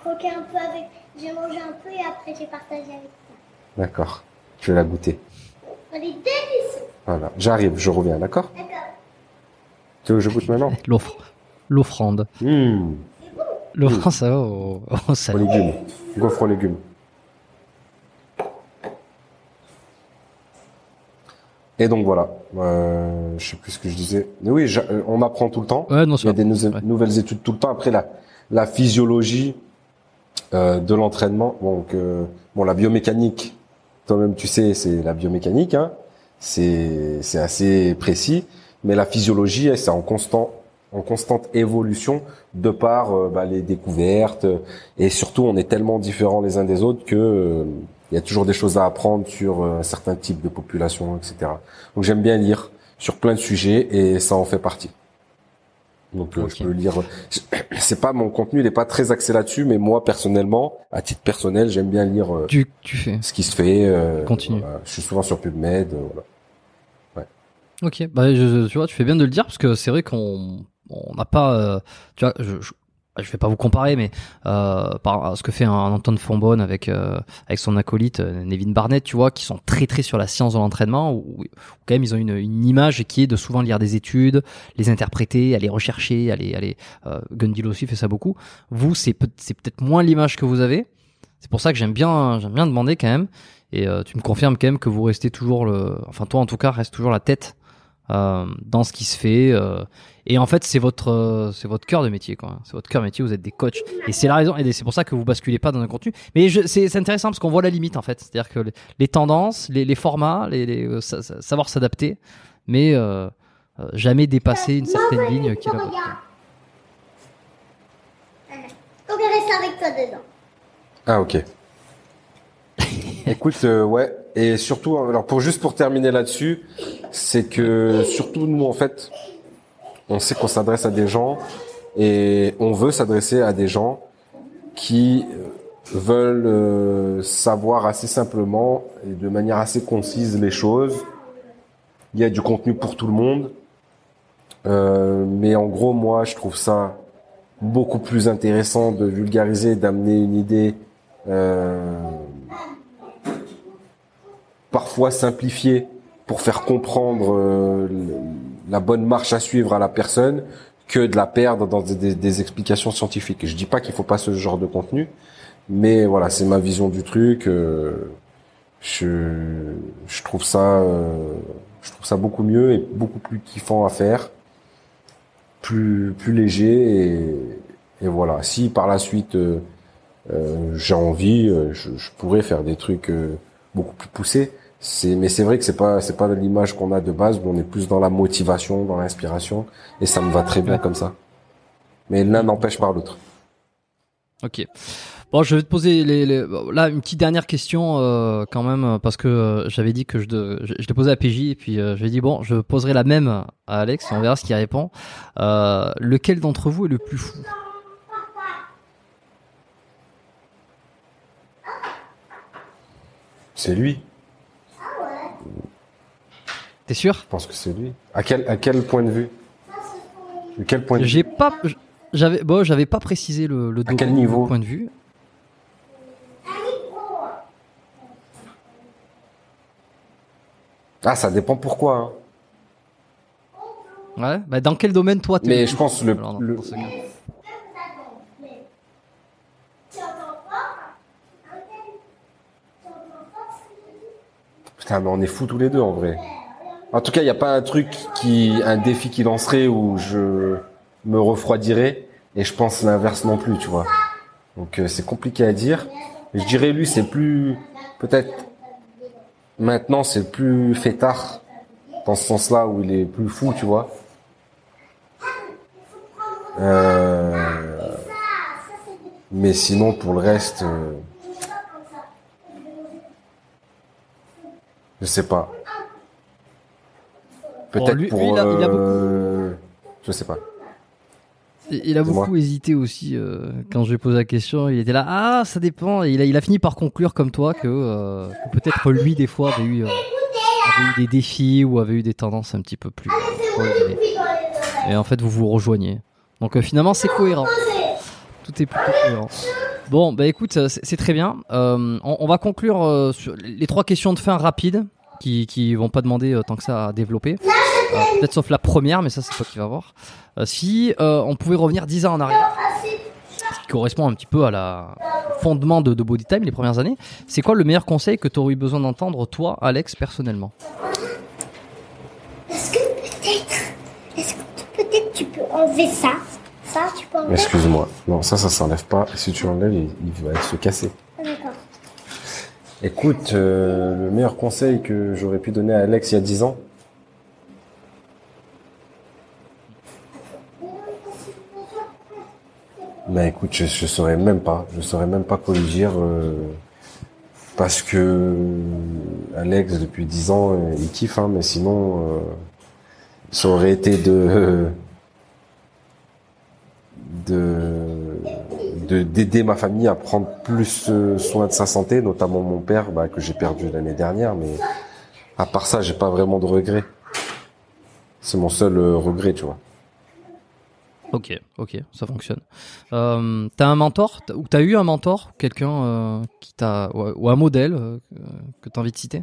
Croquer un peu avec. J'ai mangé un peu et après j'ai partagé avec toi. D'accord. Je vais la goûter. Elle est délicieuse. Voilà. J'arrive, je reviens, d'accord D'accord. Tu veux que je goûte maintenant L'offre, l'offrande. Hum, L'offrande, ça va au, au aux salon. légumes. Gaufre aux légumes. Et donc voilà, euh, je sais plus ce que je disais. Mais oui, euh, on apprend tout le temps. Ouais, non, Il y a des nou- ouais. nouvelles études tout le temps. Après la, la physiologie euh, de l'entraînement, donc euh, bon la biomécanique, toi-même tu sais, c'est la biomécanique, hein. c'est c'est assez précis. Mais la physiologie, c'est en constant en constante évolution de par euh, bah, les découvertes et surtout on est tellement différents les uns des autres que euh, il y a toujours des choses à apprendre sur euh, certains types de populations, etc. Donc j'aime bien lire sur plein de sujets et ça en fait partie. Donc euh, je peux lire. C'est pas mon contenu, il est pas très axé là-dessus, mais moi personnellement, à titre personnel, j'aime bien lire euh, Tu, tu fais. ce qui se fait. euh, Continue. voilà. Je suis souvent sur PubMed. euh, voilà. Ok, bah je, tu vois, tu fais bien de le dire parce que c'est vrai qu'on on n'a pas, euh, tu vois, je, je je vais pas vous comparer, mais euh, par ce que fait un, Antoine Fonbonne avec euh, avec son acolyte euh, Nevin Barnett, tu vois, qui sont très très sur la science de l'entraînement, où, quand même ils ont une, une image qui est de souvent lire des études, les interpréter, aller rechercher, aller aller. Euh, Gundil aussi fait ça beaucoup. Vous, c'est peut c'est peut-être moins l'image que vous avez. C'est pour ça que j'aime bien j'aime bien demander quand même. Et euh, tu me confirmes quand même que vous restez toujours le, enfin toi en tout cas reste toujours la tête dans ce qui se fait. euh, et en fait, c'est votre, euh, c'est votre cœur de métier, quoi. C'est votre cœur de métier. Vous êtes des coachs. Et c'est la raison. Et c'est pour ça que vous basculez pas dans un contenu. Mais je- c'est c'est intéressant parce qu'on voit la limite, en fait. C'est-à-dire que les, les tendances, les, les formats, les, les- euh, sa- sa- savoir s'adapter, mais euh, euh, jamais dépasser une certaine ligne qui est la. On va rester avec toi dedans. Ah ok. Écoute, euh, ouais, et surtout, alors pour juste pour terminer là-dessus, c'est que surtout nous en fait, on sait qu'on s'adresse à des gens et on veut s'adresser à des gens qui euh, veulent euh, savoir assez simplement et de manière assez concise les choses. Il y a du contenu pour tout le monde, Euh, mais en gros, moi, je trouve ça beaucoup plus intéressant de vulgariser, d'amener une idée euh, parfois simplifiée pour faire comprendre euh, la bonne marche à suivre à la personne que de la perdre dans des, des- explications scientifiques. Je dis pas qu'il faut pas ce genre de contenu, mais voilà, c'est ma vision du truc. euh, je, je trouve ça, euh, je trouve ça beaucoup mieux et beaucoup plus kiffant à faire, plus plus léger et, et voilà. Si par la suite euh, euh, j'ai envie, euh, je, je pourrais faire des trucs beaucoup plus poussés. C'est, mais c'est vrai que c'est pas, c'est pas l'image qu'on a de base. On est plus dans la motivation, dans l'inspiration, et ça me va très bien comme ça. Mais l'un n'empêche pas l'autre. Ok. Bon, je vais te poser les, les- là une petite dernière question euh, quand même parce que euh, j'avais dit que je, de, je, je l'ai posé à PJ et puis euh, j'ai dit bon, je poserai la même à Alex et on verra ce qu'il répond. Euh, lequel d'entre vous est le plus fou? C'est lui. T'es sûr Je pense que c'est lui. À quel, à quel point de vue? De quel point de vue? J'ai pas, j'avais, bon, j'avais pas précisé le, le, À quel le niveau point de vue. Ah, ça dépend pourquoi. hein. Ouais. Bah, dans quel domaine toi t'es Mais je pense le- alors, le- ce Putain, mais on est fous tous les deux en vrai. En tout cas, il n'y a pas un truc qui, un défi qui lancerait où je me refroidirais. Et je pense l'inverse non plus, tu vois. Donc euh, c'est compliqué à dire. Je dirais lui, c'est plus peut-être maintenant c'est plus fêtard dans ce sens-là où il est plus fou, tu vois. Euh, mais sinon pour le reste, euh, je sais pas. Peut-être lui- pour, lui, il a- il a beaucoup- euh, je sais pas. Il a beaucoup hésité aussi euh, quand je lui ai posé la question. Il était là, ah, ça dépend. Et il a, il a fini par conclure comme toi que, euh, que peut-être lui des fois avait eu, euh, avait eu des défis ou avait eu des tendances un petit peu plus. euh. Et en fait, vous vous rejoignez. Donc euh, finalement, c'est cohérent. Tout est plutôt cohérent. Bon, bah écoute, euh, c'est c'est très bien. Euh, on, on va conclure euh, sur les trois questions de fin rapides qui qui vont pas demander euh, tant que ça à développer. Euh, Peut-être sauf la première, mais ça c'est toi qui vas voir. Euh, si euh, on pouvait revenir 10 ans en arrière, ce qui correspond un petit peu à la au fondement de, de Body Time les premières années, c'est quoi le meilleur conseil que tu aurais eu besoin d'entendre toi, Alex, personnellement? Est-ce que peut-être, est-ce que peut-être tu peux enlever ça? Ça, tu peux enlever? Excuse-moi. Non, ça, ça s'enlève pas. Si tu l'enlèves, il, il va se casser. Ah, D'accord. Écoute, euh, le meilleur conseil que j'aurais pu donner à Alex il y a 10 ans, bah écoute, je, je saurais même pas, je saurais même pas quoi lui dire, euh, parce que Alex depuis 10 ans, euh, il kiffe, hein, mais sinon, euh, ça aurait été de de de- d'aider ma famille à prendre plus euh, soin de sa santé, notamment mon père bah, que j'ai perdu l'année dernière. Mais à part ça, j'ai pas vraiment de regrets. C'est mon seul euh, regret, tu vois. Ok, ok, ça fonctionne. Euh, t'as un mentor? Ou t'as eu un mentor, quelqu'un euh, qui t'a ou, un modèle euh, que t'as envie de citer?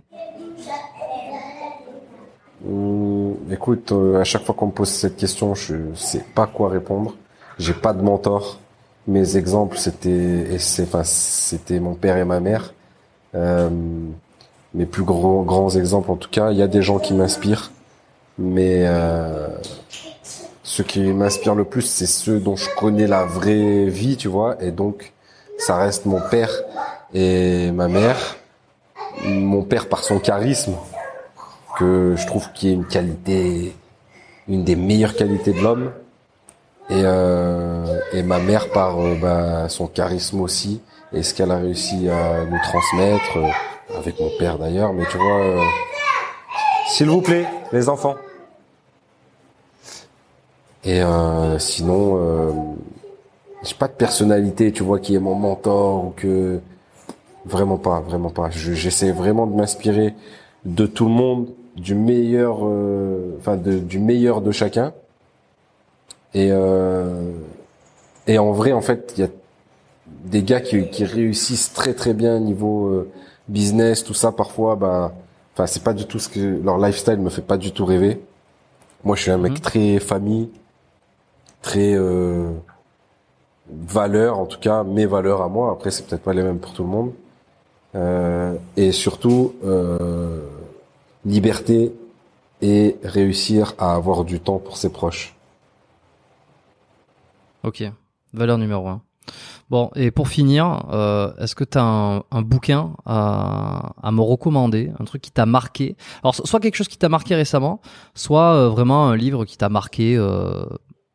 Hum, écoute, euh, à chaque fois qu'on me pose cette question, je sais pas quoi répondre. J'ai pas de mentor. Mes exemples, c'était, enfin, c'était mon père et ma mère. Euh, mes plus gros, grands exemples, en tout cas. Il y a des gens qui m'inspirent. mais euh, ce qui m'inspire le plus, c'est ceux dont je connais la vraie vie, tu vois, et donc ça reste mon père et ma mère. Mon père par son charisme, que je trouve qui est une qualité, une des meilleures qualités de l'homme, et, euh, et ma mère par euh, bah, son charisme aussi, et ce qu'elle a réussi à nous transmettre, euh, avec mon père d'ailleurs, mais tu vois, euh, s'il vous plaît, les enfants. Et euh, sinon, euh, j'ai pas de personnalité, tu vois, qui est mon mentor ou que vraiment pas, vraiment pas. Je- J'essaie vraiment de m'inspirer de tout le monde, du meilleur, enfin de- du meilleur de chacun. Et euh, et en vrai, en fait, il y a des gars qui, qui réussissent très très bien niveau euh, business, tout ça. Parfois, bah, enfin, c'est pas du tout ce que leur lifestyle me fait pas du tout rêver. Moi, je suis un mec Mhm. très famille, très euh, valeurs, en tout cas mes valeurs à moi. Après, c'est peut-être pas les mêmes pour tout le monde. Euh, et surtout euh, liberté et réussir à avoir du temps pour ses proches. Ok, valeur numéro un. Bon, et pour finir, euh, est-ce que tu as un, bouquin à, me recommander, un truc qui t'a marqué? Alors, so- soit quelque chose qui t'a marqué récemment, soit euh, vraiment un livre qui t'a marqué euh,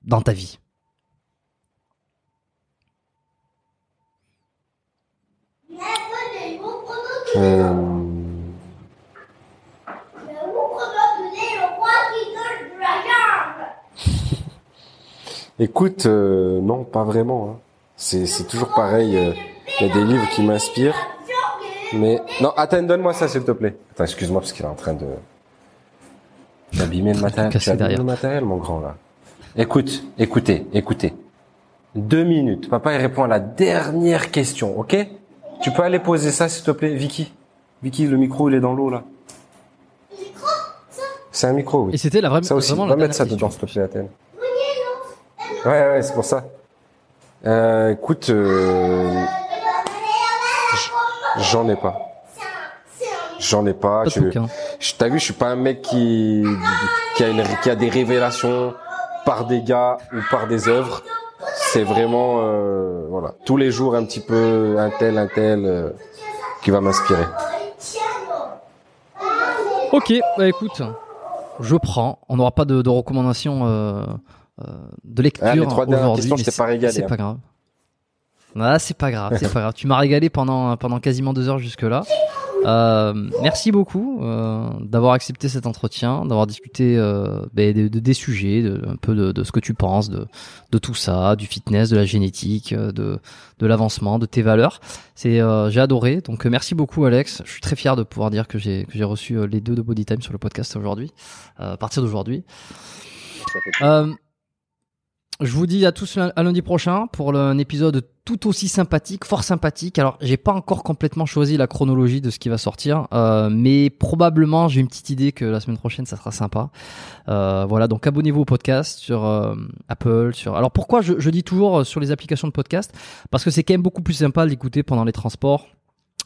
dans ta vie. Écoute, euh, non, pas vraiment. hein. C'est c'est toujours pareil. euh, Il y a des livres qui m'inspirent, mais non. Attends, donne-moi ça, s'il te plaît. Attends, excuse-moi parce qu'il est en train de d'abîmer le matériel. Tu abîmes le matériel, mon grand là. Écoute, écoutez, écoutez. Deux minutes. Papa, il répond à la dernière question, ok? Tu peux aller poser ça, s'il te plaît, Vicky. Vicky, le micro, il est dans l'eau là. C'est un micro, oui. Et c'était la vraie, Ça aussi, vraiment va la mettre ça dedans, question. s'il te plaît, Athènes. Ouais, ouais, c'est pour ça. Euh, écoute, euh, j'en ai pas. J'en ai pas. Je, je- t'as vu, je suis pas un mec qui, qui a, une- qui a des révélations par des gars ou par des œuvres. C'est vraiment, euh, voilà, tous les jours un petit peu un tel, un tel euh, qui va m'inspirer. Ok, bah écoute, je prends. On n'aura pas de, de recommandations euh, de lecture Ah, les trois aujourd'hui, mais t'ai pas régalé, C'est hein. pas grave. Ah, c'est pas grave, c'est pas grave. Tu m'as régalé pendant pendant quasiment deux heures jusque là. Euh, merci beaucoup euh, d'avoir accepté cet entretien, d'avoir discuté euh, ben, de, de- des sujets, de, un peu de, de ce que tu penses de, de tout ça, du fitness, de la génétique, euh, de, de l'avancement, de tes valeurs. C'est euh, j'ai adoré. Donc euh, merci beaucoup Alex. Je suis très fier de pouvoir dire que j'ai que j'ai reçu euh, les deux de Body Time sur le podcast aujourd'hui, euh, à partir d'aujourd'hui. Je vous dis à tous à lundi prochain pour un épisode tout aussi sympathique, fort sympathique. Alors, j'ai pas encore complètement choisi la chronologie de ce qui va sortir, euh, mais probablement j'ai une petite idée que la semaine prochaine ça sera sympa. Euh, voilà, donc abonnez-vous au podcast sur euh, Apple, sur. Alors pourquoi je, je dis toujours sur les applications de podcast? Parce que c'est quand même beaucoup plus sympa de l'écouter pendant les transports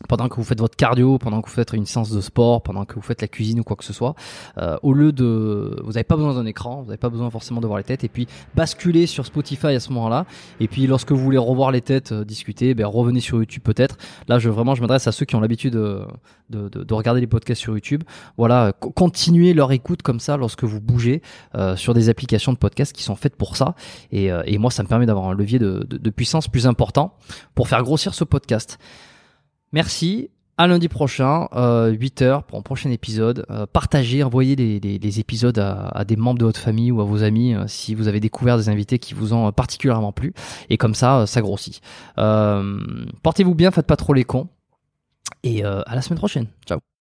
pendant que vous faites votre cardio, pendant que vous faites une séance de sport, pendant que vous faites la cuisine ou quoi que ce soit, euh, au lieu de, vous n'avez pas besoin d'un écran, vous n'avez pas besoin forcément de voir les têtes, et puis basculer sur Spotify à ce moment-là, et puis lorsque vous voulez revoir les têtes euh, discuter, ben revenez sur YouTube peut-être. Là, je vraiment, je m'adresse à ceux qui ont l'habitude de, de, de- de regarder les podcasts sur YouTube. Voilà, euh, co- continuez leur écoute comme ça lorsque vous bougez euh, sur des applications de podcasts qui sont faites pour ça, et, euh, et moi, ça me permet d'avoir un levier de, de puissance plus important pour faire grossir ce podcast. Merci. À lundi prochain, euh, 8h pour un prochain épisode. Euh, partagez, envoyez les, épisodes à, des membres de votre famille ou à vos amis euh, si vous avez découvert des invités qui vous ont euh, particulièrement plu. Et comme ça, euh, ça grossit. Euh, Portez-vous bien, faites pas trop les cons. Et euh, à la semaine prochaine. Ciao.